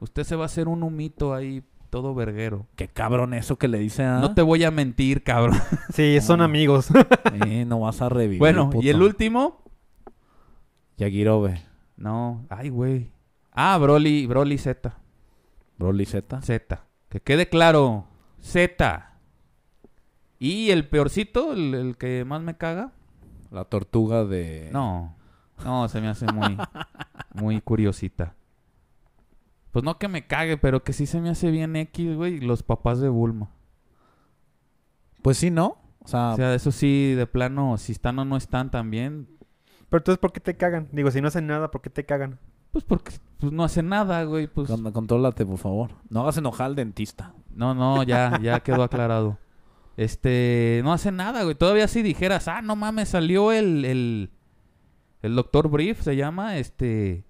A: Usted se va a hacer un humito ahí, todo verguero.
B: Qué cabrón eso que le dice a...
A: No te voy a mentir, cabrón.
C: Sí, son
B: No.
C: amigos.
B: Eh, no vas a revivir,
A: bueno,
B: puto.
A: y el último.
B: Yagirobe.
A: No, ay, güey. Ah, Broly, Broly Z.
B: Broly Z.
A: Z. Que quede claro. Z. Y el peorcito, el, el que más me caga.
B: La tortuga de...
A: No. No, se me hace muy, muy curiosita. Pues no que me cague, pero que sí se me hace bien X, güey. Los papás de Bulma.
B: Pues sí, ¿no? O sea,
A: O sea, eso sí, de plano, si están o no están también.
C: Pero entonces, ¿por qué te cagan? Digo, si no hacen nada, ¿por qué te cagan?
A: Pues porque pues, no hacen nada, güey. Pues
B: con- contrólate, por favor. No hagas enojar al dentista.
A: no, no, ya, ya quedó aclarado. Este, no hace nada, güey. Todavía si dijeras, ah, no mames, salió el, el, el Doctor Brief, se llama, este,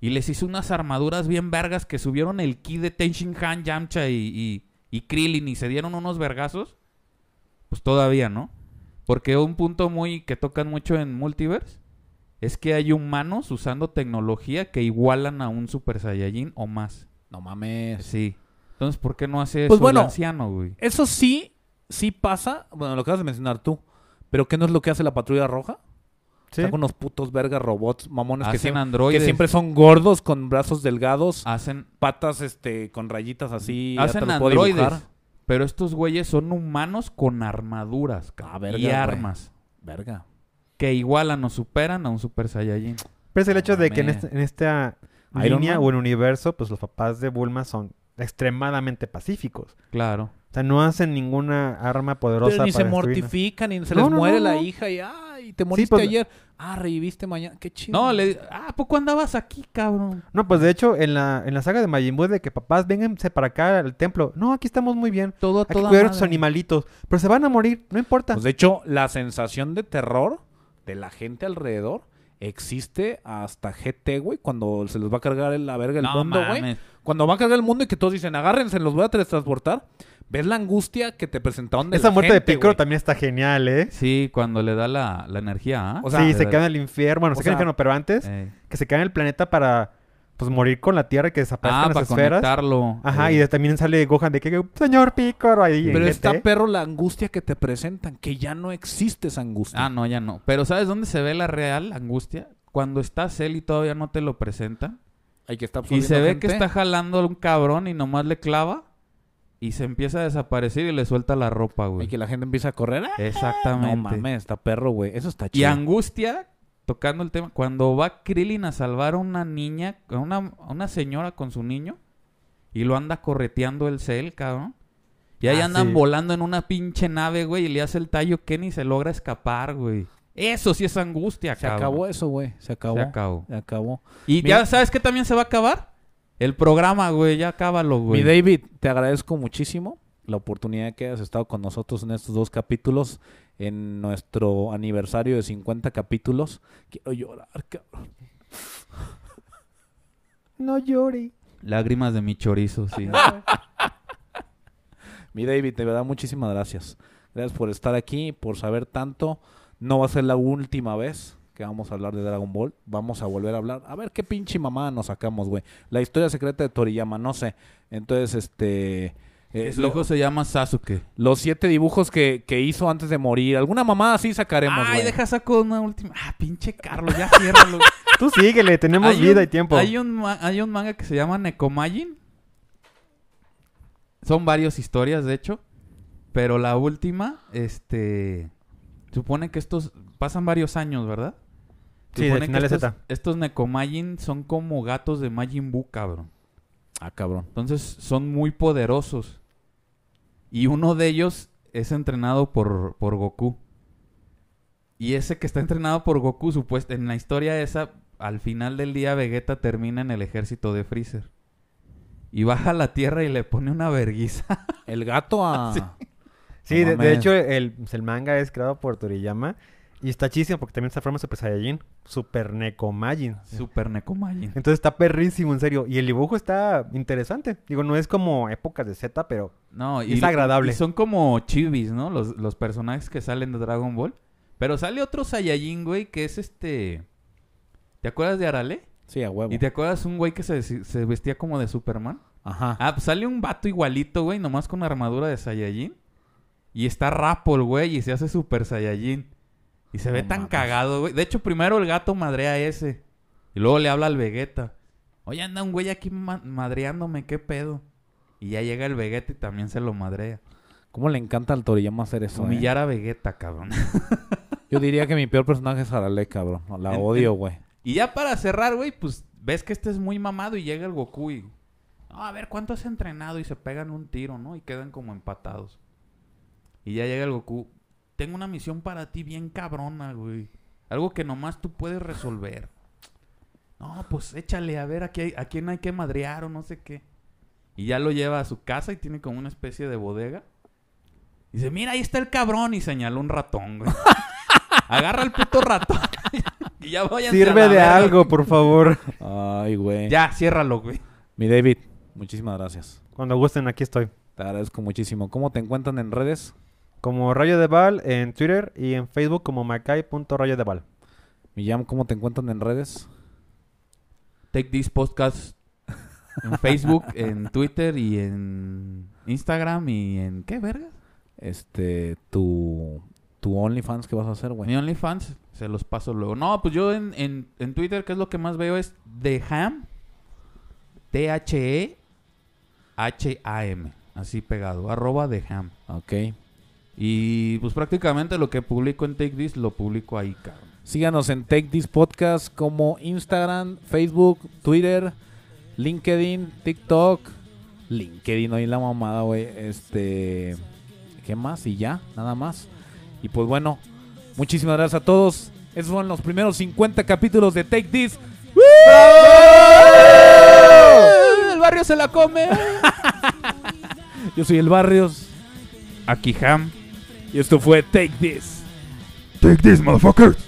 A: y les hizo unas armaduras bien vergas que subieron el ki de Tenshin Han, Yamcha y, y, y Krillin y se dieron unos vergazos. Pues todavía, ¿no? Porque un punto muy que tocan mucho en Multiverse es que hay humanos usando tecnología que igualan a un Super Saiyajin o más.
B: No mames.
A: Sí. Entonces, ¿por qué no hace
B: Pues
A: eso
B: bueno.
A: el anciano, güey?
B: Eso sí, sí pasa. Bueno, lo acabas de mencionar tú. Pero ¿qué no es lo que hace la patrulla roja?
C: Sí.
B: Unos putos vergas robots mamones que
A: Hacen
B: siempre,
A: androides.
B: que siempre son gordos, con brazos delgados,
A: Hacen,
B: patas este con rayitas así.
A: hacen androides. Pero estos güeyes son humanos con armaduras
B: Ah, verga,
A: y
B: güey.
A: armas.
B: Verga.
A: Que igualan o superan a un Super Saiyajin.
C: Pero es el hecho de que en, este- en esta
B: Iron
C: línea
B: Man.
C: o en universo, pues los papás de Bulma son extremadamente pacíficos.
A: Claro.
C: O sea, no hacen ninguna arma poderosa
B: Pero ni se mortifican, ni se
C: No,
B: les
C: no,
B: muere
C: no,
B: la hija y ¡ay! Te moriste
C: pues-
B: ayer. Ah, reviviste mañana. Qué chido.
A: No, le ah, ¿a poco andabas aquí, cabrón?
C: No, pues de hecho, en la, en la saga de Majin Buu, de que papás, vénganse para acá al templo. No, aquí estamos muy bien.
A: Todo,
C: Hay que
A: toda
C: cuidar a
A: madre.
C: tus animalitos. Pero se van a morir, no importa.
B: Pues de hecho, la sensación de terror de la gente alrededor existe hasta GT, güey, cuando se les va a cargar el- la verga el
A: No
B: mundo, güey. Cuando va a cargar el mundo y que todos dicen, agárrense, los voy a teletransportar. ¿Ves la angustia que te presentaron de
C: Esa
B: la
C: muerte de Piccolo también está genial, ¿eh?
A: Sí, cuando le da la, la energía, ¿ah?
B: O sea,
C: sí, se
A: da-
C: queda en el infierno. Bueno,
B: o
C: se queda en el infierno, pero antes,
A: Eh.
C: que se queda en el planeta para pues morir con la Tierra y que desaparezcan
A: Ah,
C: las
A: para
C: esferas.
A: conectarlo.
C: Ajá,
A: Eh.
C: y de- también sale Gohan de que, señor Piccolo, ahí
B: Pero
C: GT.
B: está perro la angustia que te presentan, que ya no existe esa angustia.
A: Ah, no, ya no. Pero ¿sabes dónde se ve la real angustia? Cuando estás él y todavía no te lo presentan.
B: Hay que estar
A: Y se ve que está jalando a un cabrón y nomás le clava y se empieza a desaparecer y le suelta la ropa,
B: Y
A: güey.
B: que la gente empieza a correr. ¡Ah!
A: Exactamente.
B: No mames, está perro, güey. Eso está
A: Y
B: chido.
A: angustia, tocando el tema, cuando va Krillin a salvar a una niña, a una, a una señora con su niño, y lo anda correteando el cel, cabrón. Y ahí
C: Ah,
A: andan
C: sí.
A: volando en una pinche nave, güey, y le hace el tallo Kenny y se logra escapar, güey. Eso sí es angustia,
B: Se
A: cabrón.
B: acabó eso, güey. Se acabó.
A: Se acabó.
B: Se acabó.
A: Y
B: Mira-
A: ya sabes que también se va a acabar. El programa, güey, ya acábalo, güey.
B: Mi David, te agradezco muchísimo la oportunidad que hayas estado con nosotros en estos dos capítulos, en nuestro aniversario de 50 capítulos. Quiero llorar, cabrón.
C: No llore.
A: Lágrimas de mi chorizo, sí.
B: Mi David, de verdad, muchísimas gracias. Gracias por estar aquí, por saber tanto. No va a ser la última vez que vamos a hablar de Dragon Ball. Vamos a volver a hablar. A ver qué pinche mamá nos sacamos, güey. La historia secreta de Toriyama, no sé. Entonces, este... eh,
A: Su
B: lo-
A: hijo se llama Sasuke.
B: los siete dibujos que, que hizo antes de morir. Alguna mamá así sacaremos,
A: Ay, deja saco una última. Ah, pinche Carlos, ya ciérralo.
C: Tú síguele, tenemos
A: Hay
C: vida
A: un-
C: y tiempo.
A: Hay un, hay un manga que se llama Nekomajin. Son varias historias, de hecho. Pero la última, este... Supone que estos... Pasan varios años, ¿verdad?
C: Sí, del
A: que estos,
C: Z.
A: estos Nekomajin son como gatos de Majin Buu, cabrón.
B: Ah, cabrón.
A: Entonces son muy poderosos. Y uno de ellos es entrenado por, por Goku. Y ese que está entrenado por Goku, supuesto, en la historia esa, al final del día Vegeta termina en el ejército de Freezer. Y baja a la tierra y le pone una verguiza.
B: El gato a...
C: Sí,
B: No
C: de, de hecho, el, el manga es creado por Toriyama. Y está chísimo porque también se forma Super Saiyajin, Super Necomagin.
A: Super Necomagin.
C: Entonces está perrísimo, en serio. Y el dibujo está interesante. Digo, no es como épocas de Z, pero
A: No, y
C: Es agradable.
A: y son como chibis, ¿no? Los, los personajes que salen de Dragon Ball. Pero sale otro Saiyajin, güey, que es este... ¿Te acuerdas de Arale?
B: Sí, a huevo.
A: ¿Y te acuerdas un güey que se, se vestía como de Superman?
B: Ajá.
A: Ah, pues sale un vato igualito, güey, nomás con armadura de Saiyajin. Y está rapo el güey y se hace Super Saiyajin. Y se ve tan
B: mames.
A: cagado, güey. De hecho, primero el gato madrea a ese. Y luego le habla al Vegeta. Oye, anda un güey aquí ma- madreándome, ¿qué pedo? Y ya llega el Vegeta y también se lo madrea.
B: ¿Cómo le encanta al Toriyama hacer eso? eh?
A: Humillar a Vegeta, cabrón.
B: Yo diría que mi peor personaje es Harale, cabrón. La
A: En-
B: odio, güey.
A: y ya para cerrar, güey, pues ves que este es muy mamado y llega el Goku y... "No, a ver, ¿cuánto has entrenado? Y se pegan un tiro, ¿no? Y quedan como empatados. Y ya llega el Goku. Tengo una misión para ti bien cabrona, güey. Algo que nomás tú puedes resolver. No, pues échale, a ver a, qué- a quién hay que madrear o no sé qué. Y ya lo lleva a su casa y tiene como una especie de bodega. Y dice, mira, ahí está el cabrón. Y señala un ratón, güey. Agarra el puto ratón. y ya voy a
C: sirve de algo, por favor.
B: Ay, güey.
A: Ya, ciérralo, güey.
B: Mi David, muchísimas gracias.
C: Cuando gusten, aquí estoy.
B: Te agradezco muchísimo. ¿Cómo te encuentran en redes?
C: Como Rayo de Bal en Twitter y en Facebook como macay.rayo de Bal.
B: Mi Jam, ¿cómo te encuentran en redes?
A: Take This Podcast en Facebook, en Twitter y en Instagram y en... ¿Qué, verga?
B: Este, tu, tu OnlyFans, ¿qué vas a hacer, güey?
A: Mi OnlyFans, se los paso luego. No, pues yo en, en, en Twitter, que es lo que más veo, es The Ham. T-H-E-H-A-M. Así pegado. Arroba The Ham.
B: Ok.
A: Y pues prácticamente lo que publico en Take This lo publico ahí, cabrón.
B: Síganos en Take This Podcast como Instagram, Facebook, Twitter, LinkedIn, TikTok. LinkedIn, ahí la mamada, güey. Este. ¿Qué más? Y ya, nada más. Y pues bueno, muchísimas gracias a todos. Esos fueron los primeros 50 capítulos de Take This.
A: El barrio se la come.
B: Yo soy el Barrios
A: Aquí Ham.
B: Y esto fue Take This.
D: Take this, motherfuckers.